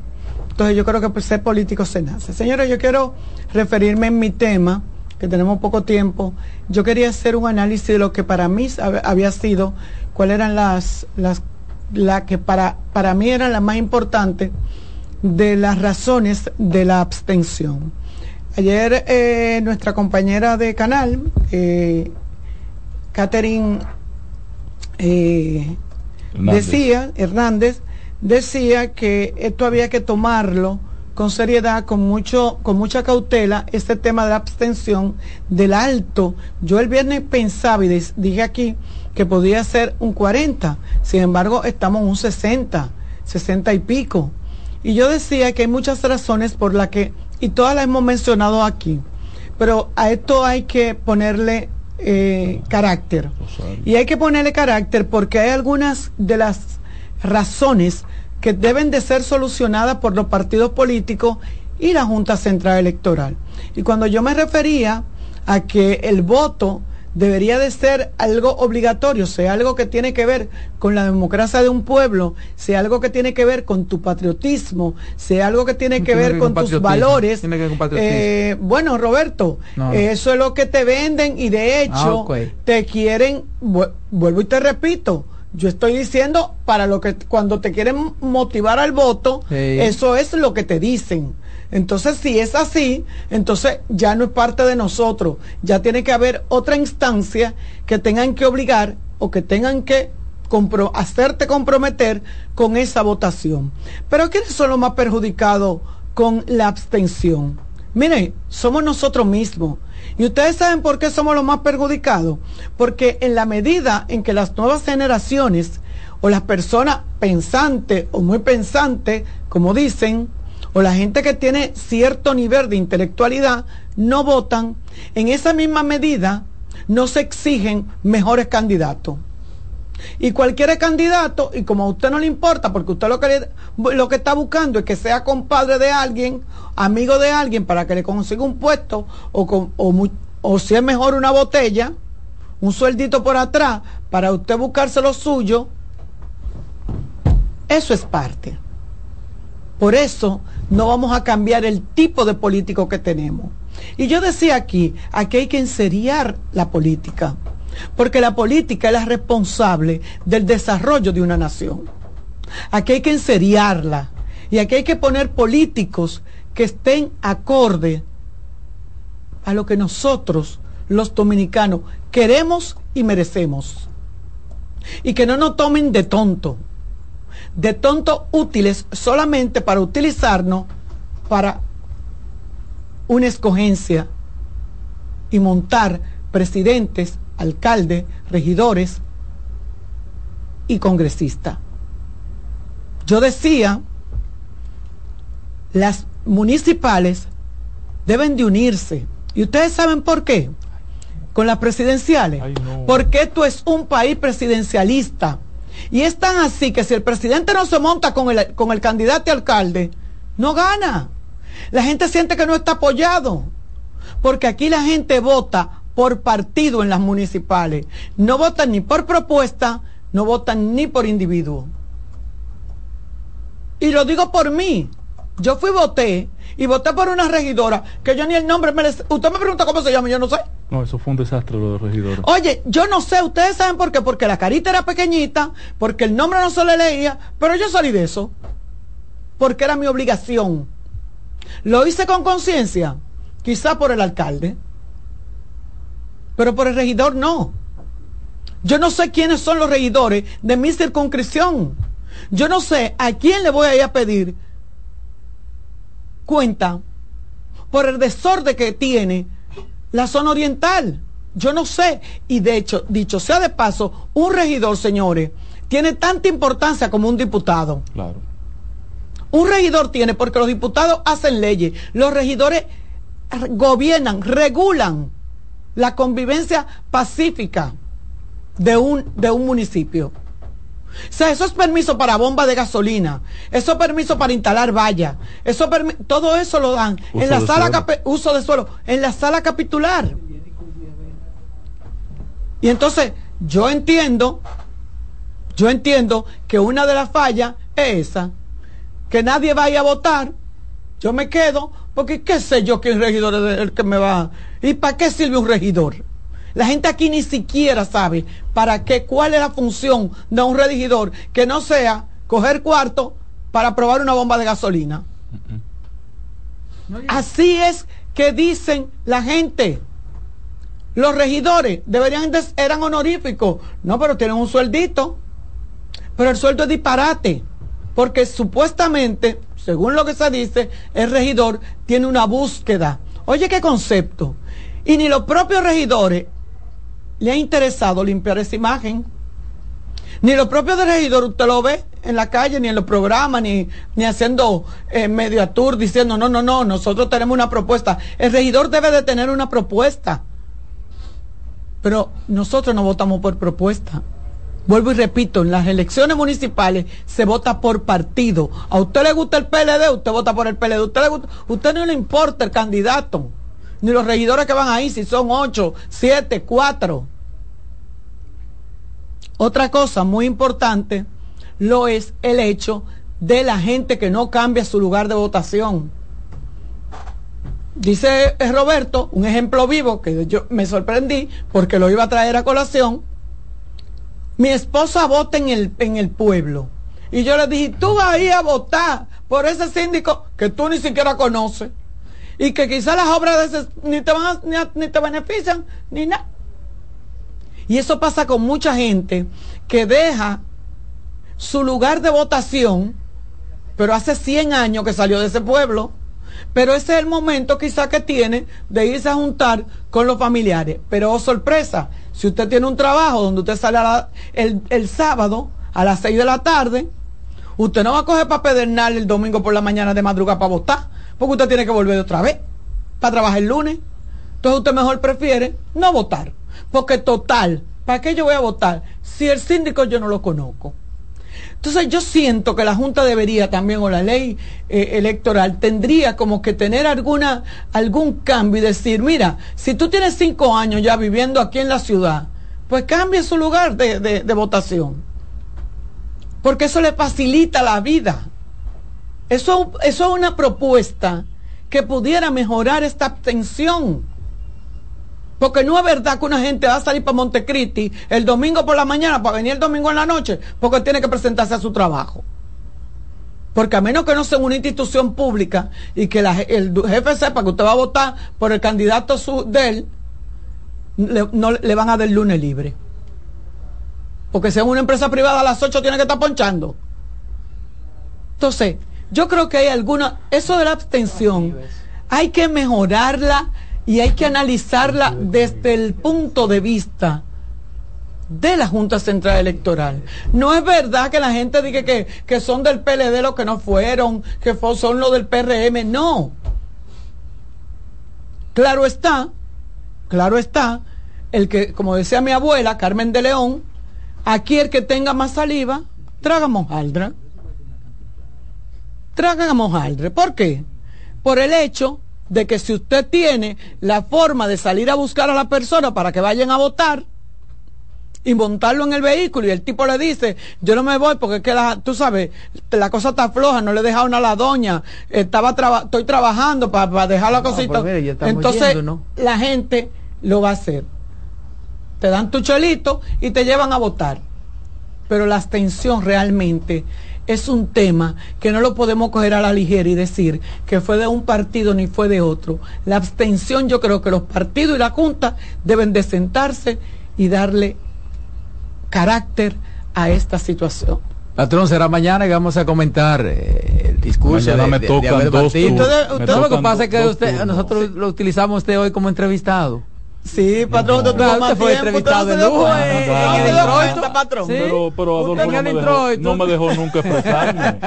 Entonces yo creo que ser político se nace. Señores, yo quiero referirme en mi tema, que tenemos poco tiempo. Yo quería hacer un análisis de lo que para mí había sido, cuáles eran las, las la que para, para mí eran las más importantes de las razones de la abstención. Ayer eh, nuestra compañera de canal, eh, Catherine eh, decía, Hernández, decía que esto había que tomarlo con seriedad, con mucho, con mucha cautela, este tema de la abstención del alto. Yo el viernes pensaba y dije aquí que podía ser un 40, sin embargo estamos en un 60, 60 y pico. Y yo decía que hay muchas razones por las que, y todas las hemos mencionado aquí, pero a esto hay que ponerle eh, carácter. Y hay que ponerle carácter porque hay algunas de las razones que deben de ser solucionadas por los partidos políticos y la Junta Central Electoral. Y cuando yo me refería a que el voto debería de ser algo obligatorio, sea algo que tiene que ver con la democracia de un pueblo, sea algo que tiene que ver con tu patriotismo, sea algo que tiene que ver con, tus valores. Eh, bueno, Roberto, eso es lo que te venden y de hecho ah, te quieren, vuelvo y te repito, yo estoy diciendo para lo que cuando te quieren motivar al voto, eso es lo que te dicen. Entonces, si es así, entonces ya no es parte de nosotros. Ya tiene que haber otra instancia que tengan que obligar o que tengan que hacerte comprometer con esa votación. Pero ¿quiénes son los más perjudicados con la abstención? Miren, somos nosotros mismos. Y ustedes saben por qué somos los más perjudicados. Porque en la medida en que las nuevas generaciones o las personas pensantes o muy pensantes, como dicen, o la gente que tiene cierto nivel de intelectualidad, no votan, en esa misma medida no se exigen mejores candidatos. Y cualquier candidato, y como a usted no le importa, porque usted lo que, lo que está buscando es que sea compadre de alguien, amigo de alguien, para que le consiga un puesto, o, o, o si es mejor una botella, un sueldito por atrás, para usted buscarse lo suyo, eso es parte. Por eso no vamos a cambiar el tipo de político que tenemos. Y yo decía aquí, aquí hay que enseriar la política porque la política es la responsable del desarrollo de una nación. Aquí hay que enseriarla y aquí hay que poner políticos que estén acorde a lo que nosotros, los dominicanos, queremos y merecemos. Y que no nos tomen de tonto, de tonto útiles solamente para utilizarnos para una escogencia y montar presidentes alcalde, regidores y congresistas. Yo decía, las municipales deben de unirse. ¿Y ustedes saben por qué? Con las presidenciales. Porque esto es un país presidencialista. Y es tan así que si el presidente no se monta con el, con el candidato alcalde, no gana. La gente siente que no está apoyado. Porque aquí la gente vota por partido en las municipales. No votan ni por propuesta, no votan ni por individuo. Y lo digo por mí. Yo fui voté y voté por una regidora que yo ni el nombre me Usted me pregunta cómo se llama, yo no sé. No, eso fue un desastre lo de regidora. Oye, yo no sé, ustedes saben por qué, porque la carita era pequeñita, porque el nombre no se le leía, pero yo salí de eso. Porque era mi obligación. Lo hice con conciencia, quizá por el alcalde, pero por el regidor no. Yo no sé quiénes son los regidores de mi circunscripción. Yo no sé a quién le voy a ir a pedir cuenta por el desorden que tiene la zona oriental. Yo no sé. Y de hecho, dicho sea de paso, un regidor, señores, tiene tanta importancia como un diputado. Claro. Un regidor tiene, porque los diputados hacen leyes, los regidores gobiernan, regulan la convivencia pacífica de un, de un municipio. O sea, eso es permiso para bomba de gasolina, eso es permiso para instalar vallas, eso todo eso lo dan en la sala uso de suelo, en la sala capitular. Y entonces, yo entiendo, yo entiendo que una de las fallas es esa, que nadie vaya a votar, yo me quedo, porque qué sé yo que un regidor es el que me va. ¿Y para qué sirve un regidor? La gente aquí ni siquiera sabe para qué, cuál es la función de un regidor que no sea coger cuarto para probar una bomba de gasolina. Así es que dicen la gente. Los regidores deberían eran honoríficos. No, pero tienen un sueldito. Pero el sueldo es disparate. Porque supuestamente, según lo que se dice, el regidor tiene una búsqueda. Oye, qué concepto. Y ni los propios regidores le ha interesado limpiar esa imagen. Ni los propios del regidor usted lo ve en la calle, ni en los programas, ni, ni haciendo eh, diciendo, no, no, no, nosotros tenemos una propuesta. El regidor debe de tener una propuesta. Pero nosotros no votamos por propuesta. Vuelvo y repito, en las elecciones municipales se vota por partido. A usted le gusta el PLD, usted vota por el PLD. Usted, le gusta, usted no le importa el candidato ni los regidores que van ahí, si son ocho, siete, cuatro. Otra cosa muy importante lo es el hecho de la gente que no cambia su lugar de votación. Dice eh, Roberto, un ejemplo vivo que yo me sorprendí porque lo iba a traer a colación. Mi esposa vota en el, en el pueblo. Y yo le dije, tú vas a ir a votar por ese síndico que tú ni siquiera conoces y que quizás las obras de ni, te van ni, te benefician ni nada. Y eso pasa con mucha gente que deja su lugar de votación, pero hace 100 años que salió de ese pueblo. Pero ese es el momento quizás que tiene de irse a juntar con los familiares. Pero oh, sorpresa, si usted tiene un trabajo donde usted sale el, el, sábado a las 6 de la tarde, usted no va a coger para pedernal el domingo por la mañana de madrugada para votar porque usted tiene que volver otra vez para trabajar el lunes. Entonces usted mejor prefiere no votar, porque total, ¿para qué yo voy a votar si el síndico yo no lo conozco? Entonces yo siento que la Junta debería también, o la ley eh, electoral, tendría como que tener alguna, algún cambio y decir, mira, si tú tienes cinco años ya viviendo aquí en la ciudad, pues cambie su lugar de, de votación. Porque eso le facilita la vida. Eso, eso es una propuesta que pudiera mejorar esta abstención. Porque no es verdad que una gente va a salir para Montecristi el domingo por la mañana para venir el domingo en la noche porque tiene que presentarse a su trabajo. Porque a menos que no sea una institución pública y que el jefe sepa que usted va a votar por el candidato de él, le, no le van a dar lunes libre. Porque si es una empresa privada a las 8 tiene que estar ponchando. Entonces, yo creo que hay alguna, eso de la abstención, hay que mejorarla y hay que analizarla desde el punto de vista de la Junta Central Electoral. No es verdad que la gente diga que, que son del PLD los que no fueron, que son los del PRM, no. Claro está, claro está, el que, como decía mi abuela, Carmen de León, aquí el que tenga más saliva, traga mojaldra tragan a mojaldre. ¿Por qué? Por el hecho de que si usted tiene la forma de salir a buscar a la persona para que vayan a votar y montarlo en el vehículo y el tipo le dice, yo no me voy porque es que la, tú sabes, la cosa está floja, no le he dejado una a la doña, estaba estoy trabajando para, dejar la cosita. Entonces la gente lo va a hacer. Te dan tu chelito y te llevan a votar. Pero la abstención realmente es un tema que no lo podemos coger a la ligera y decir que fue de un partido ni fue de otro. La abstención yo creo que los partidos y la Junta deben de sentarse y darle carácter a esta situación. Patrón, será mañana y vamos a comentar eh, el discurso de, me tocan dos, lo que pasa es que usted, nosotros lo utilizamos usted hoy como entrevistado. Sí, patrón, usted tuvo más fue entrevistado de lujo patrón. Pero, pero Adolfo no me, dejó, no me dejó nunca expresarme.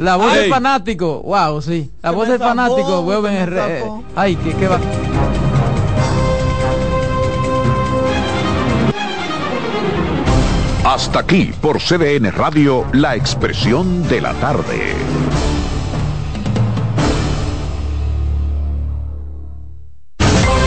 La voz del fanático, wow, sí. La voz del fanático, vuelven Ay, ¿qué, qué va? Hasta aquí por CDN Radio, la expresión de la tarde.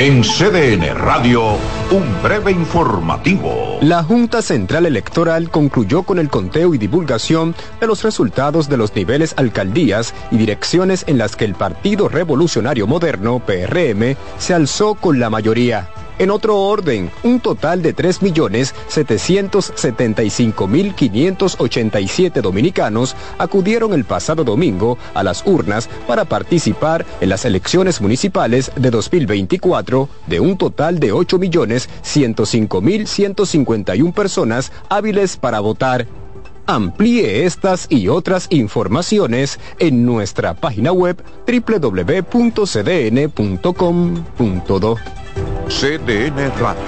En CDN Radio, un breve informativo. La Junta Central Electoral concluyó con el conteo y divulgación de los resultados de los niveles alcaldías y direcciones en las que el Partido Revolucionario Moderno, PRM, se alzó con la mayoría. En otro orden, un total de 3.775.587 dominicanos acudieron el pasado domingo a las urnas para participar en las elecciones municipales de 2024 de un total de 8.105.151 personas hábiles para votar. Amplíe estas y otras informaciones en nuestra página web www.cdn.com.do. CDN Radio.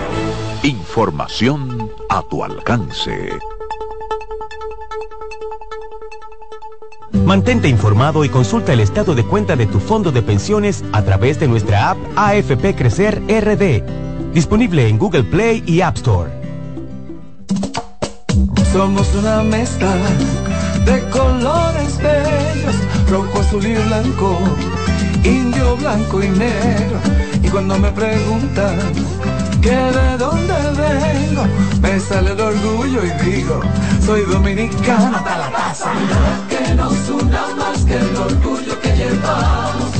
Información a tu alcance. Mantente informado y consulta el estado de cuenta de tu fondo de pensiones a través de nuestra app AFP Crecer RD, disponible en Google Play y App Store. Somos una mezcla de colores bellos, rojo, azul y blanco, indio, blanco y negro cuando me preguntan que de dónde vengo, me sale el orgullo y digo, soy dominicano hasta la casa. Que nos una más que el orgullo que llevamos.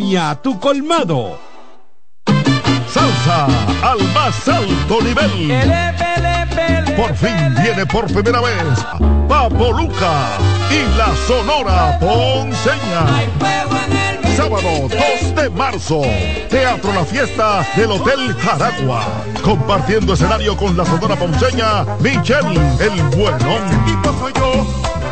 tu colmado. Salsa al más alto nivel. Por fin viene por primera vez Papo Luca y la Sonora Ponceña. Sábado 2 de marzo, Teatro La Fiesta del Hotel Jaragua. Compartiendo escenario con la Sonora Ponceña, Michelle el yo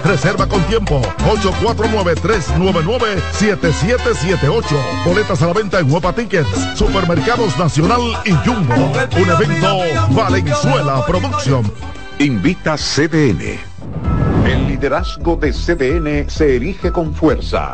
Reserva con tiempo. 849-399-7778. Boletas a la venta en Huepa Tickets, Supermercados Nacional y Jumbo. Un evento Valenzuela Producción. Invita CDN. El liderazgo de CDN se erige con fuerza,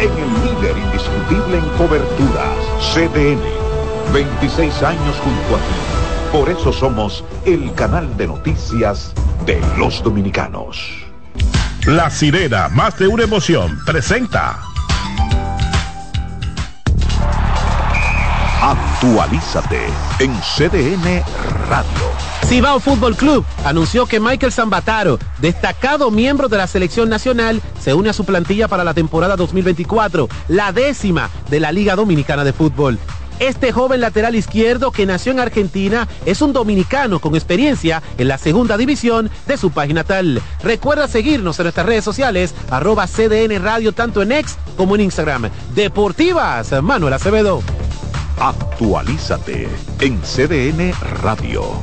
en el líder indiscutible en coberturas, CDN. 26 años junto a ti. Por eso somos el canal de noticias de los dominicanos. La sirena, más de una emoción, presenta. Actualízate en CDN Radio. Cibao Fútbol Club anunció que Michael Zambataro, destacado miembro de la selección nacional, se une a su plantilla para la temporada 2024, la décima de la Liga Dominicana de Fútbol. Este joven lateral izquierdo que nació en Argentina es un dominicano con experiencia en la segunda división de su país natal. Recuerda seguirnos en nuestras redes sociales, arroba CDN Radio, tanto en X como en Instagram. Deportivas, Manuel Acevedo. Actualízate en CDN Radio.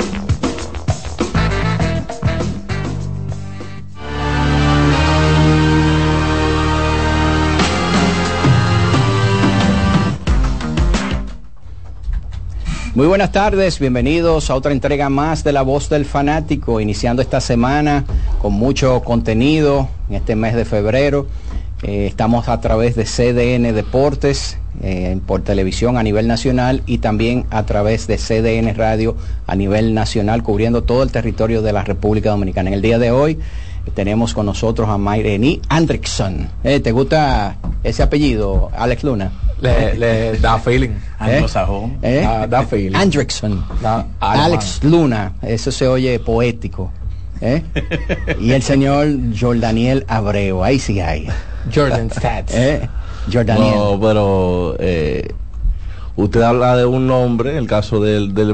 Muy buenas tardes, bienvenidos a otra entrega más de La Voz del Fanático, iniciando esta semana con mucho contenido en este mes de febrero. Eh, estamos a través de CDN Deportes eh, por televisión a nivel nacional y también a través de CDN Radio a nivel nacional, cubriendo todo el territorio de la República Dominicana. En el día de hoy tenemos con nosotros a Mayreni Andrickson. Eh, ¿Te gusta ese apellido, Alex Luna? Le, da feeling. Anglosajón. ¿Eh? Da, da, feeling. Andrickson. Alex Luna. Eso se oye poético. ¿eh? y el señor Jordaniel Abreu. Ahí sí hay. Jordan Stats. ¿Eh? Jordaniel. No, pero eh, Usted habla de un nombre, el caso del, del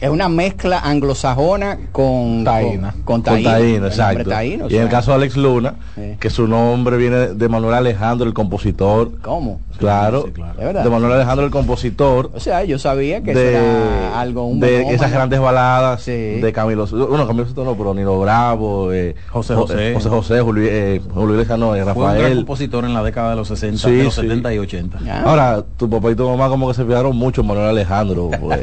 Es una mezcla anglosajona con taína. Con, taína, exacto. y en el caso de Alex Luna, que su nombre viene de Manuel Alejandro, el compositor. ¿Cómo? Claro, de Manuel Alejandro, el compositor. O sea, yo sabía que era algo un De esas grandes baladas de Camilo. Bueno, Camilo no, pero Nino Bravo, eh, José José. José José, Julio, eh, Julio no, Rafael. Fue un gran compositor en la década de los 60, de los 70 y 80. Ahora, tu papá y tu mamá como que se mucho Manuel Alejandro. Pues.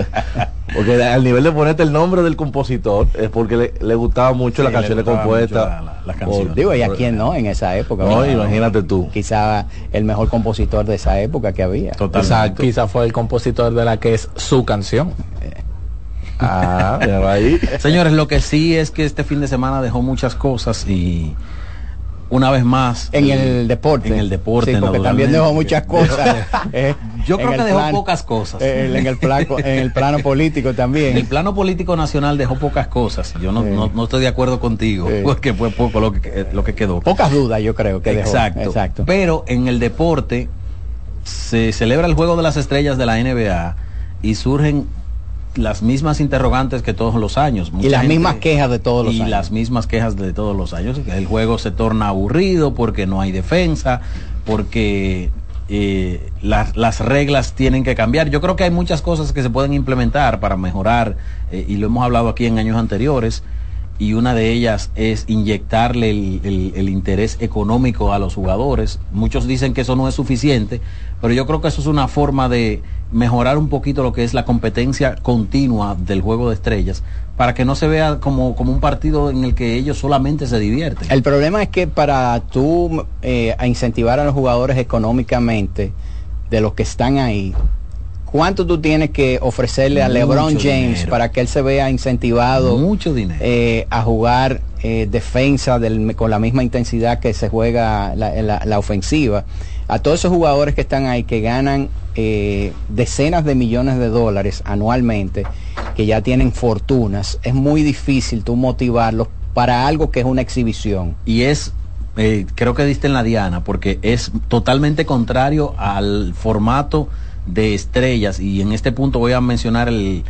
porque al nivel de ponerte el nombre del compositor es porque le, gustaba mucho la canción compuesta. La, canción. Digo, ¿y a quién no en esa época? No, imagínate tú. Quizá el mejor compositor de esa época que había. Totalmente. Quizá fue el compositor de la que es su canción. Ah, ahí. Señores, lo que sí es que este fin de semana dejó muchas cosas y una vez más en el, deporte. en el deporte porque también dejó muchas cosas. Eh, yo creo que dejó pocas cosas. eh, en el plano en el plano político también. En el plano político nacional dejó pocas cosas. Yo no, no, estoy de acuerdo contigo porque fue poco lo que lo que quedó. Pocas dudas yo creo que exacto. Exacto. Pero en el deporte se celebra el juego de las estrellas de la NBA y surgen las mismas interrogantes que todos los años. y las mismas quejas de todos los años. Y las mismas quejas de todos los años. El juego se torna aburrido porque no hay defensa, porque eh, las, reglas tienen que cambiar. Yo creo que hay muchas cosas que se pueden implementar para mejorar, eh, y lo hemos hablado aquí en años anteriores, y una de ellas es inyectarle el, interés económico a los jugadores. Muchos dicen que eso no es suficiente, pero yo creo que eso es una forma de mejorar un poquito lo que es la competencia continua del juego de estrellas para que no se vea como, como un partido en el que ellos solamente se divierten. El problema es que para tú eh, incentivar a los jugadores económicamente de los que están ahí, ¿Cuánto tú tienes que ofrecerle a LeBron James para que él se vea incentivado Mucho dinero. Eh, a jugar eh, defensa con la misma intensidad que se juega la, ofensiva? A todos esos jugadores que están ahí que ganan eh, decenas de millones de dólares anualmente, que ya tienen fortunas, es muy difícil tú motivarlos para algo que es una exhibición. Y es creo que diste en la diana, porque es totalmente contrario al formato de estrellas, y en este punto voy a mencionar el,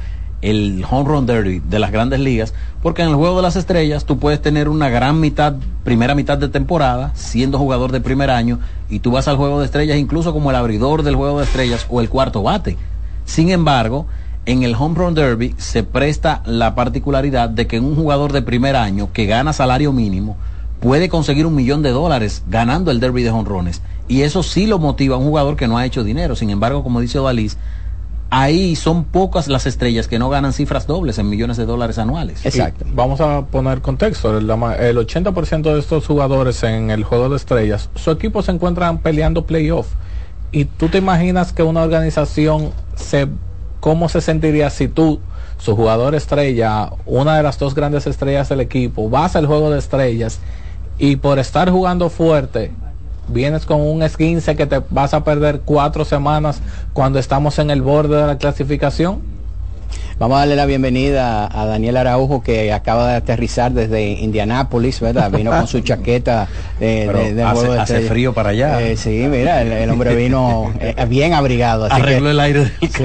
el home run derby de las grandes ligas, porque en el juego de las estrellas tú puedes tener una gran mitad, primera mitad de temporada, siendo jugador de primer año, y tú vas al juego de estrellas incluso como el abridor del juego de estrellas o el cuarto bate. Sin embargo, en el home run derby se presta la particularidad de que un jugador de primer año que gana salario mínimo puede conseguir un millón de dólares ganando el derby de honrones y eso sí lo motiva a un jugador que no ha hecho dinero. Sin embargo, como dice Odalis, ahí son pocas las estrellas que no ganan cifras dobles en millones de dólares anuales. Exacto. vamos a poner contexto. El, 80% de estos jugadores en el juego de estrellas, su equipo se encuentran peleando playoff. Y tú te imaginas que una organización se, ¿cómo se sentiría si tú, su jugador estrella, una de las dos grandes estrellas del equipo, vas al juego de estrellas y por estar jugando fuerte, vienes con un esquince que te vas a perder cuatro semanas cuando estamos en el borde de la clasificación? Vamos a darle la bienvenida a Daniel Araujo que acaba de aterrizar desde Indianápolis, ¿verdad? Vino con su chaqueta de, hace, frío para allá. Eh, sí, mira, el, hombre vino eh, bien abrigado. Así Arregló el aire del Sí, sí.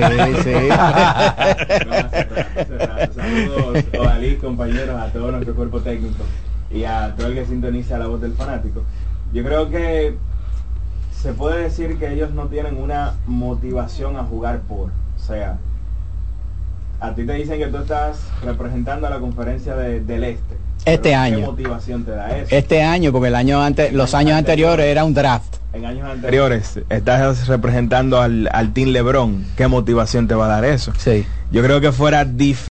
Saludos, compañeros, a todo nuestro cuerpo técnico y a todo el que sintoniza la voz del fanático. Yo creo que se puede decir que ellos no tienen una motivación a jugar por. O sea, a ti te dicen que tú estás representando a la conferencia del Este. Este año. ¿Qué motivación te da eso? Este año, porque el año antes, los años anteriores era un draft. En años anteriores estás representando al, al Team LeBron. ¿Qué motivación te va a dar eso? Sí. Yo creo que fuera difícil